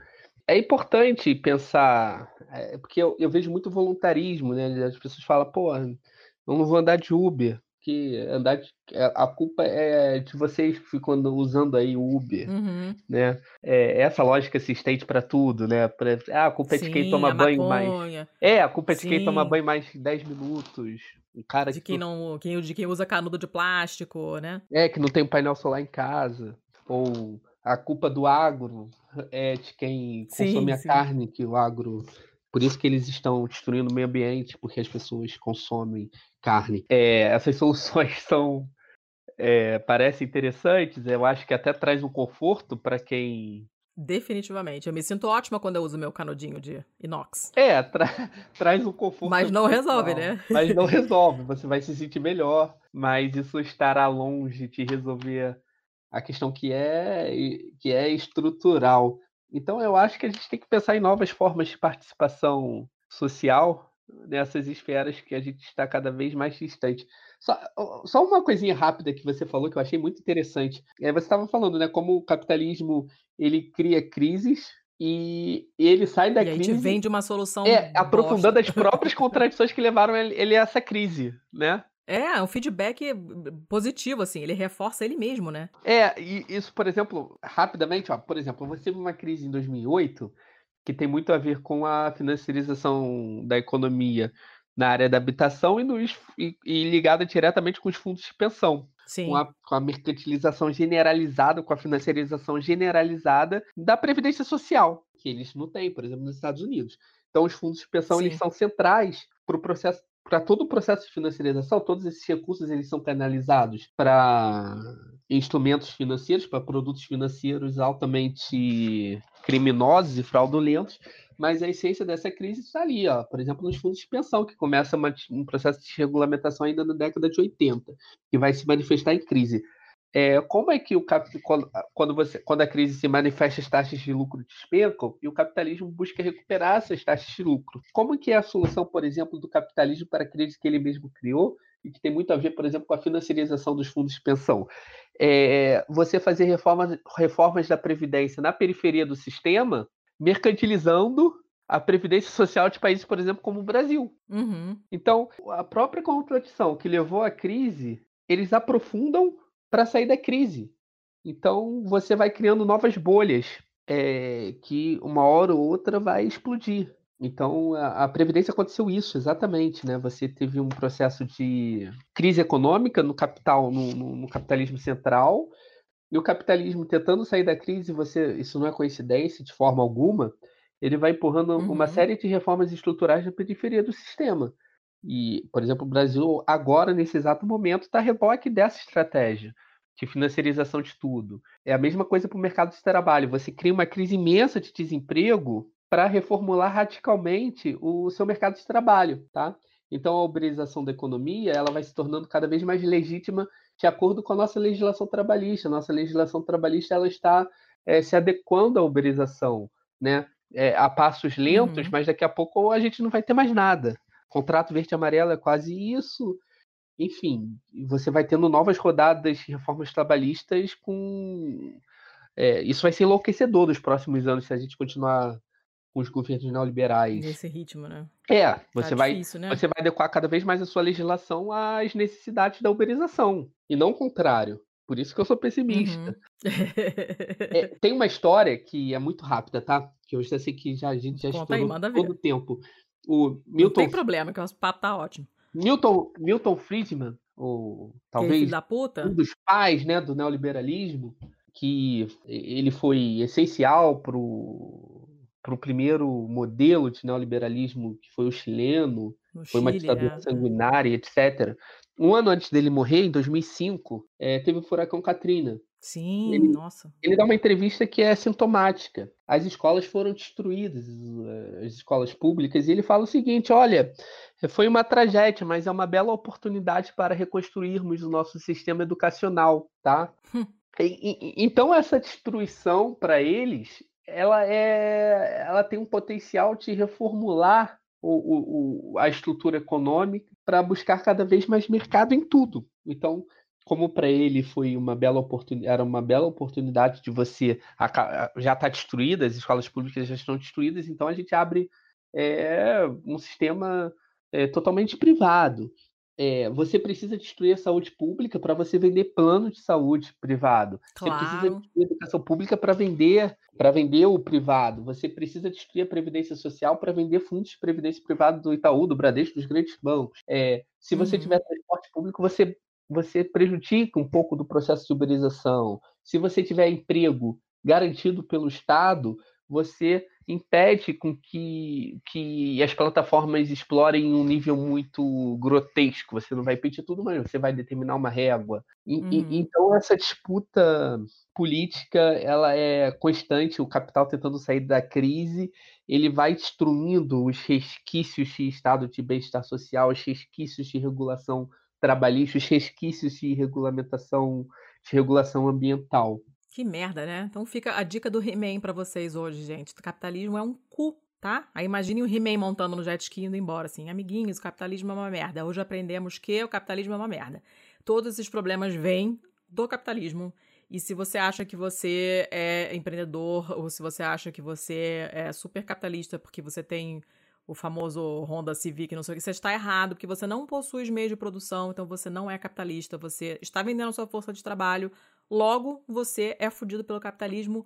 É importante pensar, é, porque eu, eu, vejo muito voluntarismo, né? As pessoas falam, pô, eu não vou andar de Uber que andar de, é, a culpa é de vocês que ficam usando aí o Uber, uhum. né? É essa lógica assistente para tudo, né? Pra, ah, a culpa é de quem toma banho maconha. mais. É, a culpa é de Sim. quem toma banho mais 10 minutos. Um cara de que quem não, quem, de quem usa canudo de plástico, né? É, que não tem um painel solar em casa. Ou a culpa do agro é de quem consome sim, a sim. carne que o agro por isso que eles estão destruindo o meio ambiente, porque as pessoas consomem carne. É, essas <laughs> soluções são é, parecem interessantes. Eu acho que até traz um conforto para quem Definitivamente. Eu me sinto ótima quando eu uso meu canudinho de inox. É, tra <laughs> traz um conforto. Mas não resolve, né? Mas não <laughs> resolve. Você vai se sentir melhor, mas isso estará longe de resolver a questão que é, que é estrutural. Então eu acho que a gente tem que pensar em novas formas de participação social nessas esferas que a gente está cada vez mais distante. Só, só uma coisinha rápida que você falou que eu achei muito interessante. É, você estava falando, né, como o capitalismo ele cria crises e ele sai da e crise. E a gente vende uma solução. É, aprofundando as próprias contradições que levaram ele, ele a essa crise, né? É, um feedback positivo, assim, ele reforça ele mesmo, né? É, e isso, por exemplo, rapidamente, ó, por exemplo, você teve uma crise em 2008 que tem muito a ver com a financiarização da economia na área da habitação e, nos, e, e ligada diretamente com os fundos de pensão. Sim. Com a, com a, mercantilização generalizada, com a financiarização generalizada da Previdência Social, que eles não têm, por exemplo, nos Estados Unidos. Então, os fundos de pensão eles são centrais para o processo para todo o processo de financiarização, todos esses recursos eles são canalizados para instrumentos financeiros, para produtos financeiros altamente criminosos e fraudulentos, mas a essência dessa crise está ali, ó. por exemplo, nos fundos de pensão, que começa um processo de regulamentação ainda na década de 80, que vai se manifestar em crise. É, como é que o quando, você, quando a crise se manifesta, as taxas de lucro despencam e o capitalismo busca recuperar essas taxas de lucro? Como que é a solução, por exemplo, do capitalismo para a crise que ele mesmo criou e que tem muito a ver, por exemplo, com a financiarização dos fundos de pensão? É, você fazer reformas, reformas da previdência na periferia do sistema, mercantilizando a previdência social de países, por exemplo, como o Brasil. Uhum. Então, a própria contradição que levou à crise, eles aprofundam para sair da crise. Então você vai criando novas bolhas é, que uma hora ou outra vai explodir. Então a, a, previdência aconteceu isso exatamente, né? Você teve um processo de crise econômica no capital, no, no, no capitalismo central, e o capitalismo tentando sair da crise, você isso não é coincidência de forma alguma. Ele vai empurrando uhum. uma série de reformas estruturais na periferia do sistema. E, por exemplo, o Brasil agora nesse exato momento está reboque dessa estratégia de financiarização de tudo. É a mesma coisa para o mercado de trabalho. Você cria uma crise imensa de desemprego para reformular radicalmente o seu mercado de trabalho, tá? Então a uberização da economia ela vai se tornando cada vez mais legítima de acordo com a nossa legislação trabalhista. A nossa legislação trabalhista ela está é, se adequando à uberização, né? É, a passos lentos, uhum. mas daqui a pouco a gente não vai ter mais nada. Contrato verde e amarelo é quase isso enfim, você vai tendo novas rodadas de reformas trabalhistas com. É, isso vai ser enlouquecedor nos próximos anos se a gente continuar com os governos neoliberais. Nesse ritmo, né? É, você, tá vai, difícil, né? você vai adequar cada vez mais a sua legislação às necessidades da uberização, e não o contrário. Por isso que eu sou pessimista. Uhum. é, <laughs> tem uma história que é muito rápida, tá? Que eu já sei que já, a gente já Conta estourou aí, todo o tempo. O Milton... Não tem problema, que o papo tá ótimo. Milton, Milton Friedman, ou talvez um dos pais né, do neoliberalismo, que ele foi essencial para o primeiro modelo de neoliberalismo, que foi o chileno, no foi Chile, uma ditadura é. sanguinária, etc. Um ano antes dele morrer, em 2005, é, teve o furacão Katrina. Sim, ele, nossa. Ele dá uma entrevista que é sintomática. As escolas foram destruídas, as escolas públicas, e ele fala o seguinte: olha, foi uma tragédia, mas é uma bela oportunidade para reconstruirmos o nosso sistema educacional, tá? Hum. E, e, então essa destruição para eles, ela é, ela tem um potencial de reformular o, o, a estrutura econômica para buscar cada vez mais mercado em tudo. Então como para ele foi uma bela oportunidade, era uma bela oportunidade de você já está destruída, as escolas públicas já estão destruídas, então a gente abre é, um sistema é, totalmente privado. É, você precisa destruir a saúde pública para você vender plano de saúde privado. Claro. Você precisa destruir a educação pública para vender para vender o privado. Você precisa destruir a previdência social para vender fundos de previdência privado do Itaú, do Bradesco, dos grandes bancos. É, se você uhum. tiver transporte público, você você prejudica um pouco do processo de uberização. Se você tiver emprego garantido pelo Estado, você impede com que, que as plataformas explorem um nível muito grotesco. Você não vai pedir tudo, mas você vai determinar uma régua. E, uhum. e, então essa disputa política ela é constante. O capital tentando sair da crise, ele vai destruindo os resquícios de estado de bem-estar social, os resquícios de regulação trabalhistas, resquícios de regulamentação, de regulação ambiental. Que merda, né? Então fica a dica do He-Man pra vocês hoje, gente. O capitalismo é um cu, tá? Aí imagine o He-Man montando no jet ski indo embora, assim, amiguinhos, o capitalismo é uma merda. Hoje aprendemos que o capitalismo é uma merda. Todos esses problemas vêm do capitalismo. E se você acha que você é empreendedor, ou se você acha que você é super capitalista porque você tem o famoso Honda Civic, não sei o que, você está errado, porque você não possui os meios de produção, então você não é capitalista, você está vendendo a sua força de trabalho, logo você é fudido pelo capitalismo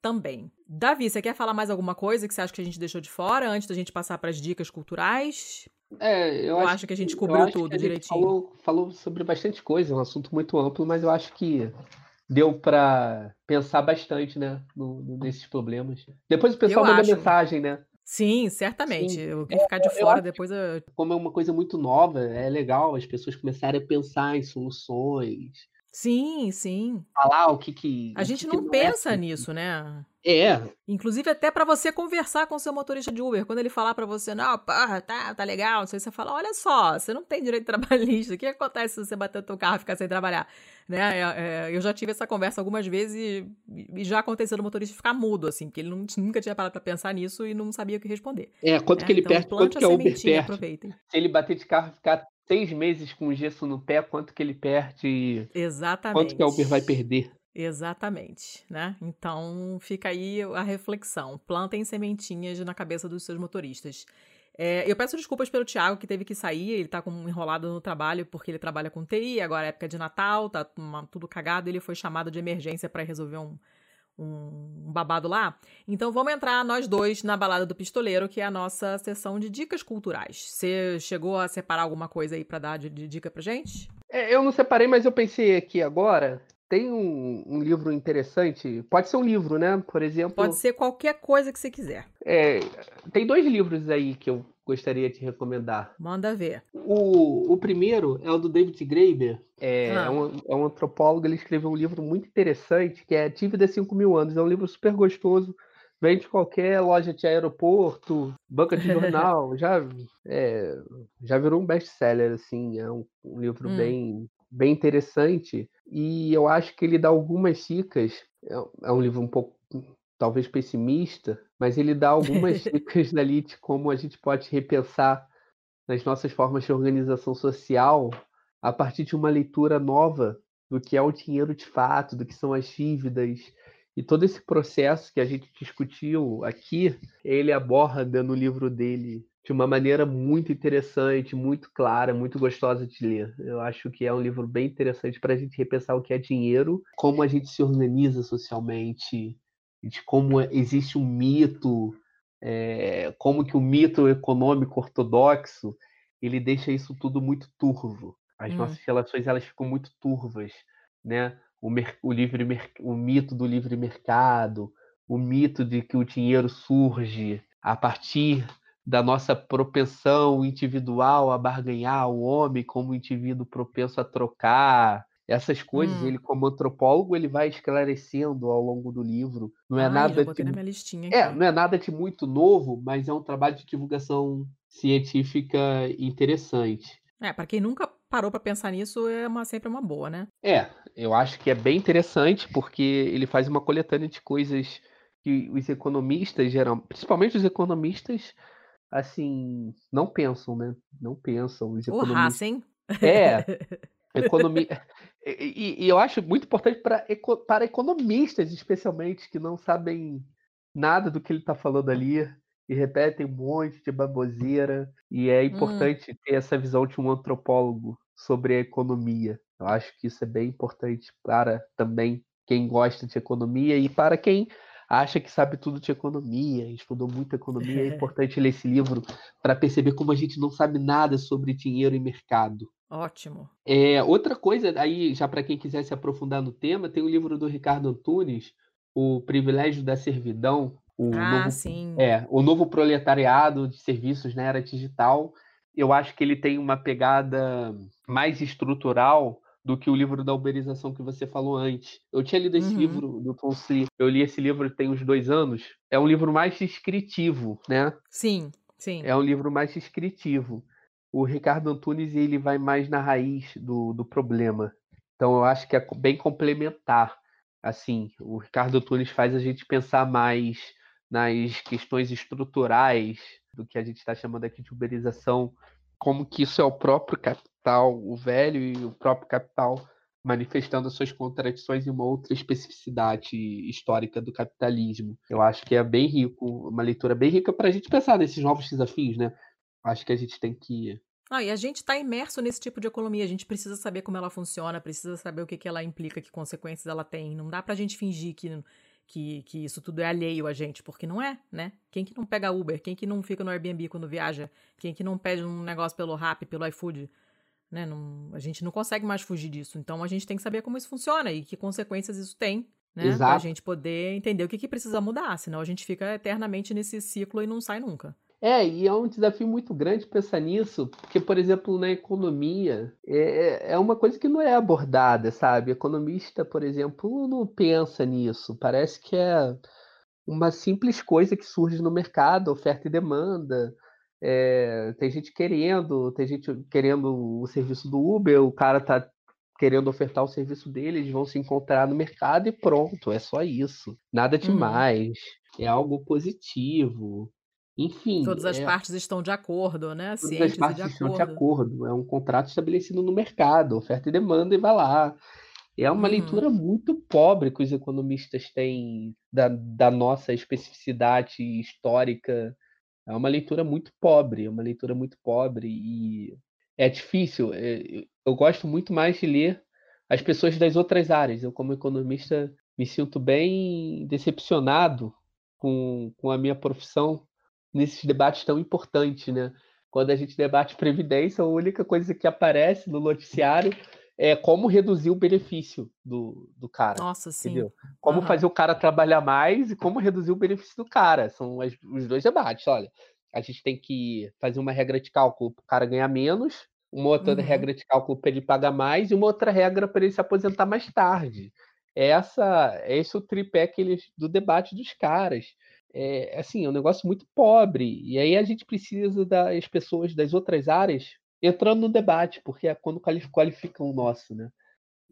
também. Davi, você quer falar mais alguma coisa que você acha que a gente deixou de fora antes da gente passar para as dicas culturais? É, eu acho, acho que a gente cobriu tudo direitinho. Falou, falou, sobre bastante coisa, é um assunto muito amplo, mas eu acho que deu para pensar bastante, né, no, nesses problemas. Depois o pessoal eu manda acho. mensagem, né? Sim, certamente. Sim. Eu quero ficar de fora depois. Eu... Como é uma coisa muito nova, é legal as pessoas começarem a pensar em soluções, Sim, sim. Falar o que que. A gente que não, que pensa é. nisso, né? É. Inclusive até para você conversar com o seu motorista de Uber, quando ele falar para você, não, porra, tá, tá legal, não sei, você fala, olha só, você não tem direito trabalhista, o que acontece se você bater o teu carro e ficar sem trabalhar? Né? É, é, eu já tive essa conversa algumas vezes e, já aconteceu do motorista ficar mudo, assim, porque ele não, <laughs> nunca tinha parado pra pensar nisso e não sabia o que responder. É, quanto né? que ele então, perde, quanto que o Uber perde. Se ele bater de carro e ficar seis meses com gesso no pé, quanto que ele perde? Exatamente. Quanto que a Uber vai perder? Exatamente, né? Então fica aí a reflexão. Plantem sementinhas na cabeça dos seus motoristas. É, eu peço desculpas pelo Thiago que teve que sair, ele tá com, enrolado no trabalho porque ele trabalha com TI, agora é época de Natal, tá uma, tudo cagado, ele foi chamado de emergência para resolver um, um babado lá. Então vamos entrar nós dois na balada do pistoleiro, que é a nossa sessão de dicas culturais. Você chegou a separar alguma coisa aí para dar de, de, dica pra gente? É, eu não separei, mas eu pensei aqui agora. Tem um, um, livro interessante. Pode ser um livro, né? Por exemplo. Pode ser qualquer coisa que você quiser. É, tem dois livros aí que eu gostaria de recomendar. Manda ver. O, o primeiro é o do David Graeber. É, ah. é, um, é um antropólogo, ele escreveu um livro muito interessante que é Dívida 5 mil anos. É um livro super gostoso. Vende de qualquer loja de aeroporto, banca de jornal. <laughs> já, é, já virou um best-seller, assim. É um, um livro hum. bem, bem interessante. E eu acho que ele dá algumas dicas. É, é um livro um pouco talvez pessimista, mas ele dá algumas <laughs> dicas ali de como a gente pode repensar nas nossas formas de organização social a partir de uma leitura nova do que é o dinheiro de fato, do que são as dívidas e todo esse processo que a gente discutiu aqui, ele aborda no livro dele de uma maneira muito interessante, muito clara, muito gostosa de ler. Eu acho que é um livro bem interessante para a gente repensar o que é dinheiro, como a gente se organiza socialmente, de como existe um mito, é, como que o mito econômico ortodoxo ele deixa isso tudo muito turvo. As hum. nossas relações elas ficam muito turvas, né? O, o, livre o mito do livre mercado, o mito de que o dinheiro surge a partir da nossa propensão individual a barganhar, o homem como indivíduo propenso a trocar, essas coisas, hum. ele como antropólogo, ele vai esclarecendo ao longo do livro. Não é Ai, nada de... é, não é nada de muito novo, mas é um trabalho de divulgação científica interessante. É, para quem nunca parou para pensar nisso, é uma, sempre uma boa, né? É, eu acho que é bem interessante porque ele faz uma coletânea de coisas que os economistas geram, principalmente os economistas, assim, não pensam, né? Não pensam. Os economistas... O raça, hein? É, <laughs> Economia. <laughs> E, e, eu acho muito importante para, para economistas, especialmente, que não sabem nada do que ele está falando ali e repetem um monte de baboseira. E é hum. importante hum. ter essa visão de um antropólogo sobre a economia. Eu acho que isso é bem importante para também quem gosta de economia e para quem acha que sabe tudo de economia, estudou muito economia. É importante ler esse livro para perceber como a gente não sabe nada sobre dinheiro e mercado. Ótimo. É, outra coisa, aí, já para quem quiser se aprofundar no tema, tem o livro do Ricardo Antunes, O Privilégio da Servidão. O ah, novo, sim. É, o novo proletariado de serviços na era digital. Eu acho que ele tem uma pegada mais estrutural do que o livro da uberização que você falou antes. Eu tinha lido esse uhum. livro do Tom Slee, eu li esse livro tem uns dois anos. É um livro mais descritivo, né? Sim, sim. É um livro mais descritivo o Ricardo Antunes ele vai mais na raiz do, do problema. Então eu acho que é bem complementar. Assim, o Ricardo Antunes faz a gente pensar mais nas questões estruturais do que a gente está chamando aqui de uberização, como que isso é o próprio capital, o velho e o próprio capital manifestando suas contradições em uma outra especificidade histórica do capitalismo. Eu acho que é bem rico, uma leitura bem rica para a gente pensar nesses novos desafios, né? Acho que a gente tem que ah, e a gente está imerso nesse tipo de economia, a gente precisa saber como ela funciona, precisa saber o que, que ela implica, que consequências ela tem. Não dá para a gente fingir que, que, que isso tudo é alheio a gente, porque não é, né? Quem que não pega Uber? Quem que não fica no Airbnb quando viaja? Quem que não pede um negócio pelo Rap, pelo iFood? Né? Não, a gente não consegue mais fugir disso. Então a gente tem que saber como isso funciona e que consequências isso tem. Né? Para a gente poder entender o que, que precisa mudar, senão a gente fica eternamente nesse ciclo e não sai nunca. É, e é um desafio muito grande pensar nisso, porque, por exemplo, na economia, é, é uma coisa que não é abordada, sabe? Economista, por exemplo, não pensa nisso. Parece que é uma simples coisa que surge no mercado, oferta e demanda. É, tem gente querendo, tem gente querendo o serviço do Uber, o cara tá querendo ofertar o serviço dele, eles vão se encontrar no mercado e pronto, é só isso. Nada uhum. demais. Uhum. É algo positivo. Enfim. Todas as é... partes estão de acordo, né? Todas Cientes as partes de estão de acordo. É um contrato estabelecido no mercado, oferta e demanda e vai lá. É uma uhum. leitura muito pobre que os economistas têm da, da nossa especificidade histórica. É uma leitura muito pobre, é uma leitura muito pobre e é difícil. É, eu gosto muito mais de ler as pessoas das outras áreas. Eu, como economista, me sinto bem decepcionado com, com a minha profissão nesses debates tão importantes, né? Quando a gente debate previdência, a única coisa que aparece no noticiário é como reduzir o benefício do, do cara. Nossa, sim. Entendeu? Como uhum. fazer o cara trabalhar mais e como reduzir o benefício do cara. São as, os dois debates. Olha, a gente tem que fazer uma regra de cálculo para o cara ganhar menos, uma outra uhum. regra de cálculo para ele pagar mais e uma outra regra para ele se aposentar mais tarde. Essa, esse é o tripé que eles, do debate dos caras é assim, é um negócio muito pobre. E aí a gente precisa das pessoas das outras áreas entrando no debate, porque é quando qualificam o nosso, né?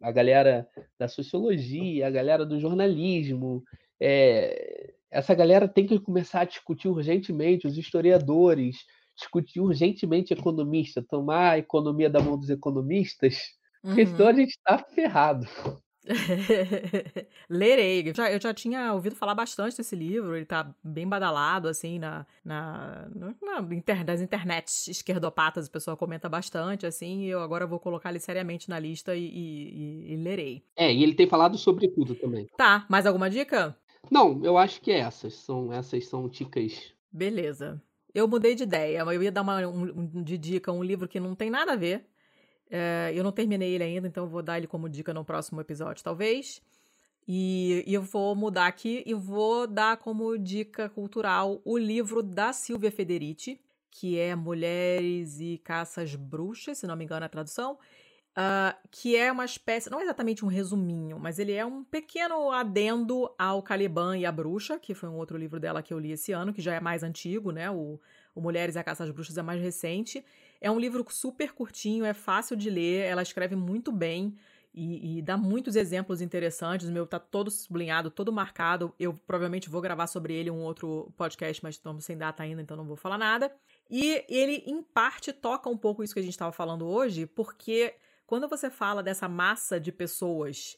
A galera da sociologia, a galera do jornalismo, é, essa galera tem que começar a discutir urgentemente, os historiadores, discutir urgentemente economista, tomar a economia da mão dos economistas, <laughs> porque uhum. senão a gente está ferrado. <laughs> Lerei. Eu já, eu já tinha ouvido falar bastante desse livro, ele tá bem badalado, assim, na, na, na inter, das internets esquerdopatas, o pessoal comenta bastante, assim, e eu agora vou colocar ele seriamente na lista e, e, e, e lerei. É, e ele tem falado sobre tudo também. Tá, mais alguma dica? Não, eu acho que é essas são essas são dicas. Beleza. Eu mudei de ideia, eu ia dar uma um, de dica um livro que não tem nada a ver, é, eu não terminei ele ainda, então vou dar ele como dica no próximo episódio, talvez. E, e, eu vou mudar aqui e vou dar como dica cultural o livro da Silvia Federici, que é Mulheres e Caças Bruxas, se não me engano a tradução, uh, que é uma espécie, não é exatamente um resuminho, mas ele é um pequeno adendo ao Caliban e a Bruxa, que foi um outro livro dela que eu li esse ano, que já é mais antigo, né? O, o Mulheres e a Caça às Bruxas é mais recente. É um livro super curtinho, é fácil de ler, ela escreve muito bem e, e, dá muitos exemplos interessantes. O meu tá todo sublinhado, todo marcado. Eu provavelmente vou gravar sobre ele um outro podcast, mas estamos sem data ainda, então não vou falar nada. E ele, em parte, toca um pouco isso que a gente estava falando hoje, porque quando você fala dessa massa de pessoas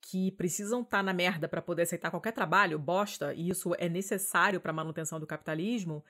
que precisam estar tá na merda para poder aceitar qualquer trabalho, bosta, e isso é necessário para a manutenção do capitalismo,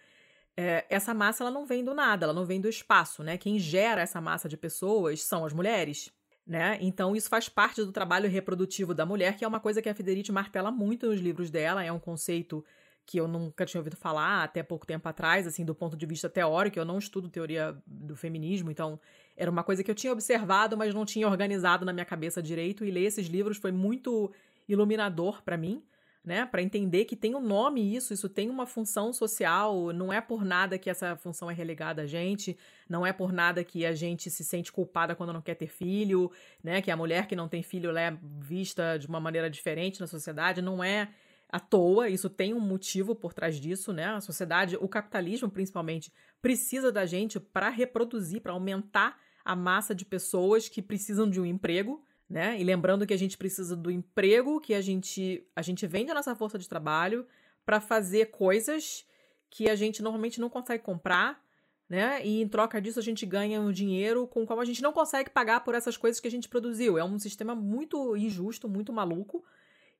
é, essa massa ela não vem do nada, ela não vem do espaço, né? Quem gera essa massa de pessoas são as mulheres. Né? Então, isso faz parte do trabalho reprodutivo da mulher, que é uma coisa que a Federici martela muito nos livros dela, é um conceito que eu nunca tinha ouvido falar até pouco tempo atrás, assim, do ponto de vista teórico, eu não estudo teoria do feminismo, então era uma coisa que eu tinha observado, mas não tinha organizado na minha cabeça direito, e ler esses livros foi muito iluminador para mim, né, para entender que tem um nome isso, isso tem uma função social, não é por nada que essa função é relegada a gente, não é por nada que a gente se sente culpada quando não quer ter filho, né, que a mulher que não tem filho é vista de uma maneira diferente na sociedade, não é à toa, isso tem um motivo por trás disso, né? A sociedade, o capitalismo principalmente, precisa da gente para reproduzir, para aumentar a massa de pessoas que precisam de um emprego, né? E lembrando que a gente precisa do emprego que a gente, a gente vende a nossa força de trabalho para fazer coisas que a gente normalmente não consegue comprar, né? E em troca disso a gente ganha um dinheiro com o qual a gente não consegue pagar por essas coisas que a gente produziu. É um sistema muito injusto, muito maluco.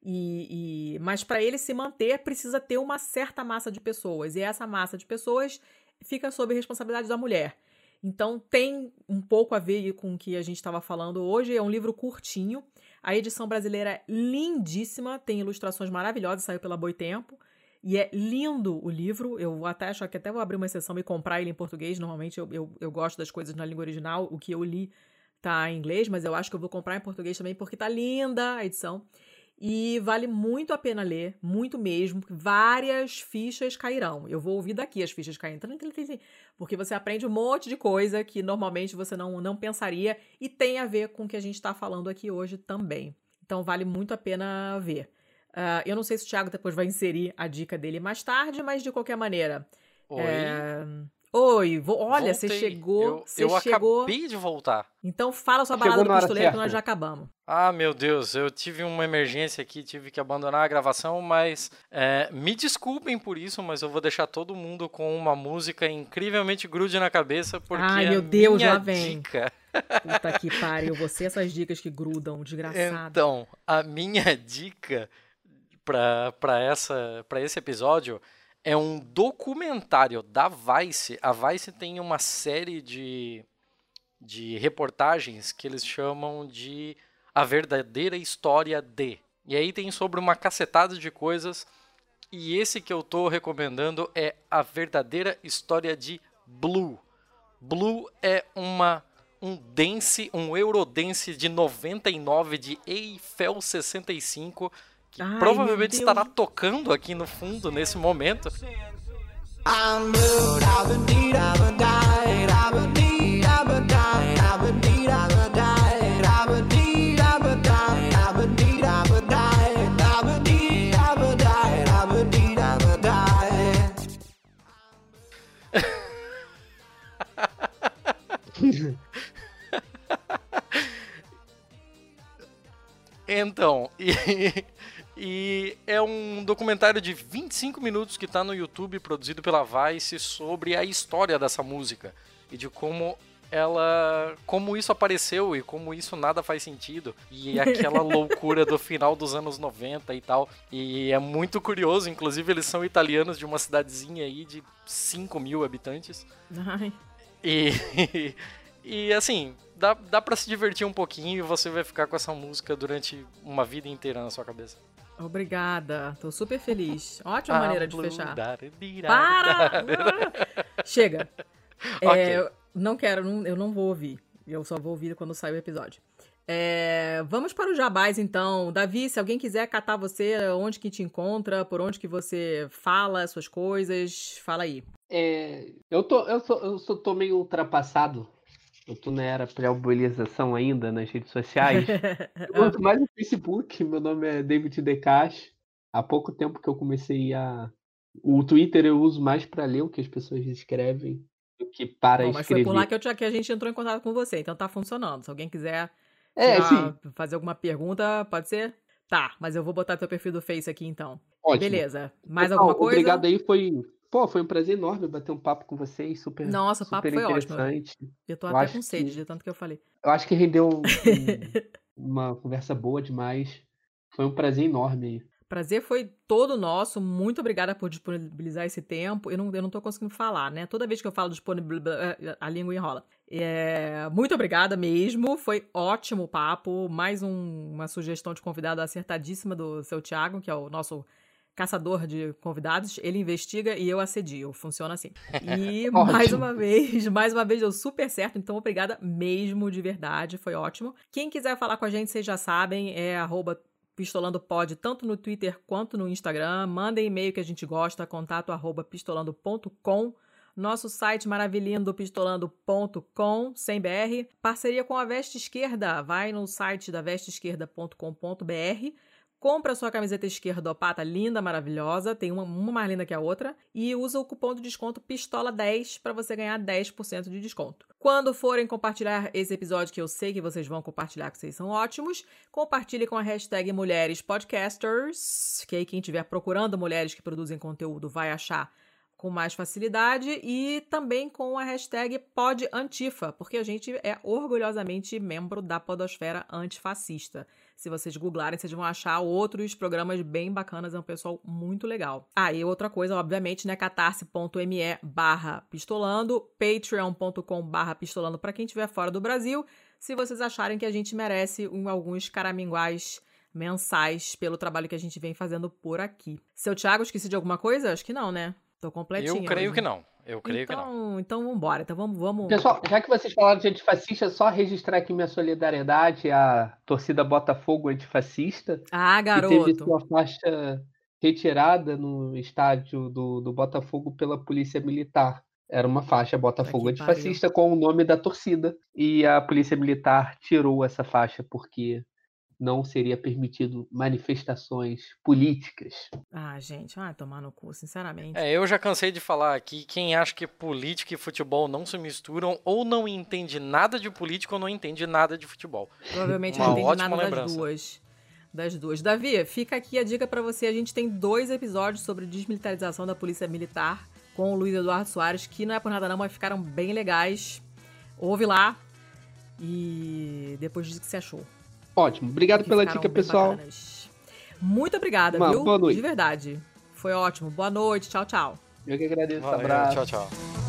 E, e mas para ele se manter precisa ter uma certa massa de pessoas e essa massa de pessoas fica sob responsabilidade da mulher. Então tem um pouco a ver com o que a gente estava falando hoje. É um livro curtinho. A edição brasileira é lindíssima, tem ilustrações maravilhosas, saiu pela Boitempo. E é lindo o livro. Eu até acho que até vou abrir uma exceção e comprar ele em português. Normalmente eu, eu, eu gosto das coisas na língua original. O que eu li tá em inglês, mas eu acho que eu vou comprar em português também porque tá linda a edição. E vale muito a pena ler, muito mesmo. Várias fichas cairão. Eu vou ouvir daqui as fichas caindo. Porque você aprende um monte de coisa que normalmente você não, não pensaria e tem a ver com o que a gente está falando aqui hoje também. Então vale muito a pena ver. Uh, eu não sei se o Thiago depois vai inserir a dica dele mais tarde, mas de qualquer maneira. Oi. É... Oi, vo... olha, você chegou. Eu, você eu chegou... acabei de voltar. Então fala sua balada do pistoleiro que nós já acabamos. Ah, meu Deus, eu tive uma emergência aqui, tive que abandonar a gravação, mas é, me desculpem por isso, mas eu vou deixar todo mundo com uma música incrivelmente grude na cabeça, porque Ai, a meu Deus, minha lá vem. dica. Puta que pariu, você essas dicas que grudam, desgraçado. Então, a minha dica para essa para esse episódio é um documentário da Vice. A Vice tem uma série de, de reportagens que eles chamam de A Verdadeira História de. E aí tem sobre uma cacetada de coisas. E esse que eu tô recomendando é A Verdadeira História de Blue. Blue é uma um dance, um Eurodance de 99 de Eiffel 65 que Ai, provavelmente estará tocando aqui no fundo nesse momento. <laughs> Então, <laughs> e, e é um documentário de 25 minutos que está no YouTube, produzido pela Vice, sobre a história dessa música e de como ela, como isso apareceu e como isso nada faz sentido e <laughs> aquela loucura do final dos anos 90 e tal. E é muito curioso, inclusive eles são italianos de uma cidadezinha aí de 5 mil habitantes. Ai, E, <laughs> e assim, dá, dá para se divertir um pouquinho e você vai ficar com essa música durante uma vida inteira na sua cabeça. Obrigada. Tô super feliz. Ótima Ah, maneira de fechar. Para! <laughs> Chega. É, Ok. Não quero, não- eu não vou ouvir. Eu só vou ouvir quando sair o episódio. É, vamos para os jabás, então. Davi, se alguém quiser catar você, onde que te encontra, por onde que você fala suas coisas, fala aí. É, eu, tô, eu, sou, eu sou, tô meio ultrapassado. Eu tô na era pré-mobilização ainda nas redes sociais. <laughs> Eu uso mais o Facebook. Meu nome é David Decache. Há pouco tempo que eu comecei a. O Twitter eu uso mais para ler o que as pessoas escrevem do que para Bom, mas foi escrever. por lá que, eu, te- que a gente entrou em contato com você, então tá funcionando. Se alguém quiser É, sim. fazer alguma pergunta, pode ser? Tá, mas eu vou botar teu perfil do Face aqui então. Ótimo. Beleza. Mais alguma coisa? Obrigado aí, foi. Pô, foi um prazer enorme bater um papo com vocês. Super, Nossa, o papo super foi ótimo. interessante. Eu tô Eu até com sede, que- de tanto que eu falei. Eu acho que rendeu um- <laughs> uma conversa boa demais. Foi um prazer enorme. Prazer foi todo nosso. Muito obrigada por disponibilizar esse tempo. Eu não, eu não tô conseguindo falar, né? Toda vez que eu falo disponibilizar, a língua enrola. É, muito obrigada mesmo. Foi ótimo o papo. Mais um- uma sugestão de convidado acertadíssima do seu Thiago, que é o nosso caçador de convidados. Ele investiga e eu assedio. Funciona assim. E <laughs> mais uma vez, <laughs> mais uma vez deu super certo. Então, obrigada mesmo de verdade. Foi ótimo. Quem quiser falar com a gente, vocês já sabem, é arroba Pistolando Pod, tanto no Twitter quanto no Instagram. Mandem e-mail que a gente gosta, contato arroba pistolando.com. Nosso site maravilhindo, pistolando.com, sem BR. Parceria com a Veste Esquerda. Vai no site da vesteesquerda.com.br. compra sua camiseta esquerdopata linda, maravilhosa, tem uma, uma mais linda que a outra, e usa o cupom de desconto PISTOLA10 para você ganhar 10% de desconto. Quando forem compartilhar esse episódio, que eu sei que vocês vão compartilhar, que vocês são ótimos, compartilhe com a hashtag Mulheres Podcasters, que aí quem estiver procurando mulheres que produzem conteúdo vai achar com mais facilidade e também com a hashtag PodAntifa, porque a gente é orgulhosamente membro da podosfera antifascista. Se vocês googlarem, vocês vão achar outros programas bem bacanas, é um pessoal muito legal. Ah, e outra coisa, obviamente, né, catarse.me barra pistolando, patreon.com barra pistolando para quem estiver fora do Brasil, se vocês acharem que a gente merece um, alguns caraminguais mensais pelo trabalho que a gente vem fazendo por aqui. Seu Thiago, esqueci de alguma coisa? Acho que não, né? Tô completinho. Eu creio hoje. que não. Eu creio então, que não. Então vambora. Então vamos, vamos. Pessoal, já que vocês falaram de antifascista, só registrar aqui minha solidariedade à torcida Botafogo antifascista. Ah, garoto. Que teve sua faixa retirada no estádio do, do Botafogo pela polícia militar. Era uma faixa Botafogo Aqui, antifascista com o nome da torcida. E a polícia militar tirou essa faixa porque não seria permitido manifestações políticas. Ah, gente, vai tomar no cu, sinceramente. É, eu já cansei de falar aqui, quem acha que política e futebol não se misturam, ou não entende nada de política ou não entende nada de futebol. Provavelmente Uma não entende ótima nada das lembrança. duas. Das duas. Davi, fica aqui a dica pra você. A gente tem dois episódios sobre desmilitarização da Polícia Militar com o Luiz Eduardo Soares, que não é por nada não, mas ficaram bem legais. Ouve lá e depois diz o que você achou. Ótimo. Obrigado pela dica, pessoal. bacanas. Muito obrigada, Uma viu? boa noite. De verdade. Foi ótimo. Boa noite. Tchau, tchau. Eu que agradeço. Valeu, abraço. tchau, tchau.